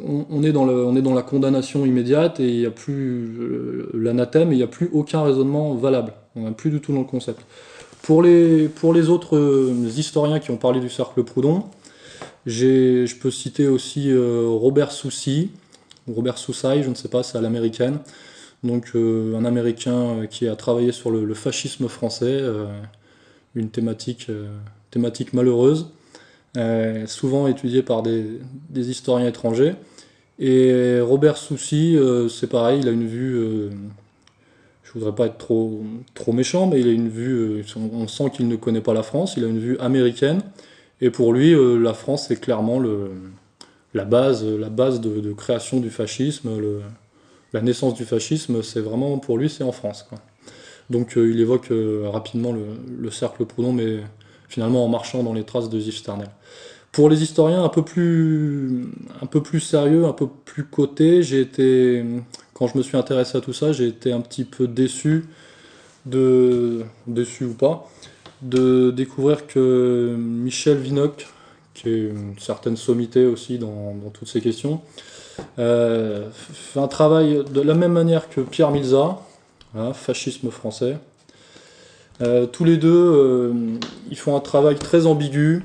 on, est dans on est dans la condamnation immédiate et il n'y a plus euh, l'anathème et il n'y a plus aucun raisonnement valable. On n'est plus du tout dans le concept. Pour les, pour les autres euh, historiens qui ont parlé du cercle Proudhon, je peux citer aussi Robert Soucy, Robert Soussay, je ne sais pas, c'est à l'américaine, donc euh, un Américain euh, qui a travaillé sur le, fascisme français, euh, une thématique, malheureuse, souvent étudiée par des, historiens étrangers. Et Robert Soucy, c'est pareil, il a une vue, je voudrais pas être trop, méchant, mais il a une vue, on sent qu'il ne connaît pas la France, il a une vue américaine, et pour lui, la France est clairement la base, de, création du fascisme, la naissance du fascisme, c'est vraiment pour lui, c'est en France. Donc euh, il évoque euh, rapidement le, cercle Proudhon, mais finalement en marchant dans les traces de Ziv Sternel. Pour les historiens un peu plus, un peu plus sérieux, un peu plus cotés, j'ai été, quand je me suis intéressé à tout ça, j'ai été un petit peu déçu, de, déçu ou pas, de découvrir que Michel Vinocq, qui est une certaine sommité aussi dans toutes ces questions, un travail de la même manière que Pierre Milza, hein, fascisme français. Euh, tous les deux, euh, ils font un travail très ambigu,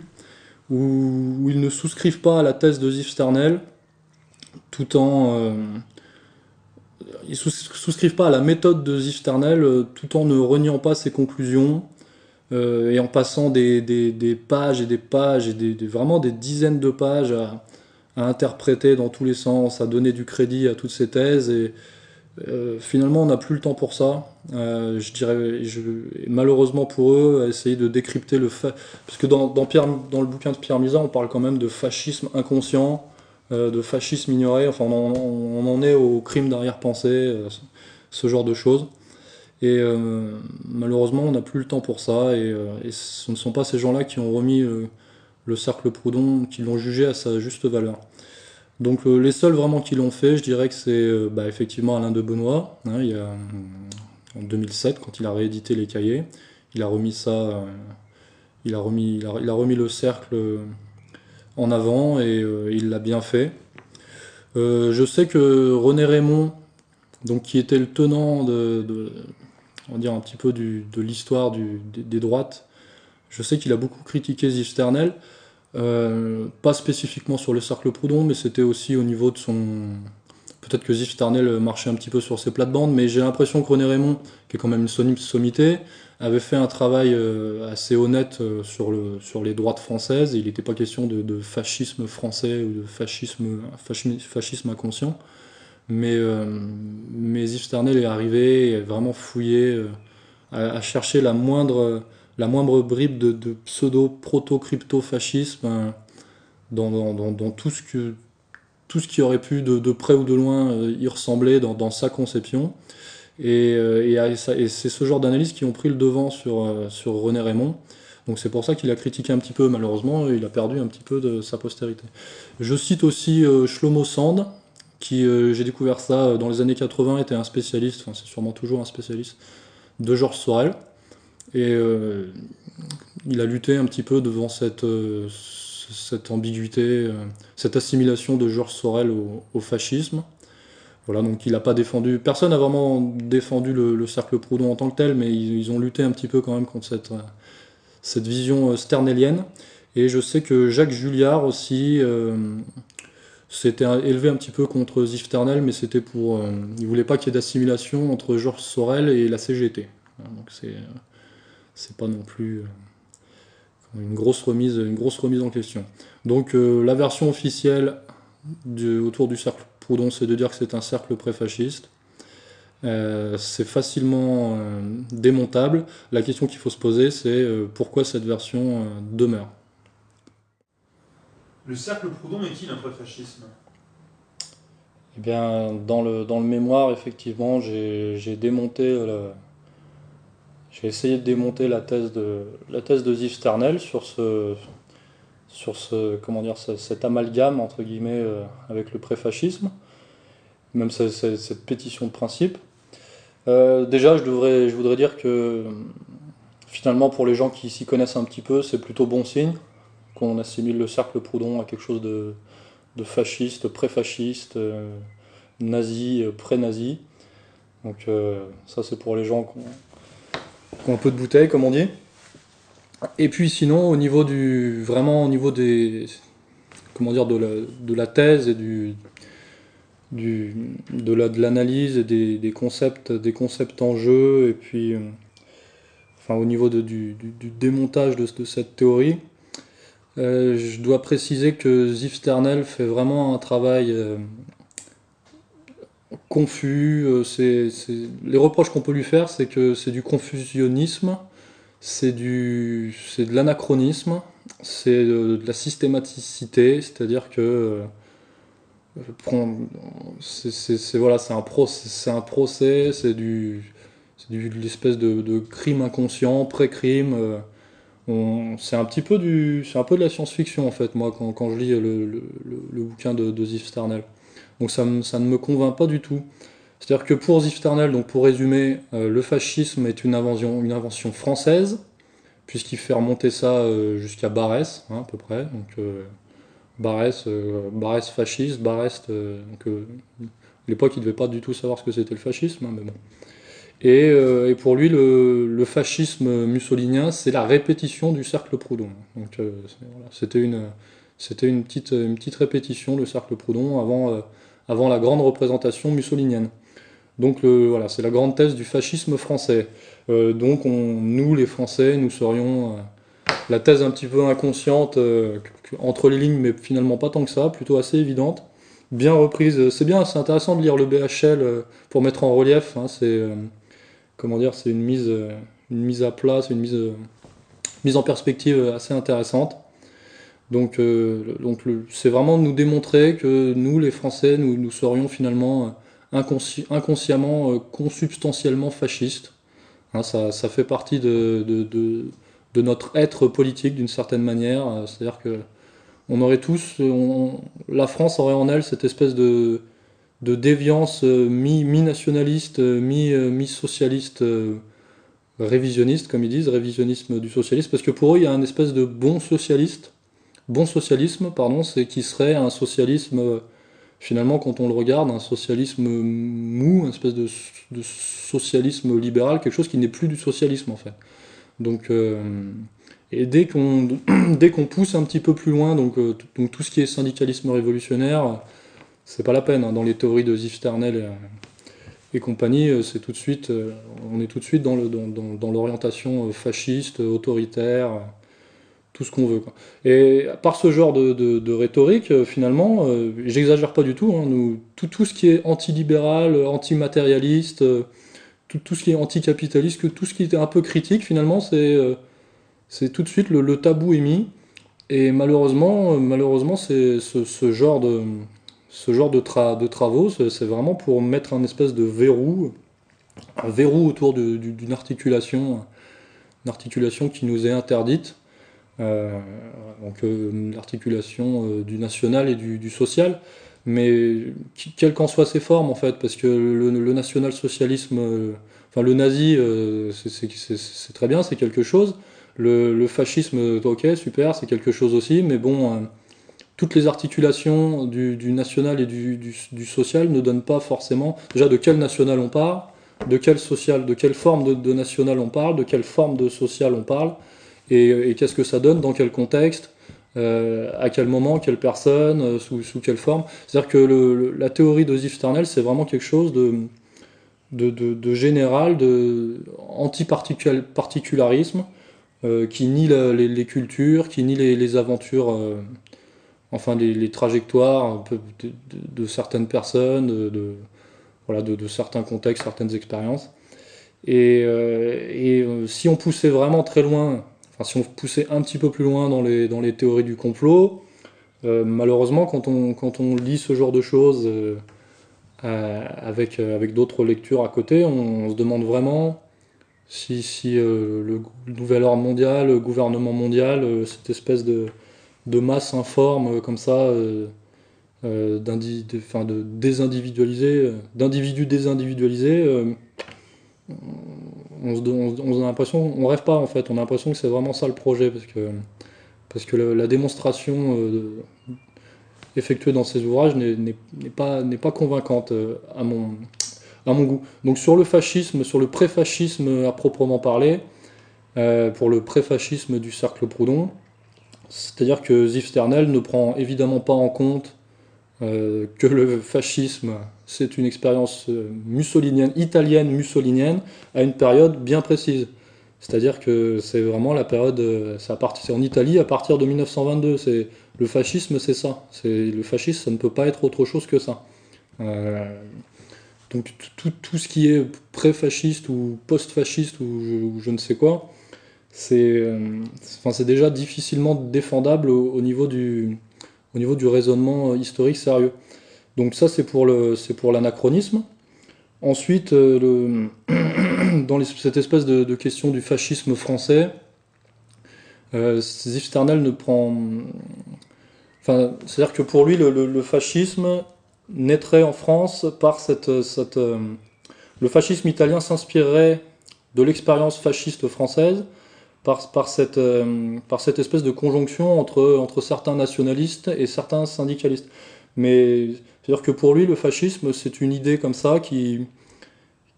où, ils ne souscrivent pas à la thèse de Ziv Sternel, tout en... ils souscrivent pas à la méthode de Ziv Sternel, tout en ne reniant pas ses conclusions, et en passant des, pages et des pages et des, vraiment des dizaines de pages à, à, interpréter dans tous les sens, à donner du crédit à toutes ces thèses. Et euh, finalement, on n'a plus le temps pour ça. Euh, je dirais, malheureusement pour eux, à essayer de décrypter le fait. Parce que dans, le bouquin de Pierre Misa, on parle quand même de fascisme inconscient, euh, de fascisme ignoré. Enfin, on, en est au crime d'arrière-pensée, ce genre de choses. Et malheureusement, on n'a plus le temps pour ça. Et, ce ne sont pas ces gens-là qui ont remis le cercle Proudhon, qui l'ont jugé à sa juste valeur. Donc euh, les seuls vraiment qui l'ont fait, je dirais que c'est euh, bah, effectivement Alain de Benoît, hein, a, en 2007 quand il a réédité les cahiers, il a remis ça, euh, il, a remis, le cercle en avant et il l'a bien fait. je sais que René Raymond, qui était le tenant de, on dire un petit peu de l'histoire des, droites, je sais qu'il a beaucoup critiqué Zisternel. Euh, pas spécifiquement sur le cercle Proudhon, mais c'était aussi au niveau de son. Peut-être que Zif Tarnel marchait un petit peu sur ses plates-bandes, mais j'ai l'impression que René Raymond, qui est quand même une sommité, avait fait un travail euh, assez honnête euh, sur, le, sur les droites françaises. Il n'était pas question de, fascisme français ou de fascisme, fascisme, inconscient. Mais, mais Zif Tarnel est arrivé et vraiment fouillé, à, chercher la moindre la moindre bribe de, pseudo-proto-crypto-fascisme hein, dans, tout, ce qui aurait pu de, près ou de loin euh, y ressembler dans, sa conception. Euh, et, c'est ce genre d'analyse qui ont pris le devant sur, euh, sur René Raymond. Donc c'est pour ça qu'il a critiqué un petit peu, malheureusement, il a perdu un petit peu de sa postérité. Je cite aussi Shlomo Sand, qui, j'ai découvert ça dans les années 80, était un spécialiste, enfin c'est sûrement toujours un spécialiste, de Georges Sorel. Et euh, il a lutté un petit peu devant cette, euh, cette ambiguïté, euh, cette assimilation de Georges Sorel au, fascisme. Voilà, donc il n'a pas défendu. Personne n'a vraiment défendu le, cercle Proudhon en tant que tel, mais ils, ont lutté un petit peu quand même contre cette, cette vision sternelienne. Et je sais que Jacques Julliard aussi s'était élevé un petit peu contre Zif Ternel, mais c'était pour. il voulait pas qu'il y ait d'assimilation entre Georges Sorel et la CGT. Donc c'est c'est pas non plus euh, une grosse remise, une grosse remise en question. Donc euh, la version officielle autour du cercle Proudhon, c'est de dire que c'est un cercle préfasciste. Euh, c'est facilement démontable. La question qu'il faut se poser, c'est pourquoi cette version demeure? Le cercle Proudhon est-il un préfascisme? Eh bien, dans le, dans le mémoire, effectivement, j'ai démonté j'ai essayé de démonter la thèse de, la thèse de Ziv Sternel sur ce, sur ce, comment dire, cet amalgame entre guillemets euh, avec le préfascisme, même cette, pétition de principe. Euh, déjà, je, je voudrais dire que finalement, pour les gens qui s'y connaissent un petit peu, c'est plutôt bon signe qu'on assimile le cercle Proudhon à quelque chose de, de fasciste, pré-fasciste, euh, nazi, pré-nazi. Donc ça, c'est pour les gens qui ont un peu de bouteille, comme on dit. Et puis sinon, au niveau du, vraiment au niveau des, comment dire, de la, de la thèse et du, du de la, de l'analyse et des, concepts, des concepts en jeu, et puis, euh, enfin, au niveau du, démontage de, cette théorie, euh, je dois préciser que Ziv Sternel fait vraiment un travail euh, confus. Euh, c'est, Les reproches qu'on peut lui faire, c'est que c'est du confusionnisme, c'est, du... de l'anachronisme, c'est de, la systématicité, c'est-à-dire que euh, c'est, voilà, un, procès, un procès, c'est du, du, l'espèce de, crime inconscient, pré-crime. Euh, c'est un petit peu du, c'est un peu de la science-fiction en fait, moi, quand, quand je lis le, le, le, bouquin de, de Ziv Starnell. Donc ça, ne me convainc pas du tout. C'est-à-dire que pour Zifternel, donc pour résumer, euh, le fascisme est une invention, française, puisqu'il fait remonter ça euh, jusqu'à Barès, hein, à peu près. Donc euh, Barès, Barès fasciste, Barès. donc, à l'époque, il ne devait pas du tout savoir ce que c'était le fascisme, hein, mais bon. Et, pour lui, le, fascisme mussolinien, c'est la répétition du cercle Proudhon. Donc c'était une petite répétition, le cercle Proudhon, avant avant la grande représentation mussolinienne. Donc voilà, c'est la grande thèse du fascisme français. donc nous, les Français, nous serions la thèse un petit peu inconsciente, entre les lignes, mais finalement pas tant que ça, plutôt assez évidente, bien reprise. C'est bien, c'est intéressant de lire le BHL pour mettre en relief. Hein, c'est comment une mise, une mise à plat, c'est une mise, mise en perspective assez intéressante. Donc, euh, donc c'est vraiment nous démontrer que nous, les Français, nous, nous serions finalement inconsciemment, euh, consubstantiellement fascistes. Hein, ça, ça, fait partie de, de, de, notre être politique d'une certaine manière. Euh, c'est-à-dire que on aurait tous, la France aurait en elle cette espèce de, de déviance mi-nationaliste, mi, mi-socialiste, révisionniste, comme ils disent, révisionnisme du socialisme, parce que pour eux, il y a un espèce de bon socialiste bon socialisme, pardon, c'est qui serait un socialisme, finalement, quand on le regarde, un socialisme mou, une espèce de, socialisme libéral, quelque chose qui n'est plus du socialisme, en fait. Donc, euh, et dès qu'on (clears throat) pousse un petit peu plus loin, donc, euh, donc tout ce qui est syndicalisme révolutionnaire, c'est pas la peine. Hein. dans les théories de Ziv Sternel et, compagnie, euh, c'est tout de suite, on est tout de suite dans l'orientation dans, fasciste, autoritaire tout ce qu'on veut. Quoi. Et par ce genre de, rhétorique, euh, finalement, euh, j'exagère pas du tout, hein, nous, tout, tout, ce qui est antilibéral, antimatérialiste, euh, tout, tout, ce qui est anticapitaliste, tout ce qui est un peu critique, finalement, c'est c'est tout de suite le, tabou est mis. Et malheureusement, malheureusement c'est ce, genre de, ce genre de, de travaux, c'est vraiment pour mettre un espèce de verrou, un verrou autour d'une articulation, une articulation qui nous est interdite euh, donc euh, l'articulation euh, du national et du, social, mais quelles qu'en soient ses formes en fait, parce que le, national-socialisme, enfin le nazi, c'est très bien, c'est quelque chose. Le, fascisme, ok, super, c'est quelque chose aussi, mais bon, toutes les articulations du, national et du, social ne donnent pas forcément déjà de quel national on parle, de quel social, de quelle forme de national on parle, de quelle forme de social on parle, et, qu'est-ce que ça donne, dans quel contexte, euh, à quel moment, quelle personne, euh, sous, quelle forme. C'est-à-dire que la théorie de Sternel, c'est vraiment quelque chose de, général, de anti-particularisme, euh, qui nie les, cultures, qui nie les, aventures, euh, enfin les, trajectoires de, certaines personnes, de, certains contextes, certaines expériences. Et si on poussait vraiment très loin si on poussait un petit peu plus loin dans les, dans les théories du complot, euh, malheureusement, quand on, quand on lit ce genre de choses euh, euh, avec, avec d'autres lectures à côté, on, se demande vraiment si, si le nouvel ordre mondial, le gouvernement mondial, cette espèce de, de masse informe comme ça, de, d'individus désindividualisés, on, a l'impression, on rêve pas en fait, on a l'impression que c'est vraiment ça le projet parce que, la, démonstration euh, effectuée dans ces ouvrages n'est pas, convaincante euh, à, mon, goût. Donc sur le fascisme, sur le pré-fascisme à proprement parler, euh, pour le pré-fascisme du cercle Proudhon, c'est-à-dire que Ziv Sternel ne prend évidemment pas en compte que le fascisme c'est une expérience euh, mussolinienne, italienne mussolinienne, à une période bien précise. C'est-à-dire que c'est vraiment la période, euh, c'est en Italie à partir de 1922. C'est le fascisme, c'est ça. Le fascisme, ça ne peut pas être autre chose que ça. Euh, donc tout, ce qui est pré-fasciste ou post-fasciste ou, je, ne sais quoi, c'est enfin, déjà difficilement défendable au, niveau du, au niveau du raisonnement historique sérieux. Donc ça, c'est pour, l'anachronisme. Ensuite, euh, (clears throat) dans cette espèce de, question du fascisme français, euh, Sternel ne prend... Enfin, c'est-à-dire que pour lui, le, fascisme naîtrait en France par cette... cette euh, le fascisme italien s'inspirerait de l'expérience fasciste française par, par, cette, euh, par cette espèce de conjonction entre, entre certains nationalistes et certains syndicalistes. Mais c'est-à-dire que pour lui, le fascisme, c'est une idée comme ça qui,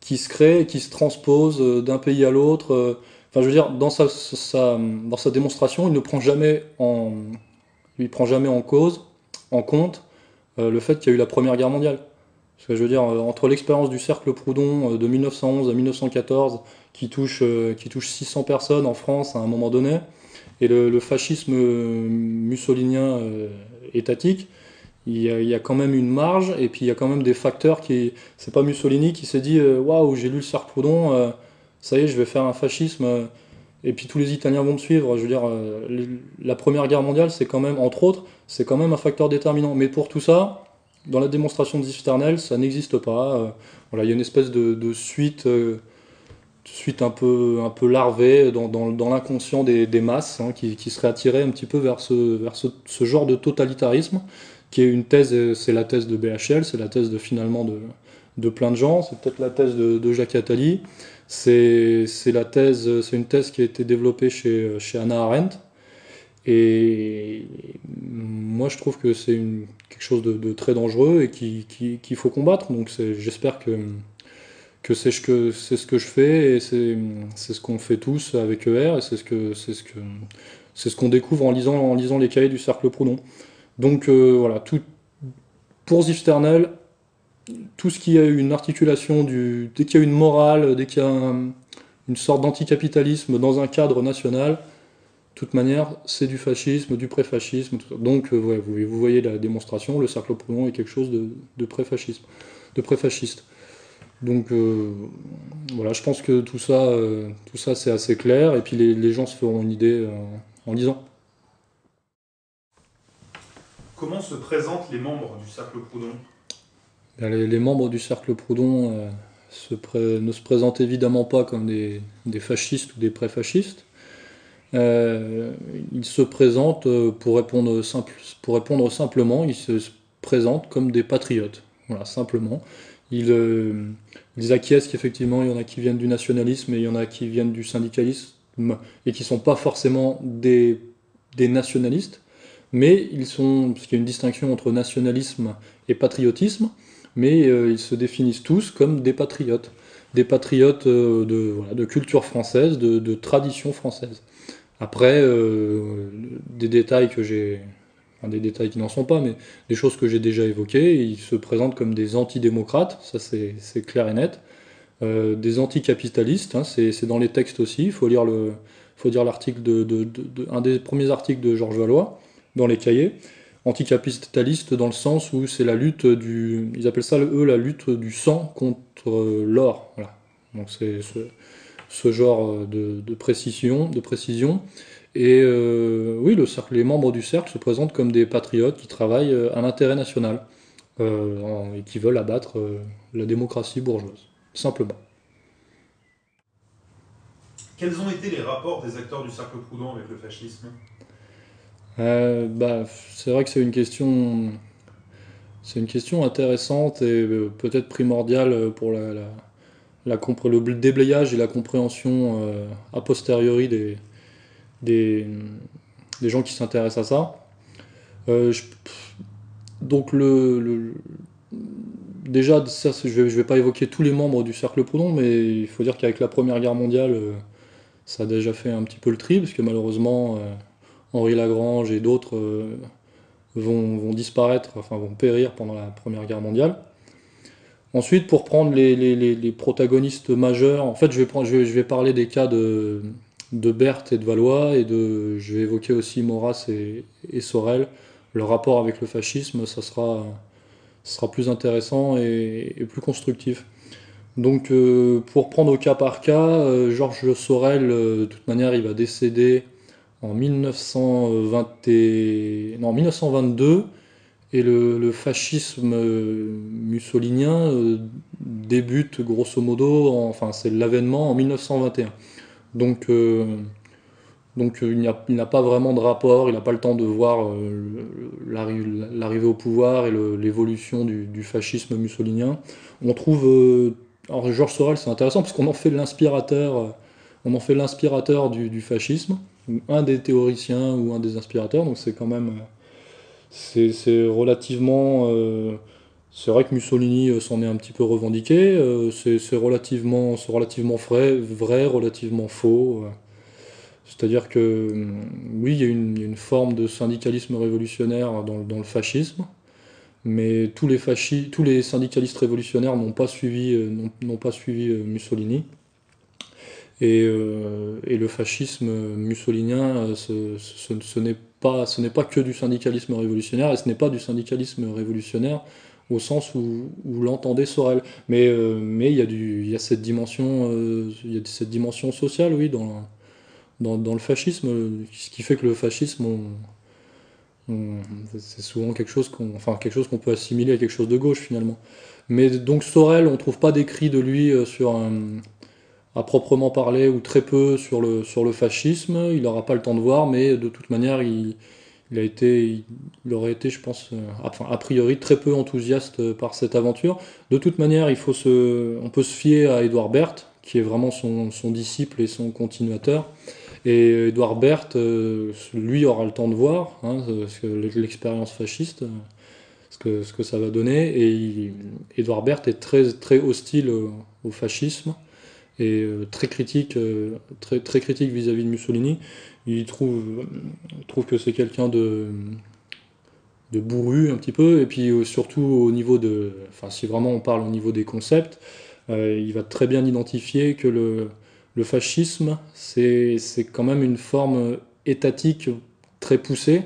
qui se crée et qui se transpose euh, d'un pays à l'autre. Euh. Enfin, je veux dire, dans sa, dans sa démonstration, il ne prend jamais en, il prend jamais en cause, en compte, euh, le fait qu'il y a eu la Première Guerre mondiale. Parce que je veux dire, entre l'expérience du cercle Proudhon de 1911 à 1914, qui touche, qui touche 600 personnes en France à un moment donné, et le, fascisme mussolinien étatique, il y, a, quand même une marge, et puis il y a quand même des facteurs qui. C'est pas Mussolini qui s'est dit Waouh, j'ai lu le cercle Proudhon, ça y est, je vais faire un fascisme et puis tous les Italiens vont me suivre. Je veux dire, euh, la Première Guerre mondiale, c'est quand même, entre autres, c'est quand même un facteur déterminant. Mais pour tout ça, dans la démonstration de Zifternel, ça n'existe pas. Euh, voilà, il y a une espèce de, suite, euh, suite un peu, un peu larvée dans, dans, l'inconscient des, masses, hein, qui, qui, serait attirée un petit peu vers ce, vers ce, genre de totalitarisme, qui est une thèse, c'est la thèse de BHL, c'est la thèse de finalement de, de plein de gens, c'est peut-être la thèse de, Jacques Attali. C'est la thèse, c'est une thèse qui a été développée chez, chez Anna Arendt. Et moi, je trouve que c'est quelque chose de, très dangereux et qu'il qui, qu'il faut combattre. Donc, j'espère que, que c'est ce que ce que je fais et c'est ce qu'on fait tous avec ER et c'est ce c'est ce ce qu'on découvre en lisant en lisant les cahiers du cercle Proudhon. Donc euh, voilà, tout pour Zifternel, tout ce qui a une articulation, dès qu'il y a une morale, dès qu'il y a une sorte d'anticapitalisme dans un cadre national, de toute manière, c'est du fascisme, du préfascisme. Donc, euh, vous, voyez la démonstration, le cercle Proudhon est quelque chose de, de préfascisme, de préfasciste. Donc, euh, voilà, je pense que tout ça, euh, tout ça c'est assez clair, et puis les, les, gens se feront une idée en lisant. Comment se présentent les membres du cercle Proudhon? Les, membres du cercle Proudhon euh, ne se présentent évidemment pas comme des, fascistes ou des pré-fascistes. Euh, ils se présentent, euh, pour répondre, simplement, ils se présentent comme des patriotes. Voilà, simplement. Ils, acquiescent qu'effectivement, il y en a qui viennent du nationalisme et il y en a qui viennent du syndicalisme et qui ne sont pas forcément des nationalistes, mais ils sont, parce qu'il y a une distinction entre nationalisme et patriotisme, mais euh, ils se définissent tous comme des patriotes, des patriotes euh, de, culture française, de, tradition française. Après, euh, des détails que j'ai, des détails qui n'en sont pas, mais des choses que j'ai déjà évoquées, ils se présentent comme des antidémocrates, ça c'est clair et net, des anticapitalistes, hein, c'est dans les textes aussi, il faut lire le, faut l'article de, un des premiers articles de Georges Valois dans les cahiers anticapitaliste dans le sens où c'est la lutte du. Ils appellent ça, eux, la lutte du sang contre l'or. Voilà. Donc c'est ce, genre de, précision, de précision. Et euh, oui, le cercle, les membres du cercle se présentent comme des patriotes qui travaillent à l'intérêt national euh, et qui veulent abattre euh, la démocratie bourgeoise, simplement. Quels ont été les rapports des acteurs du cercle Proudhon avec le fascisme? Euh, bah, c'est vrai que c'est une question, c'est une question intéressante et euh, peut-être primordiale pour la, la, le déblayage et la compréhension euh, a posteriori des, gens qui s'intéressent à ça. donc le, déjà, je ne vais, vais, pas évoquer tous les membres du cercle Proudhon, mais il faut dire qu'avec la Première Guerre mondiale, ça a déjà fait un petit peu le tri, parce que malheureusement, Henri Lagrange et d'autres euh, vont, disparaître, enfin vont périr pendant la Première Guerre mondiale. Ensuite, pour prendre les, protagonistes majeurs, en fait, je vais, parler des cas de, de, Berthe et de Valois, et de, je vais évoquer aussi Maurras et, Sorel. Leur rapport avec le fascisme, ça sera, sera plus intéressant et, plus constructif. Donc, euh, pour prendre au cas par cas, euh, Georges Sorel, de toute manière, il va décéder en 1920 non, 1922 et le, fascisme mussolinien euh, débute grosso modo, enfin c'est l'avènement en 1921. Donc, euh, donc il n'a pas vraiment de rapport, il n'a pas le temps de voir euh, l'arrivée au pouvoir et l'évolution du, fascisme mussolinien. On trouve, alors Georges Sorel c'est intéressant parce qu'on en fait l'inspirateur, on en fait l'inspirateur du fascisme un des théoriciens ou un des inspirateurs, donc c'est quand même. C'est relativement. Euh, c'est vrai que Mussolini euh, s'en est un petit peu revendiqué, euh, c'est relativement, vrai, relativement faux. C'est-à-dire que, oui, il y, a une, forme de syndicalisme révolutionnaire dans, le fascisme, mais tous les, tous les syndicalistes révolutionnaires n'ont pas suivi Mussolini. Et, et, le fascisme mussolinien, ce, ce n'est pas, ce que du syndicalisme révolutionnaire, et ce n'est pas du syndicalisme révolutionnaire au sens où, l'entendait Sorel. Mais euh, mais il y du il y a cette dimension euh, y a cette dimension sociale oui dans dans, le fascisme ce qui fait que le fascisme c'est souvent quelque chose qu'on enfin qu'on peut assimiler à quelque chose de gauche finalement. Mais donc Sorel, on trouve pas d'écrit de lui euh, sur un, à proprement parler ou très peu sur le sur le fascisme. Il n'aura pas le temps de voir, mais de toute manière il a été, il aurait été, je pense, euh, enfin, a priori très peu enthousiaste euh, par cette aventure. De toute manière, il faut se, on peut se fier à Edouard Berthe, qui est vraiment son, disciple et son continuateur. Et Edouard Berthe, euh, lui, aura le temps de voir hein, l'expérience fasciste, ce que, ce que ça va donner. Et Edouard Berthe est très, très hostile au, fascisme et très critique, très, très critique vis-à-vis -vis de Mussolini. Il trouve, trouve que c'est quelqu'un de, de bourru un petit peu, et puis euh, surtout au niveau de, enfin si vraiment on parle au niveau des concepts, euh, il va très bien identifier que le, le fascisme, c'est quand même une forme étatique très poussée,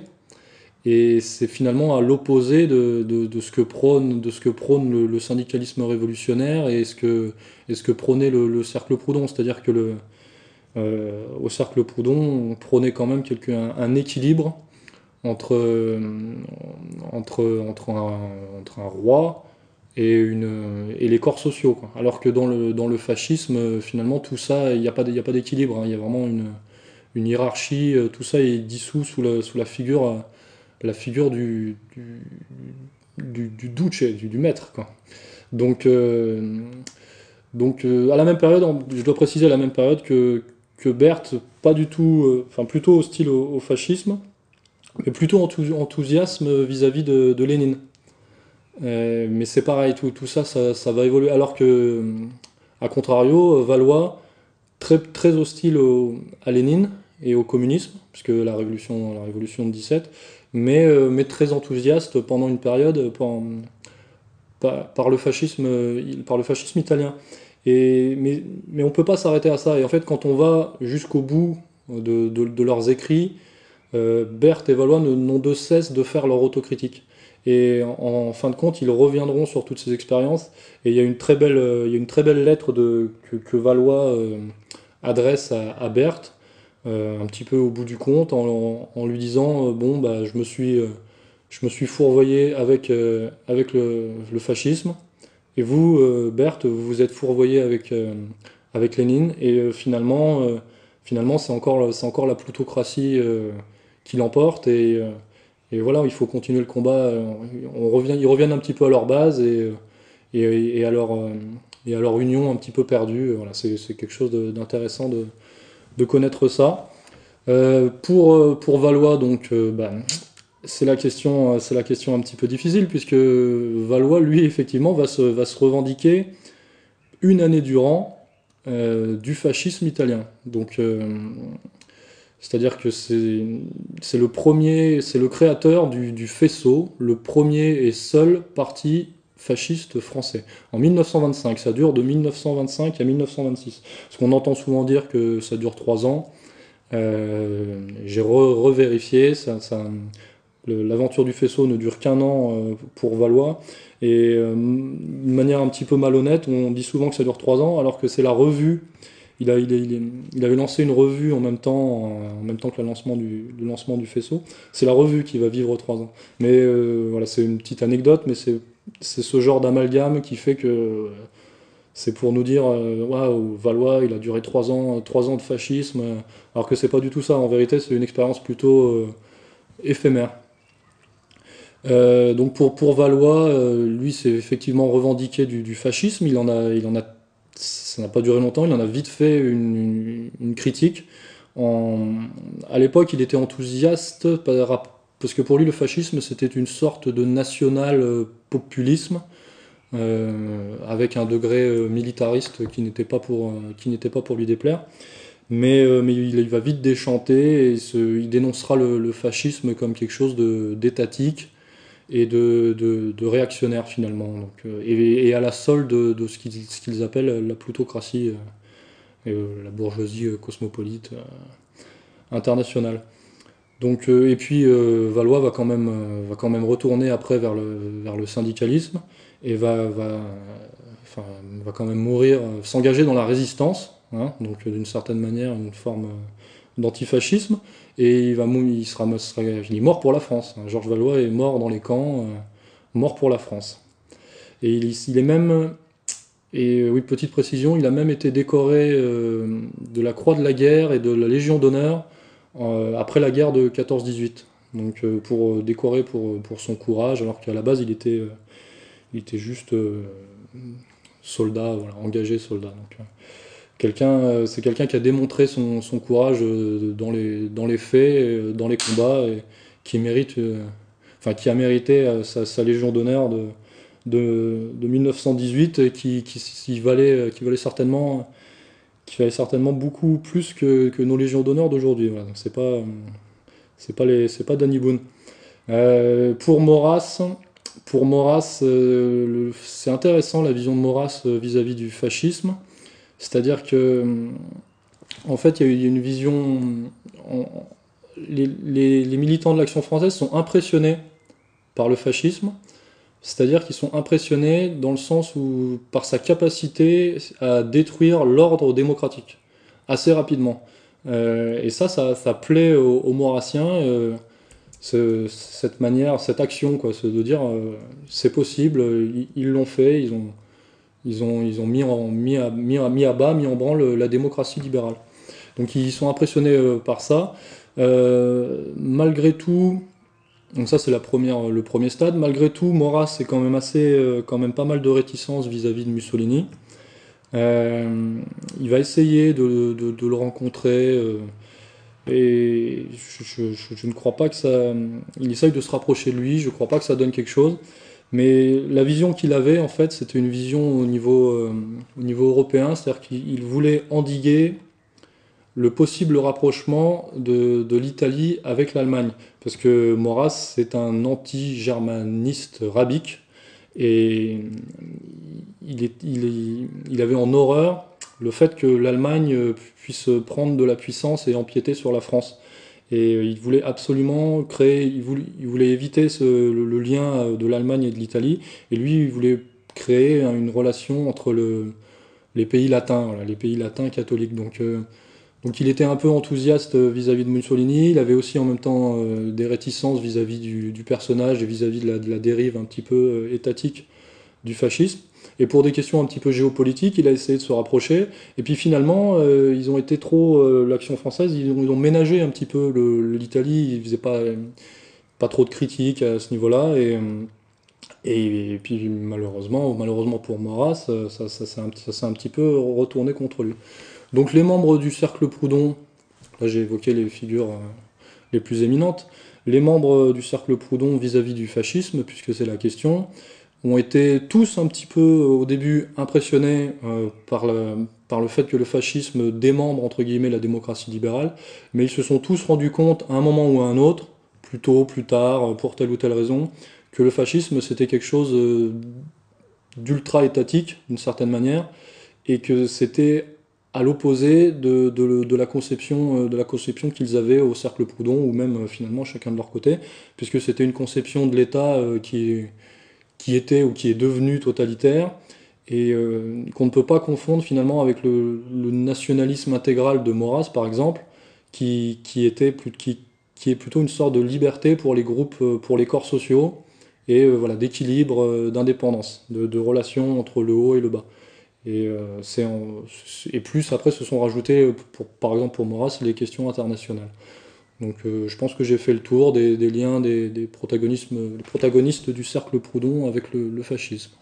et c'est finalement à l'opposé de, de, ce que prône, de ce que prône le, syndicalisme révolutionnaire et ce que, et ce que prônait le, le cercle Proudhon, c'est-à-dire que le, euh, au cercle Proudhon, on prônait quand même quelque, un, équilibre entre, entre, entre, un, entre un roi et, une, et les corps sociaux. Alors que dans le, dans le fascisme, finalement, tout ça, il n'y a pas d'équilibre. Hein. Il y a vraiment une, une hiérarchie, euh, tout ça est dissous sous la, sous la figure, la figure du, du, du, du, du maître. Quoi. Donc, euh, donc à la même période, je dois préciser à la même période que, Berthe, pas du tout, euh, enfin plutôt hostile au, fascisme, mais plutôt enthousiasme vis-à-vis de, Lénine. Euh, mais c'est pareil, tout, tout ça, ça, va évoluer. Alors que, à contrario, Valois, très, très hostile à Lénine et au communisme, puisque la révolution, la révolution de 17, mais, euh, mais très enthousiaste pendant une période par, le fascisme, par le fascisme italien. Et, mais, on ne peut pas s'arrêter à ça. Et en fait, quand on va jusqu'au bout de, leurs écrits, euh, Berthe et Valois n'ont de cesse de faire leur autocritique. Et en, fin de compte, ils reviendront sur toutes ces expériences. Et il y a une très belle, euh, lettre que, Valois euh, adresse à, Berthe, euh, un petit peu au bout du compte, en, lui disant Bon, bah, je me suis, je me suis fourvoyé avec, avec le, fascisme. Et vous, euh, Berthe, vous vous êtes fourvoyé avec, euh, avec Lénine, et euh, finalement, finalement c'est encore, encore la plutocratie qui l'emporte, et, et, voilà, il faut continuer le combat. On revient, ils reviennent un petit peu à leur base et, et, à, leur, à leur union un petit peu perdue. Voilà, c'est, quelque chose d'intéressant de, de, connaître ça. pour, pour Valois, donc, bah, c'est la question, c'est la question un petit peu difficile puisque Valois, lui, effectivement, va se, revendiquer une année durant euh, du fascisme italien. Donc, euh, c'est-à-dire que c'est, c'est le premier, c'est le créateur du, du faisceau, le premier et seul parti fasciste français. En 1925, ça dure de 1925 à 1926. Parce qu'on entend souvent dire que ça dure trois ans. Euh, j'ai revérifié, ça, L'aventure du faisceau ne dure qu'un an euh, pour Valois. Et euh, d'une manière un petit peu malhonnête, on dit souvent que ça dure trois ans, alors que c'est la revue. Il, a, il, avait lancé une revue en même temps, en même temps que le lancement du, le lancement du faisceau. C'est la revue qui va vivre trois ans. Mais euh, voilà, c'est une petite anecdote, mais c'est ce genre d'amalgame qui fait que c'est pour nous dire waouh, Valois, il a duré trois ans, trois ans de fascisme, alors que c'est pas du tout ça. En vérité, c'est une expérience plutôt éphémère. Euh, donc pour, pour Valois, euh, lui, c'est effectivement revendiqué du, fascisme. Il en a, il en a, ça n'a pas duré longtemps. Il en a vite fait une, critique. En, à l'époque, il était enthousiaste parce que pour lui, le fascisme, c'était une sorte de national euh, populisme euh, avec un degré militariste qui n'était pas pour, qui n'était pas pour lui déplaire. Mais, mais il, va vite déchanter et il dénoncera le, fascisme comme quelque chose d'étatique et de, de, réactionnaires finalement, donc, et, à la solde de, ce qu'ils appellent la plutocratie, la bourgeoisie cosmopolite internationale. Donc, et puis Valois va quand, même, va quand même retourner après vers le, vers le syndicalisme et va, va, enfin, va quand même mourir, s'engager dans la résistance, hein, donc d'une certaine manière une forme d'antifascisme, et il, va, il, sera, il est mort pour la France. Hein. Georges Valois est mort dans les camps, euh, mort pour la France. Et il, il, est même, et oui, petite précision, il a même été décoré euh, de la Croix de la Guerre et de la Légion d'honneur euh, après la guerre de 14-18. Donc pour décorer pour, pour son courage, alors qu'à la base il était, il était juste soldat, engagé soldat. Donc, quelqu'un, euh, c'est quelqu'un qui a démontré son, courage euh, dans les, dans les faits, euh, dans les combats, et qui mérite, enfin qui a mérité sa, légion d'honneur de, de, 1918 et qui, qui, valait, qui valait certainement qui valait certainement beaucoup plus que, nos légions d'honneur d'aujourd'hui. Voilà. c'est pas c'est pas les c'est pas Danny Boone. pour Maurras, pour Maurras, c'est intéressant la vision de Maurras vis-à-vis du fascisme. C'est-à-dire que, en fait, il y a une vision. les, militants de l'action française sont impressionnés par le fascisme, c'est-à-dire qu'ils sont impressionnés dans le sens où, par sa capacité à détruire l'ordre démocratique assez rapidement. Euh, et ça, ça, plaît aux, Maurassiens, euh, cette manière, cette action, quoi, de dire euh, c'est possible, ils l'ont fait, ils ont, ils ont, ils ont mis, en, mis, à, mis, à, bas, mis en branle la démocratie libérale. Donc ils sont impressionnés par ça. Malgré tout, donc ça c'est la première, le premier stade. Malgré tout, Maurras c'est quand même assez, euh, quand même pas mal de réticence vis-à-vis de Mussolini. il va essayer de, le rencontrer et je, ne crois pas que ça. Il essaye de se rapprocher de lui. Je ne crois pas que ça donne quelque chose. Mais la vision qu'il avait, en fait, c'était une vision au niveau, euh, au niveau européen, c'est-à-dire qu'il voulait endiguer le possible rapprochement de l'Italie avec l'Allemagne. Parce que Maurras, c'est un anti-germaniste rabique, et il, avait en horreur le fait que l'Allemagne puisse prendre de la puissance et empiéter sur la France. Et euh, il voulait absolument créer, il voulait, éviter le, lien euh, de l'Allemagne et de l'Italie. Et lui, il voulait créer une relation entre le, les pays latins, les pays latins catholiques. Donc, euh, donc il était un peu enthousiaste vis-à-vis de Mussolini. Il avait aussi en même temps des réticences vis-à-vis du, personnage et vis-à-vis de, la dérive un petit peu étatique du fascisme. Et pour des questions un petit peu géopolitiques, il a essayé de se rapprocher. Et puis finalement, euh, ils ont été trop, euh, l'action française, ils ont, ménagé un petit peu l'Italie. Ils faisaient pas, pas trop de critiques à ce niveau-là. Et, puis malheureusement, malheureusement pour ça, ça s'est un, petit peu retourné contre lui. Donc les membres du cercle Proudhon, là j'ai évoqué les figures euh, les plus éminentes, les membres du cercle Proudhon vis-à-vis -vis du fascisme, puisque c'est la question, ont été tous un petit peu au début impressionnés euh, par, le, par le fait que le fascisme démembre entre guillemets la démocratie libérale, mais ils se sont tous rendus compte à un moment ou à un autre, plus tôt, plus tard, pour telle ou telle raison, que le fascisme c'était quelque chose euh, d'ultra étatique d'une certaine manière, et que c'était à l'opposé de, de, de, la conception, euh, de la conception qu'ils avaient au cercle Proudhon, ou même finalement chacun de leur côté, puisque c'était une conception de l'État qui qui était ou qui est devenu totalitaire, et euh, qu'on ne peut pas confondre finalement avec le, nationalisme intégral de Maurras, par exemple, qui, était, est plutôt une sorte de liberté pour les groupes, euh, pour les corps sociaux, et euh, voilà, d'équilibre, d'indépendance, de, de relation entre le haut et le bas. Et, c'est et plus après se sont rajoutés, pour, par exemple pour Maurras, les questions internationales. Donc euh, je pense que j'ai fait le tour des, liens des, des protagonistes du cercle Proudhon avec le fascisme.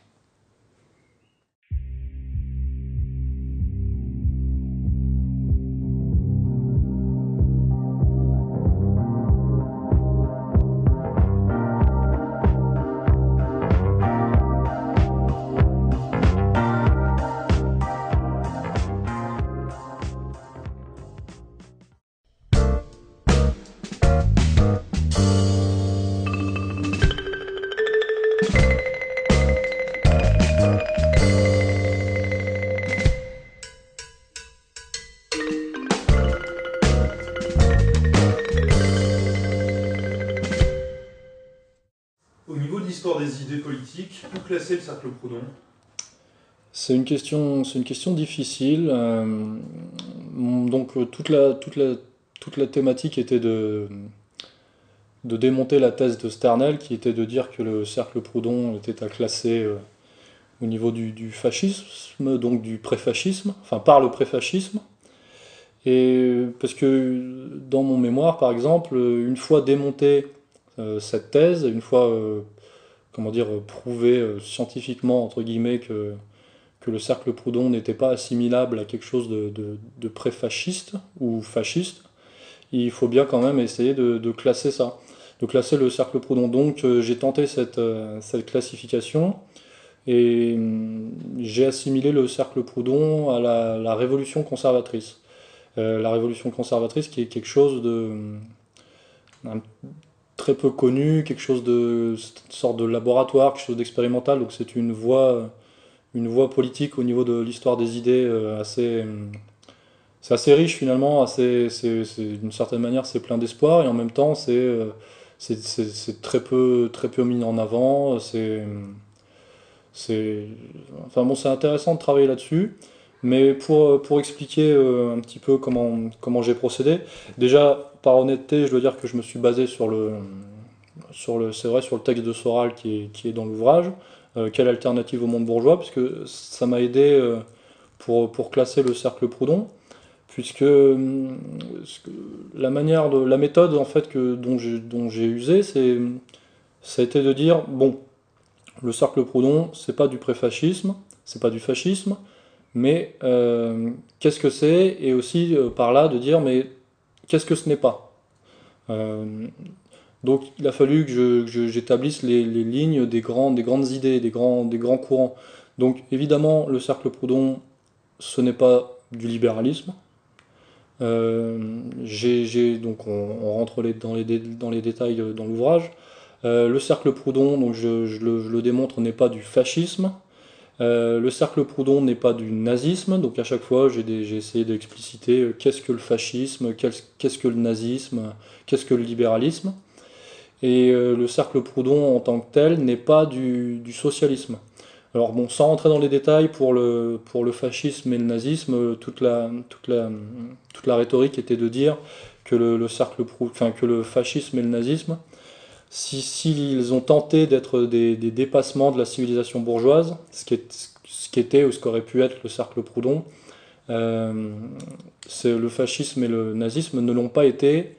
C'est une question, c'est une question difficile. Euh, donc toute la, toute, la, toute la thématique était de, de démonter la thèse de Sternel, qui était de dire que le cercle Proudhon était à classer euh, au niveau du, fascisme, donc du préfascisme, enfin par le préfascisme. Et parce que dans mon mémoire, par exemple, une fois démonté euh, cette thèse, une fois, euh, comment dire, scientifiquement, entre guillemets, que, que le cercle Proudhon n'était pas assimilable à quelque chose de, de, préfasciste ou fasciste, il faut bien quand même essayer de, classer ça de classer le cercle Proudhon. Donc euh, j'ai tenté cette, euh, classification et hum, j'ai assimilé le cercle Proudhon à la, révolution conservatrice. Euh, la révolution conservatrice qui est quelque chose de hum, très peu connu, quelque chose de sorte de laboratoire, quelque chose d'expérimental. Donc c'est une voie, une voie politique au niveau de l'histoire des idées assez hum, c'est assez riche finalement, assez, d'une certaine manière c'est plein d'espoir et en même temps c'est c'est très peu, très peu mis en avant. C'est, enfin bon, intéressant de travailler là-dessus. Mais pour, expliquer euh, un petit peu comment, j'ai procédé, déjà par honnêteté, je dois dire que je me suis basé sur le, sur le, vrai, sur le texte de Soral qui est dans l'ouvrage. Euh, quelle alternative au monde bourgeois Puisque ça m'a aidé euh, pour, pour classer le cercle Proudhon puisque hum, la manière de la méthode en fait que dont j'ai usé c'est ça a été de dire bon le cercle Proudhon c'est pas du préfascisme c'est pas du fascisme mais euh, qu'est-ce que c'est? Et aussi par là de dire mais qu'est-ce que ce n'est pas? Donc il a fallu que j'établisse les, les, lignes des, grandes idées des grands, courants donc évidemment le cercle Proudhon ce n'est pas du libéralisme euh, donc on, rentre dans, les détails dans l'ouvrage. Euh, le cercle Proudhon, donc je, le, démontre, n'est pas du fascisme. Euh, le cercle Proudhon n'est pas du nazisme, donc à chaque fois j'ai, essayé d'expliciter qu'est-ce que le fascisme, qu'est-ce que le nazisme, qu'est-ce que le libéralisme. Et le cercle Proudhon en tant que tel n'est pas du socialisme. Alors bon, sans rentrer dans les détails, pour le, pour le fascisme et le nazisme, toute la, toute la, toute la rhétorique était de dire que le, cercle, enfin, que le fascisme et le nazisme, s'ils si, ont tenté d'être des, dépassements de la civilisation bourgeoise, ce qui, est, ce qui était ou ce qu'aurait pu être le cercle Proudhon, euh, le fascisme et le nazisme ne l'ont pas été euh,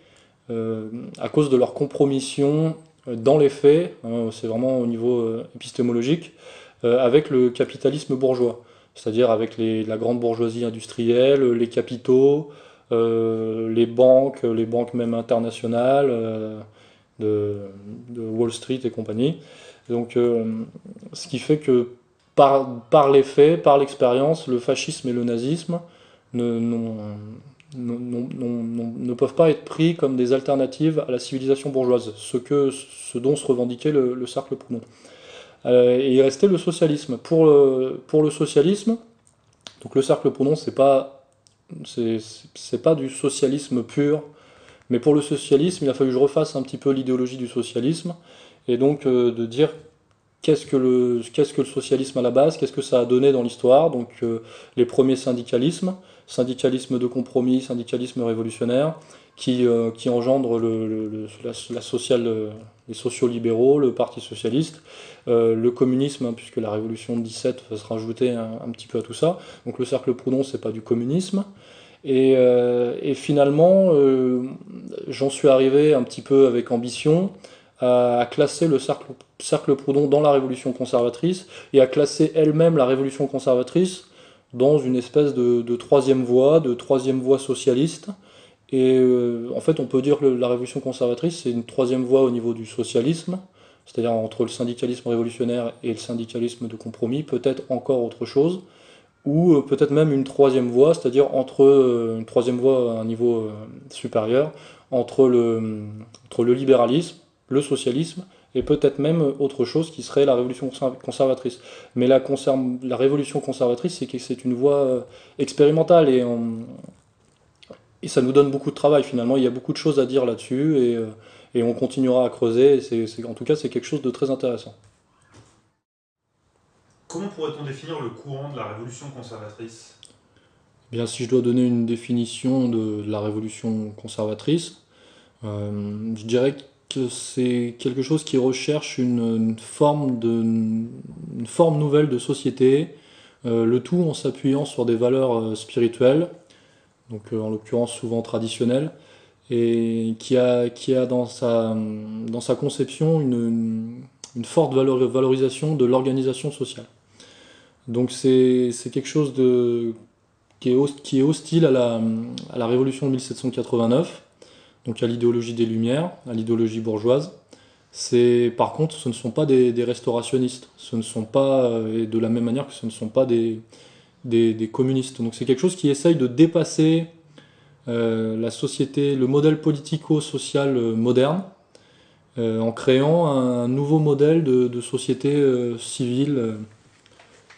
à cause de leur compromission dans les faits, hein, c'est vraiment au niveau euh, épistémologique, euh, avec le capitalisme bourgeois, c'est-à-dire avec la grande bourgeoisie industrielle, les capitaux, euh, les banques, les banques même internationales, euh, de, Wall Street et compagnie. Donc, ce qui fait que par, par les faits, par l'expérience, le fascisme et le nazisme ne, ne, peuvent pas être pris comme des alternatives à la civilisation bourgeoise, ce, que, ce dont se revendiquait le, le cercle Proudhon. Euh, et il restait le socialisme. Pour le, socialisme, donc le cercle Proudhon, c'est pas pas du socialisme pur, mais pour le socialisme, il a fallu que je refasse un petit peu l'idéologie du socialisme, et donc euh, de dire qu'est-ce que, le, que le socialisme à la base, qu'est-ce que ça a donné dans l'histoire, donc euh, les premiers syndicalismes, syndicalisme de compromis, syndicalisme révolutionnaire, qui, euh, engendre la les sociaux-libéraux, le Parti socialiste, euh, le communisme, hein, puisque la révolution de 17 va se rajouter un, petit peu à tout ça. Donc le cercle Proudhon, c'est pas du communisme. Et, euh, et finalement, j'en suis arrivé un petit peu avec ambition à, classer le cercle, cercle Proudhon dans la révolution conservatrice et à classer elle-même la révolution conservatrice dans une espèce de, troisième voie, de troisième voie socialiste, et euh, en fait, on peut dire que la révolution conservatrice, c'est une troisième voie au niveau du socialisme, c'est-à-dire entre le syndicalisme révolutionnaire et le syndicalisme de compromis, peut-être encore autre chose, ou euh, peut-être même une troisième voie, c'est-à-dire entre euh, une troisième voie à un niveau supérieur, entre le, entre le libéralisme, le socialisme, et peut-être même autre chose qui serait la révolution conservatrice. Mais la, la révolution conservatrice, c'est que c'est une voie expérimentale et on, et ça nous donne beaucoup de travail finalement. Il y a beaucoup de choses à dire là-dessus et, euh, et on continuera à creuser. C'est, en tout cas, c'est quelque chose de très intéressant. Comment pourrait-on définir le courant de la révolution conservatrice? Eh Bien, si je dois donner une définition de, la révolution conservatrice, euh, je dirais que c'est quelque chose qui recherche une, forme, de, une forme nouvelle de société, euh, le tout en s'appuyant sur des valeurs euh, spirituelles, donc en l'occurrence souvent traditionnelles, et qui a, qui a dans, sa, dans sa conception une, une forte valorisation de l'organisation sociale. Donc c'est quelque chose de, qui, est, qui est hostile à la, à la révolution de 1789, donc à l'idéologie des Lumières, à l'idéologie bourgeoise. C'est par contre, ce ne sont pas des, restaurationnistes, ce ne sont pas, et de la même manière que ce ne sont pas des, communistes. Donc c'est quelque chose qui essaye de dépasser euh, la société, le modèle politico-social euh, moderne, euh, en créant un nouveau modèle de, société civile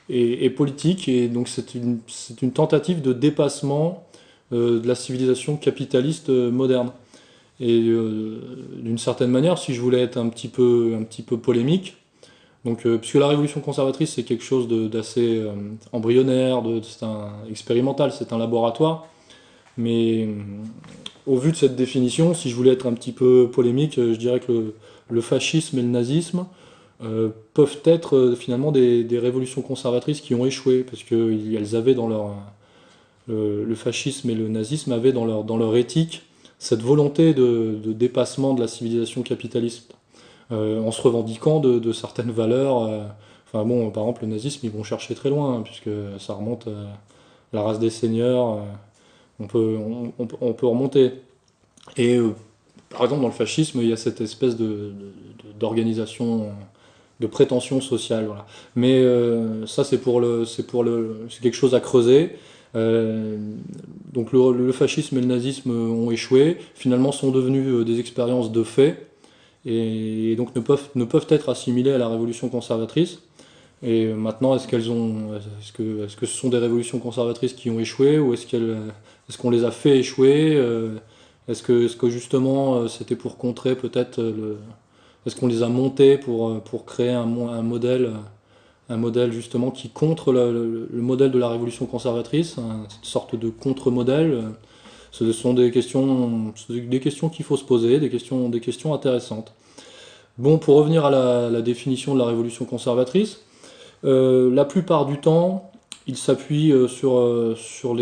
et, politique. Et donc c'est une, une, tentative de dépassement euh, de la civilisation capitaliste euh, moderne. Et euh, d'une certaine manière, si je voulais être un petit peu, un petit peu polémique, donc, puisque la révolution conservatrice c'est quelque chose d'assez embryonnaire, c'est un expérimental, c'est un laboratoire, mais au vu de cette définition, si je voulais être un petit peu polémique, je dirais que le, fascisme et le nazisme euh, peuvent être euh, finalement des, révolutions conservatrices qui ont échoué, parce qu'elles avaient dans leur... Le, fascisme et le nazisme avaient dans leur, dans leur éthique cette volonté de, dépassement de la civilisation capitaliste, euh, en se revendiquant de, certaines valeurs. enfin bon, par exemple, le nazisme, ils vont chercher très loin, hein, puisque ça remonte à la race des seigneurs, on, peut, on, peut remonter. Et par exemple, dans le fascisme, il y a cette espèce d'organisation de prétention sociale. Voilà. Mais euh, ça, c'est pour le, c'est pour le, c'est quelque chose à creuser. Euh, donc le, fascisme et le nazisme ont échoué, finalement sont devenus euh, des expériences de fait, et, donc ne peuvent, ne peuvent être assimilées à la révolution conservatrice. Et maintenant, est-ce qu'elles ont, est-ce que, est-ce que ce sont des révolutions conservatrices qui ont échoué, ou est-ce qu'elles, est-ce qu'on les a fait échouer Est-ce que, est-ce que justement c'était pour contrer peut-être est-ce qu'on les a montés pour, euh, pour créer un, un, modèle, un modèle justement qui contre le, modèle de la révolution conservatrice, une sorte de contre-modèle Ce sont des questions, des questions qu'il faut se poser, des questions, des questions intéressantes. Bon, pour revenir à la, définition de la révolution conservatrice, euh, la plupart du temps, il s'appuie euh, sur, sur,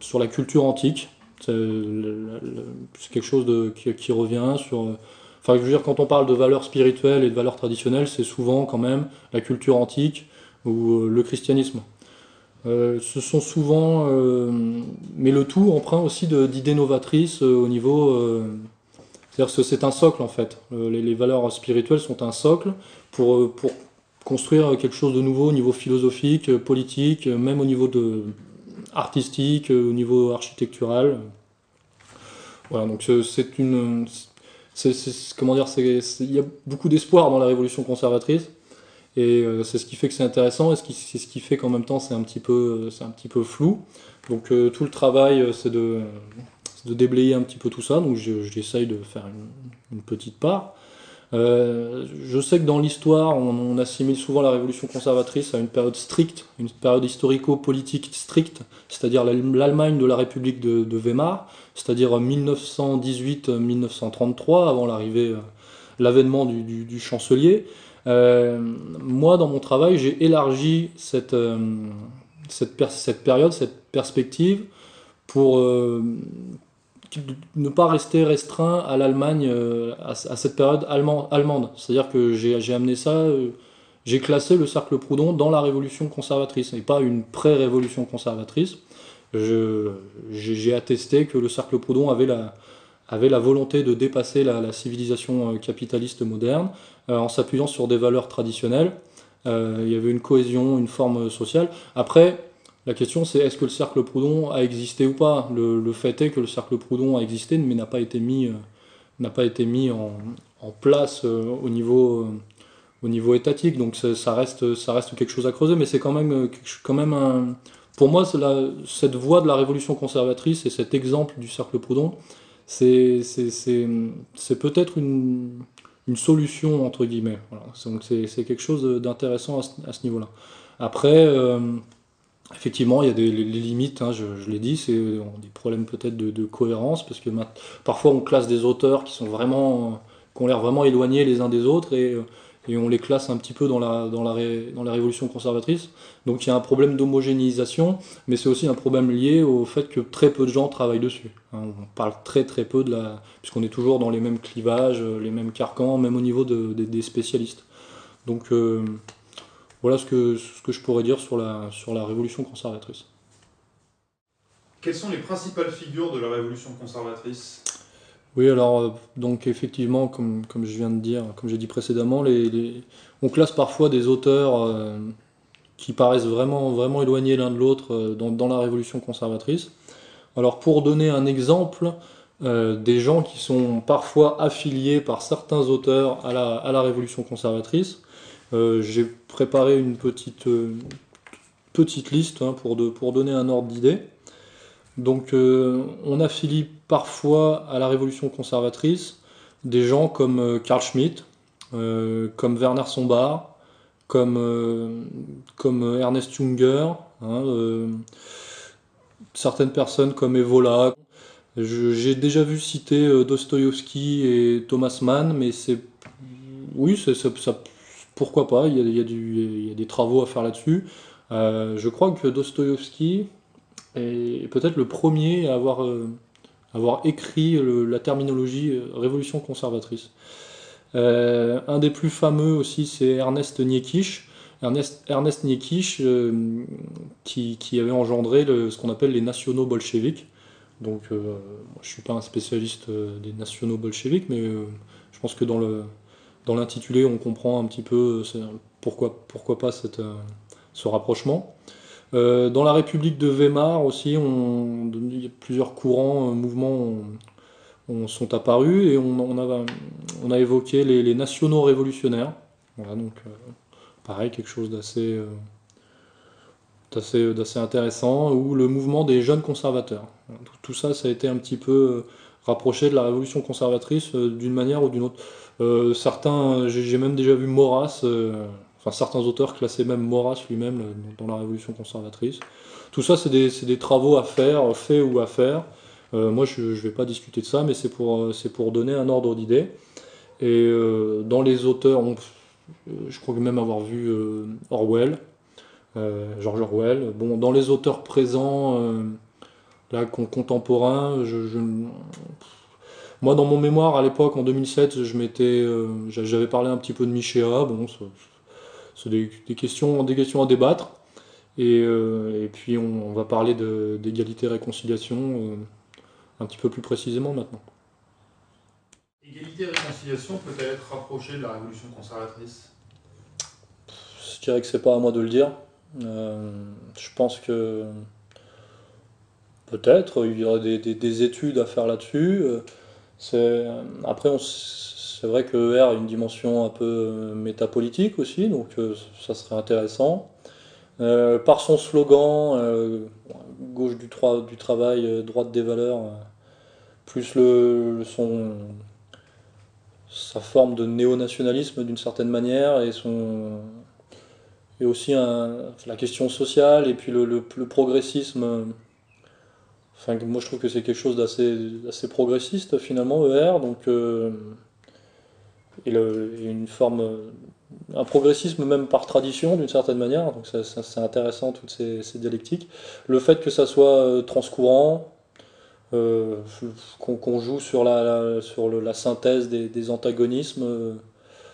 sur la culture antique. C'est quelque chose de, qui, revient sur Enfin, je veux dire, quand on parle de valeurs spirituelles et de valeurs traditionnelles, c'est souvent quand même la culture antique ou euh, le christianisme. Euh, ce sont souvent, euh, mais le tout emprunt aussi d'idées novatrices au niveau. C'est-à-dire que c'est un socle en fait. Les, valeurs spirituelles sont un socle pour, pour construire quelque chose de nouveau au niveau philosophique, politique, même au niveau de, artistique, au niveau architectural. Voilà, donc c'est une c'est, comment dire, il y a beaucoup d'espoir dans la révolution conservatrice. Et euh, c'est ce qui fait que c'est intéressant, et c'est ce qui fait qu'en même temps c'est un petit peu, un petit peu flou. Donc euh, tout le travail, euh, c'est de, de, déblayer un petit peu tout ça. Donc j'essaye de faire une, petite part. Je sais que dans l'histoire, on, assimile souvent la révolution conservatrice à une période stricte, une période historico-politique stricte, c'est-à-dire l'Allemagne de la République de, Weimar, c'est-à-dire 1918-1933, avant l'arrivée, euh, l'avènement du, chancelier. Euh, moi, dans mon travail, j'ai élargi euh, cette, période, cette perspective, pour ne pas rester restreint à l'Allemagne, à, cette période allemande. C'est-à-dire que j'ai amené ça, j'ai classé le cercle Proudhon dans la révolution conservatrice, et pas une pré-révolution conservatrice j'ai attesté que le cercle Proudhon avait la, avait la volonté de dépasser la, civilisation euh, capitaliste moderne euh, en s'appuyant sur des valeurs traditionnelles. Euh, il y avait une cohésion, une forme sociale. Après, la question c'est est-ce que le cercle Proudhon a existé ou pas? Le, fait est que le cercle Proudhon a existé mais n'a pas été mis, n'a pas été mis en, place au, niveau, au niveau étatique. Donc ça reste, ça reste quelque chose à creuser, mais c'est quand même, quand même un, pour moi, cette voie de la révolution conservatrice et cet exemple du cercle Proudhon, c'est peut-être une, solution, entre guillemets. C'est quelque chose d'intéressant à ce, niveau-là. Après, effectivement, il y a des limites, hein, je, l'ai dit, c'est des problèmes peut-être de, cohérence, parce que parfois on classe des auteurs qui sont vraiment, qui ont l'air vraiment éloignés les uns des autres, et et on les classe un petit peu dans la, révolution conservatrice. Donc il y a un problème d'homogénéisation, mais c'est aussi un problème lié au fait que très peu de gens travaillent dessus. Hein, on parle très très peu de la... puisqu'on est toujours dans les mêmes clivages, les mêmes carcans, même au niveau de, des spécialistes. Donc euh, voilà ce que, ce que je pourrais dire sur la, sur la révolution conservatrice. Quelles sont les principales figures de la révolution conservatrice? Oui, alors, euh, donc effectivement, comme, comme je viens de dire, comme j'ai dit précédemment, les, on classe parfois des auteurs euh, qui paraissent vraiment, vraiment éloignés l'un de l'autre euh, dans, la révolution conservatrice. Alors, pour donner un exemple, des gens qui sont parfois affiliés par certains auteurs à la, à la révolution conservatrice, j'ai préparé une petite, petite liste hein, pour, de, pour donner un ordre d'idée. Donc on affilie parfois à la révolution conservatrice des gens comme euh, Carl Schmitt, euh, comme Werner Sombart, comme, euh, comme Ernest Junger, hein, certaines personnes comme Evola. J'ai déjà vu citer Dostoïevski et Thomas Mann, mais c'est. Oui, ça, pourquoi pas, il y, a, des travaux à faire là-dessus. je crois que Dostoïevski est peut-être le premier à avoir avoir écrit la terminologie euh, révolution conservatrice. Euh, un des plus fameux aussi, c'est Ernest Niekisch. Ernest, Ernest euh, qui, avait engendré ce qu'on appelle les nationaux bolcheviques. Donc, je ne suis pas un spécialiste des nationaux bolcheviques, mais je pense que dans le dans l'intitulé, on comprend un petit peu pourquoi, pourquoi pas cette, ce rapprochement. Euh, dans la République de Weimar aussi, plusieurs courants, euh, mouvements sont apparus et on, a, évoqué les, nationaux révolutionnaires. Donc euh, pareil, quelque chose d'assez intéressant, ou le mouvement des jeunes conservateurs. Tout, ça, ça a été un petit peu rapproché de la révolution conservatrice d'une manière ou d'une autre. Certains, j'ai même déjà vu Maurras Enfin, certains auteurs classaient même Maurras lui-même euh, dans la Révolution conservatrice. Tout ça, c'est des, travaux à faire, faits ou à faire. Euh, moi, je ne vais pas discuter de ça, mais c'est pour, euh, pour donner un ordre d'idée. Et dans les auteurs, je crois même avoir vu Orwell, George Orwell. Bon, dans les auteurs présents, là, contemporains, je, moi, dans mon mémoire, à l'époque, en 2007, je m'étais, j'avais parlé un petit peu de Michéa. Bon, c'est des, questions, des questions à débattre. Et, euh, puis on, va parler d'égalité-réconciliation euh, un petit peu plus précisément maintenant. Égalité-réconciliation peut-elle être rapprochée de la révolution conservatrice? Je dirais que c'est pas à moi de le dire. Euh, je pense que peut-être il y aurait des, études à faire là-dessus. Après, on, c'est vrai que ER a une dimension un peu euh, métapolitique aussi, donc euh, ça serait intéressant. Euh, par son slogan, gauche du, du travail, droite des valeurs, plus le, son, sa forme de néo-nationalisme d'une certaine manière et, son, et aussi la question sociale et puis le, progressisme. Moi je trouve que c'est quelque chose d'assez progressiste finalement, ER, donc et, une forme, euh, un progressisme même par tradition d'une certaine manière, donc c'est intéressant toutes ces, dialectiques. Le fait que ça soit euh, transcourant, euh, qu'on joue sur la, sur la synthèse des, antagonismes,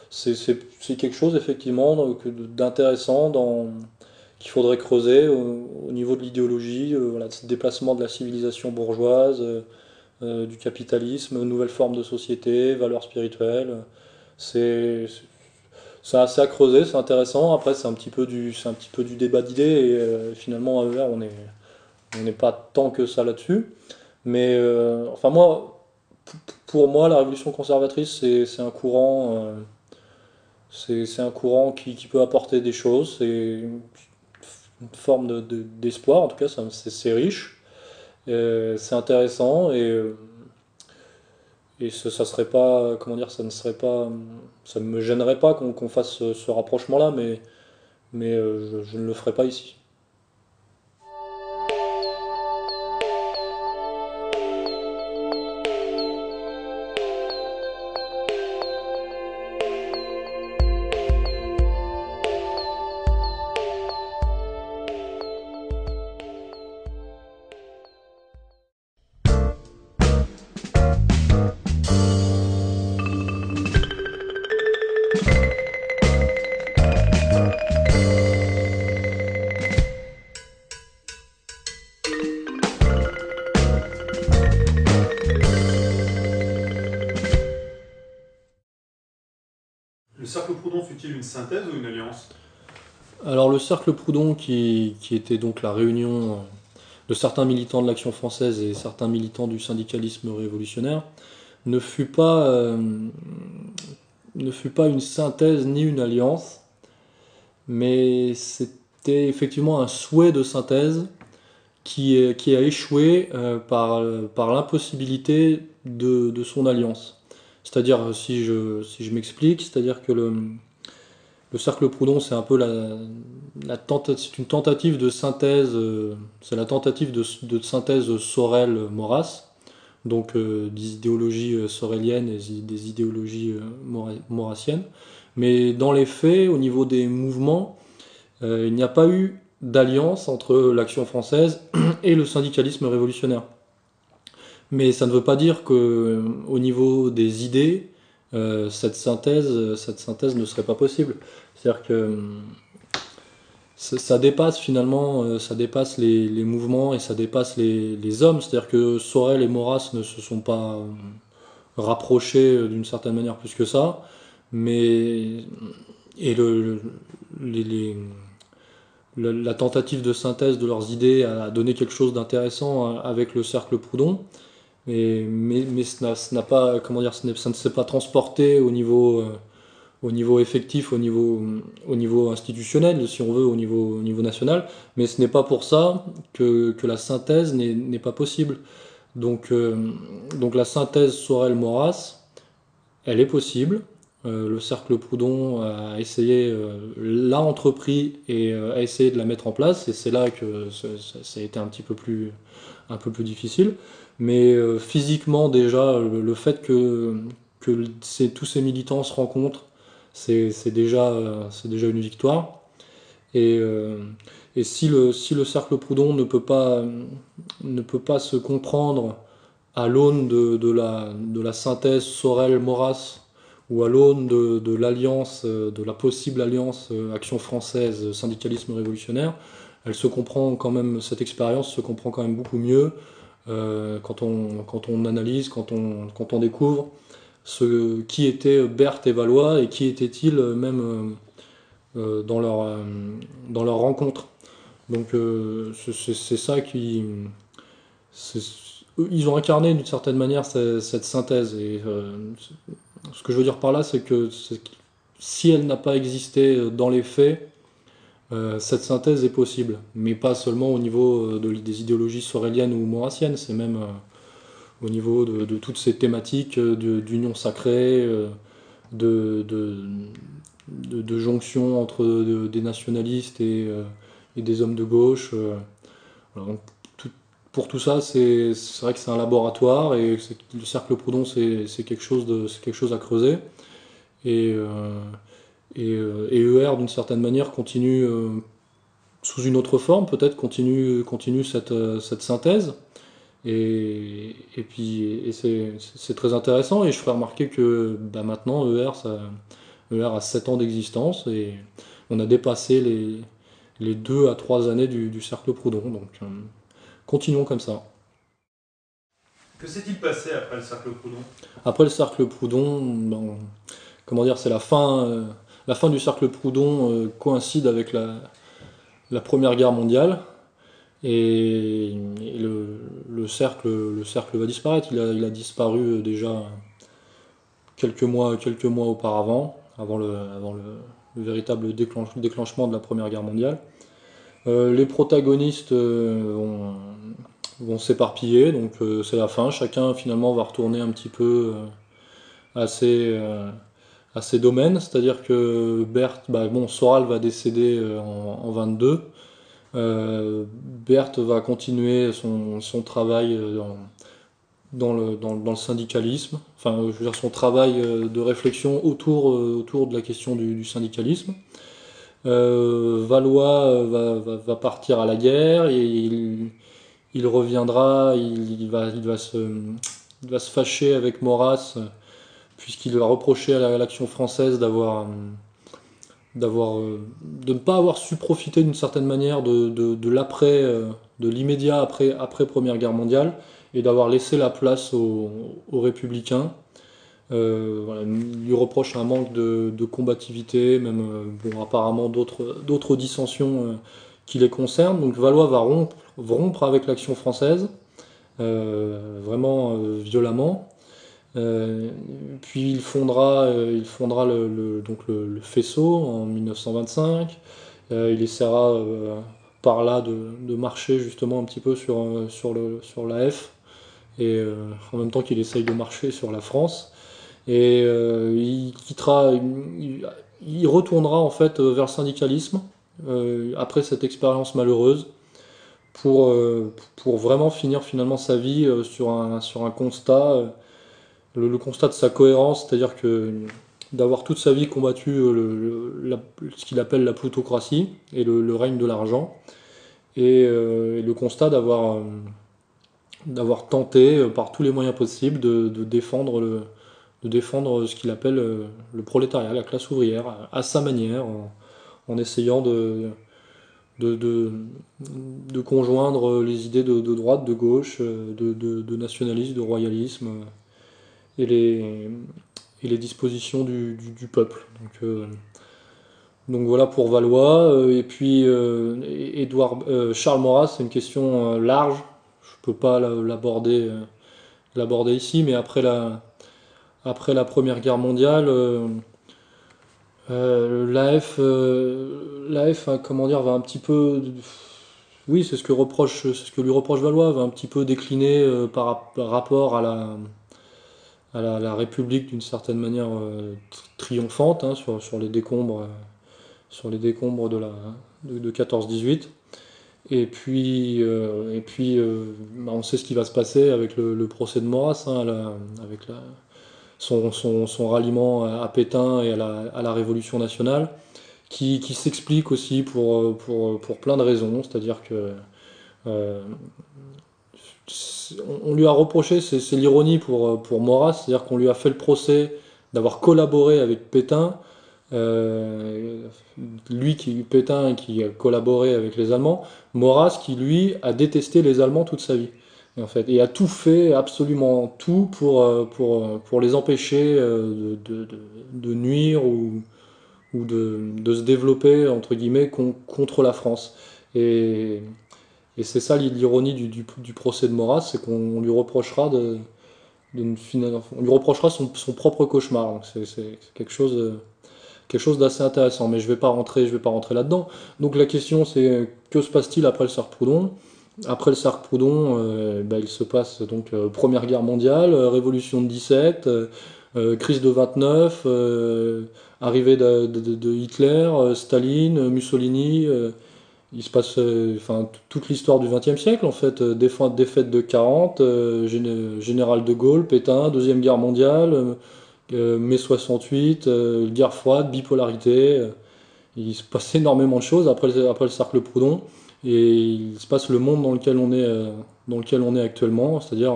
c'est quelque chose effectivement d'intéressant qu'il faudrait creuser au, niveau de l'idéologie, voilà, ce déplacement de la civilisation bourgeoise, du capitalisme, nouvelles formes de société, valeurs spirituelles c'est assez à creuser, c'est intéressant. Après, c'est un petit peu du, un petit peu du débat d'idées et euh, finalement à ER, on n'est on n'est pas tant que ça là-dessus. Mais euh, enfin moi, pour moi, la révolution conservatrice, c'est un courant, euh, c'est un courant qui, peut apporter des choses. Une forme d'espoir, de, en tout cas, c'est riche, c'est intéressant et et ça, ça, serait pas, comment dire, ça ne serait pas, ça me gênerait pas qu'on fasse ce, rapprochement-là, mais, mais je ne le ferai pas ici. Synthèse ou une alliance Alors le cercle Proudhon, qui, était donc la réunion euh, de certains militants de l'action française et certains militants du syndicalisme révolutionnaire, ne fut pas, euh, ne fut pas une synthèse ni une alliance, mais c'était effectivement un souhait de synthèse qui, qui a échoué euh, par, l'impossibilité de, son alliance. C'est-à-dire, si je m'explique, c'est-à-dire que le, le cercle Proudhon, c'est un peu la, c'est une tentative de synthèse, euh, c'est la tentative de, synthèse Sorel-Maurras, donc euh, des idéologies euh, soréliennes et des idéologies maurassiennes. Mais dans les faits, au niveau des mouvements, il n'y a pas eu d'alliance entre l'action française (clears throat) et le syndicalisme révolutionnaire. Mais ça ne veut pas dire que, au niveau des idées, euh, cette, synthèse, cette synthèse ne serait pas possible. C'est-à-dire que hum, ça dépasse finalement, euh, ça dépasse les, mouvements et ça dépasse les, hommes. C'est-à-dire que Sorel et Maurras ne se sont pas hum, rapprochés euh, d'une certaine manière plus que ça, mais et le, la tentative de synthèse de leurs idées a donné quelque chose d'intéressant avec le cercle Proudhon mais, ça n'a pas, comment dire, ça ne s'est pas transporté au niveau, euh, effectif, au niveau, au niveau institutionnel, si on veut, au niveau, au niveau national. Mais ce n'est pas pour ça que, la synthèse n'est pas possible. Donc, euh, la synthèse Sorel-Maurras, elle est possible. Euh, le cercle Proudhon a essayé, l'a entrepris et a essayé de la mettre en place. Et c'est là que ça, a été un petit un peu plus difficile. Mais euh, physiquement, déjà, le, fait que, que tous ces militants se rencontrent, c'est déjà, déjà une victoire. Et, euh, et si, le, si le cercle Proudhon ne peut pas, ne peut pas se comprendre à l'aune de, de, la, de la synthèse Sorel-Maurras ou à l'aune de, de l'alliance, de la possible alliance euh, Action française, syndicalisme révolutionnaire, elle se comprend quand même, cette expérience se comprend quand même beaucoup mieux quand, on, quand on analyse, quand on, quand on découvre ce, qui était Berthe et Valois et qui étaient-ils même euh, dans, leur, dans leur rencontre. Donc c'est ça qui... Ils ont incarné d'une certaine manière cette, synthèse. Et ce que je veux dire par là, c'est que si elle n'a pas existé dans les faits, euh, cette synthèse est possible, mais pas seulement au niveau euh, des idéologies soréliennes ou maurassiennes, c'est même euh, au niveau de, toutes ces thématiques d'union sacrée, de, jonction entre des nationalistes et, des hommes de gauche. pour tout ça, c'est vrai que c'est un laboratoire et le cercle Proudhon, c'est quelque, chose à creuser. Et, ER, d'une certaine manière, continue euh, sous une autre forme, peut-être, continue, continue cette, euh, cette synthèse. Et, et puis c'est très intéressant et je ferai remarquer que bah, maintenant ER, ça, ER a 7 ans d'existence et on a dépassé les, les 2 à 3 années du, cercle Proudhon. Donc continuons comme ça. Que s'est-il passé après le cercle Proudhon? Après le cercle Proudhon, ben, comment dire, c'est la fin, la fin du cercle Proudhon euh, coïncide avec la, Première Guerre mondiale. Et, le, cercle, le cercle va disparaître. Il a, disparu euh, déjà quelques mois, quelques mois auparavant, avant le, véritable déclenchement de la Première Guerre mondiale. Euh, les protagonistes vont, s'éparpiller, donc c'est la fin. Chacun finalement va retourner un petit peu à ses, à ces domaines, c'est-à-dire que Berthe, bah, bon, Soral va décéder euh, en, en 22. Euh, Berthe va continuer son, travail euh, dans, le, syndicalisme, enfin, je veux dire, son travail de réflexion autour, autour de la question du, syndicalisme. Euh, Valois va, partir à la guerre et il, reviendra, il, il, va, il, va se, il va se fâcher avec Maurras puisqu'il a reproché à l'action française d'avoir d'avoir de ne pas avoir su profiter d'une certaine manière de, l'après de l'immédiat après première guerre mondiale et d'avoir laissé la place aux, républicains. Euh, voilà, il lui reproche un manque de, combativité même euh, bon apparemment d'autres dissensions euh, qui les concernent. Donc Valois va rompre, rompre avec l'action française euh, vraiment violemment euh, puis il fondera, euh, il fondera le, le donc le, faisceau en 1925. Euh, il essaiera par là de, de, marcher justement un petit peu sur, sur, le, sur la F et en même temps qu'il essaye de marcher sur la France. Et il quittera, il, il, retournera en fait vers le syndicalisme après cette expérience malheureuse pour, pour vraiment finir finalement sa vie sur un, sur un constat le, constat de sa cohérence, c'est-à-dire que d'avoir toute sa vie combattu euh, ce qu'il appelle la plutocratie et le, règne de l'argent, et, euh, le constat d'avoir euh, d'avoir tenté par tous les moyens possibles de, défendre ce qu'il appelle le prolétariat, la classe ouvrière, à sa manière, en, essayant de, conjoindre les idées de, droite, de gauche, de nationalisme, de royalisme, et les, dispositions du, peuple. Donc, euh, donc, voilà pour Valois. Euh, et puis Edouard, euh, Charles Maurras, c'est une question large. Je ne peux pas l'aborder l'aborder ici, mais après la, Première Guerre mondiale, l'AF, l'AF comment dire, va un petit peu, oui, c'est ce que reproche, ce que lui reproche Valois, va un petit peu décliner par, par, rapport à la, à la, République d'une certaine manière euh, triomphante hein, sur, sur, les décombres, euh, sur les décombres de, la, de, de 14-18. Et puis, euh, et puis bah on sait ce qui va se passer avec le, procès de Maurras, hein, avec son, son, son, ralliement à Pétain et à la, à la Révolution nationale, qui, qui s'explique aussi pour, pour, pour plein de raisons, c'est-à-dire que on lui a reproché, c'est l'ironie pour, pour Maurras, c'est-à-dire qu'on lui a fait le procès d'avoir collaboré avec Pétain, euh, lui qui Pétain qui a collaboré avec les Allemands, Maurras qui lui a détesté les Allemands toute sa vie. En fait, et a tout fait, absolument tout, pour, pour, pour les empêcher de, de, de, nuire ou, ou de, de se développer, entre guillemets, con, contre la France. Et c'est ça l'ironie du, procès de Maurras, c'est qu'on lui reprochera de, de on lui reprochera son, propre cauchemar. C'est quelque chose, quelque chose d'assez intéressant. Mais je vais pas rentrer, je vais pas rentrer là-dedans. Donc la question c'est que se passe-t-il après le cercle Proudhon Après le cercle Proudhon, euh, bah, il se passe donc euh, Première Guerre mondiale, euh, Révolution de 17, euh, crise de 29, euh, arrivée de, Hitler, Staline, Mussolini il se passe euh, enfin toute l'histoire du XXe siècle en fait euh, défaite de 40 euh, général de Gaulle Pétain deuxième guerre mondiale mai 68 euh, guerre froide bipolarité il se passe (laughs) énormément de choses après après le cercle Proudhon et il se passe le monde dans lequel on est dans lequel on est actuellement c'est-à-dire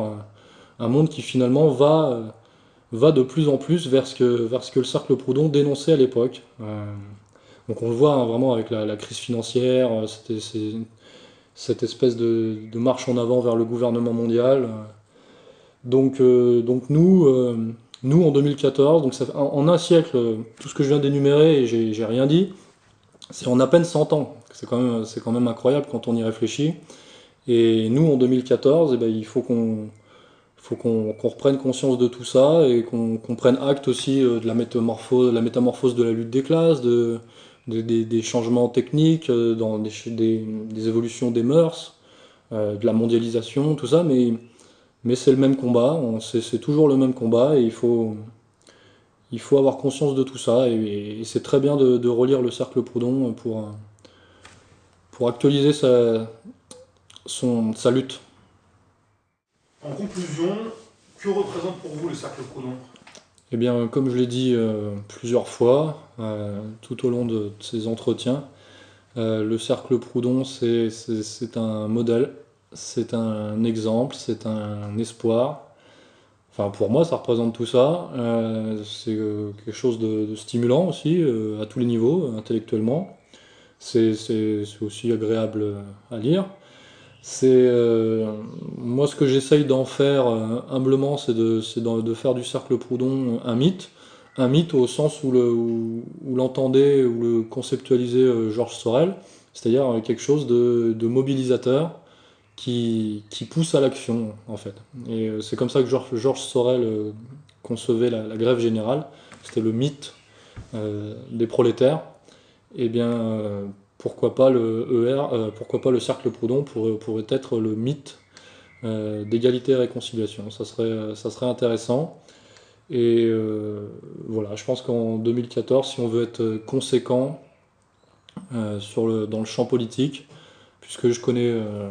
un monde qui finalement va va de plus en plus vers ce vers ce que le cercle Proudhon dénonçait à l'époque donc on le voit hein, vraiment avec la, crise financière, euh, c'était cette espèce de, de, marche en avant vers le gouvernement mondial. Donc, euh, donc nous, euh, nous en 2014, donc en, un siècle, tout ce que je viens d'énumérer et j'ai rien dit, c'est en à peine 100 ans. C'est quand, même, incroyable quand on y réfléchit. Et nous en 2014, eh ben, il faut qu'on faut qu'on qu reprenne conscience de tout ça et qu'on qu prenne acte aussi de la métamorphose, la métamorphose de la lutte des classes, de, des, changements techniques, euh, des, évolutions des mœurs, euh, de la mondialisation, tout ça, mais, c'est le même combat, c'est toujours le même combat et il faut, avoir conscience de tout ça et, c'est très bien de, relire le cercle Proudhon pour, pour actualiser sa lutte. En conclusion, que représente pour vous le cercle Proudhon? Eh bien, comme je l'ai dit euh, plusieurs fois euh, tout au long de, ces entretiens, euh, le cercle Proudhon, c'est un modèle, c'est un exemple, c'est un espoir, Enfin, pour moi, ça représente tout ça. C'est quelque chose de, stimulant aussi, à tous les niveaux, intellectuellement. C'est aussi agréable à lire. C'est moi ce que j'essaye d'en faire humblement, c'est de, faire du cercle Proudhon un mythe, un mythe au sens où l'entendait le, où, ou le conceptualisait Georges Sorel, c'est-à-dire quelque chose de, mobilisateur, qui, pousse à l'action, en fait. Et euh, c'est comme ça que Georges, Sorel euh, concevait la, grève générale. C'était le mythe euh, des prolétaires. Et eh bien, pourquoi pas le ER, pourquoi pas le cercle Proudhon pourrait, pourrait être le mythe d'égalité et réconciliation. Ça serait, intéressant. Et voilà, je pense qu'en 2014, si on veut être conséquent dans le champ politique, puisque je connais, euh,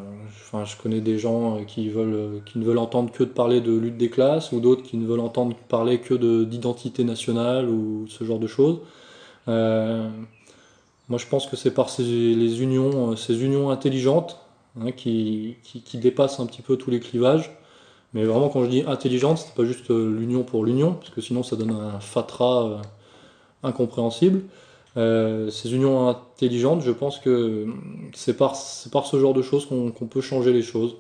des gens euh, qui, euh, ne veulent entendre que parler de lutte des classes, ou d'autres qui ne veulent entendre parler que d'identité nationale, ou ce genre de choses. Moi, je pense que c'est par ces, les unions, ces unions intelligentes hein, qui, qui, dépassent un petit peu tous les clivages. Mais vraiment, quand je dis intelligente, c'est pas juste l'union pour l'union, parce que sinon ça donne un fatras incompréhensible. Euh, ces unions intelligentes, je pense que c'est par, par ce genre de choses qu'on peut changer les choses.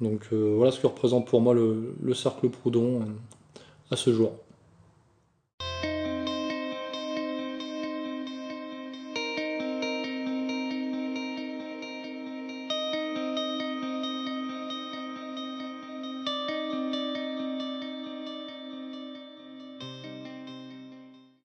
Donc euh, voilà ce que représente pour moi le, le cercle Proudhon euh, à ce jour.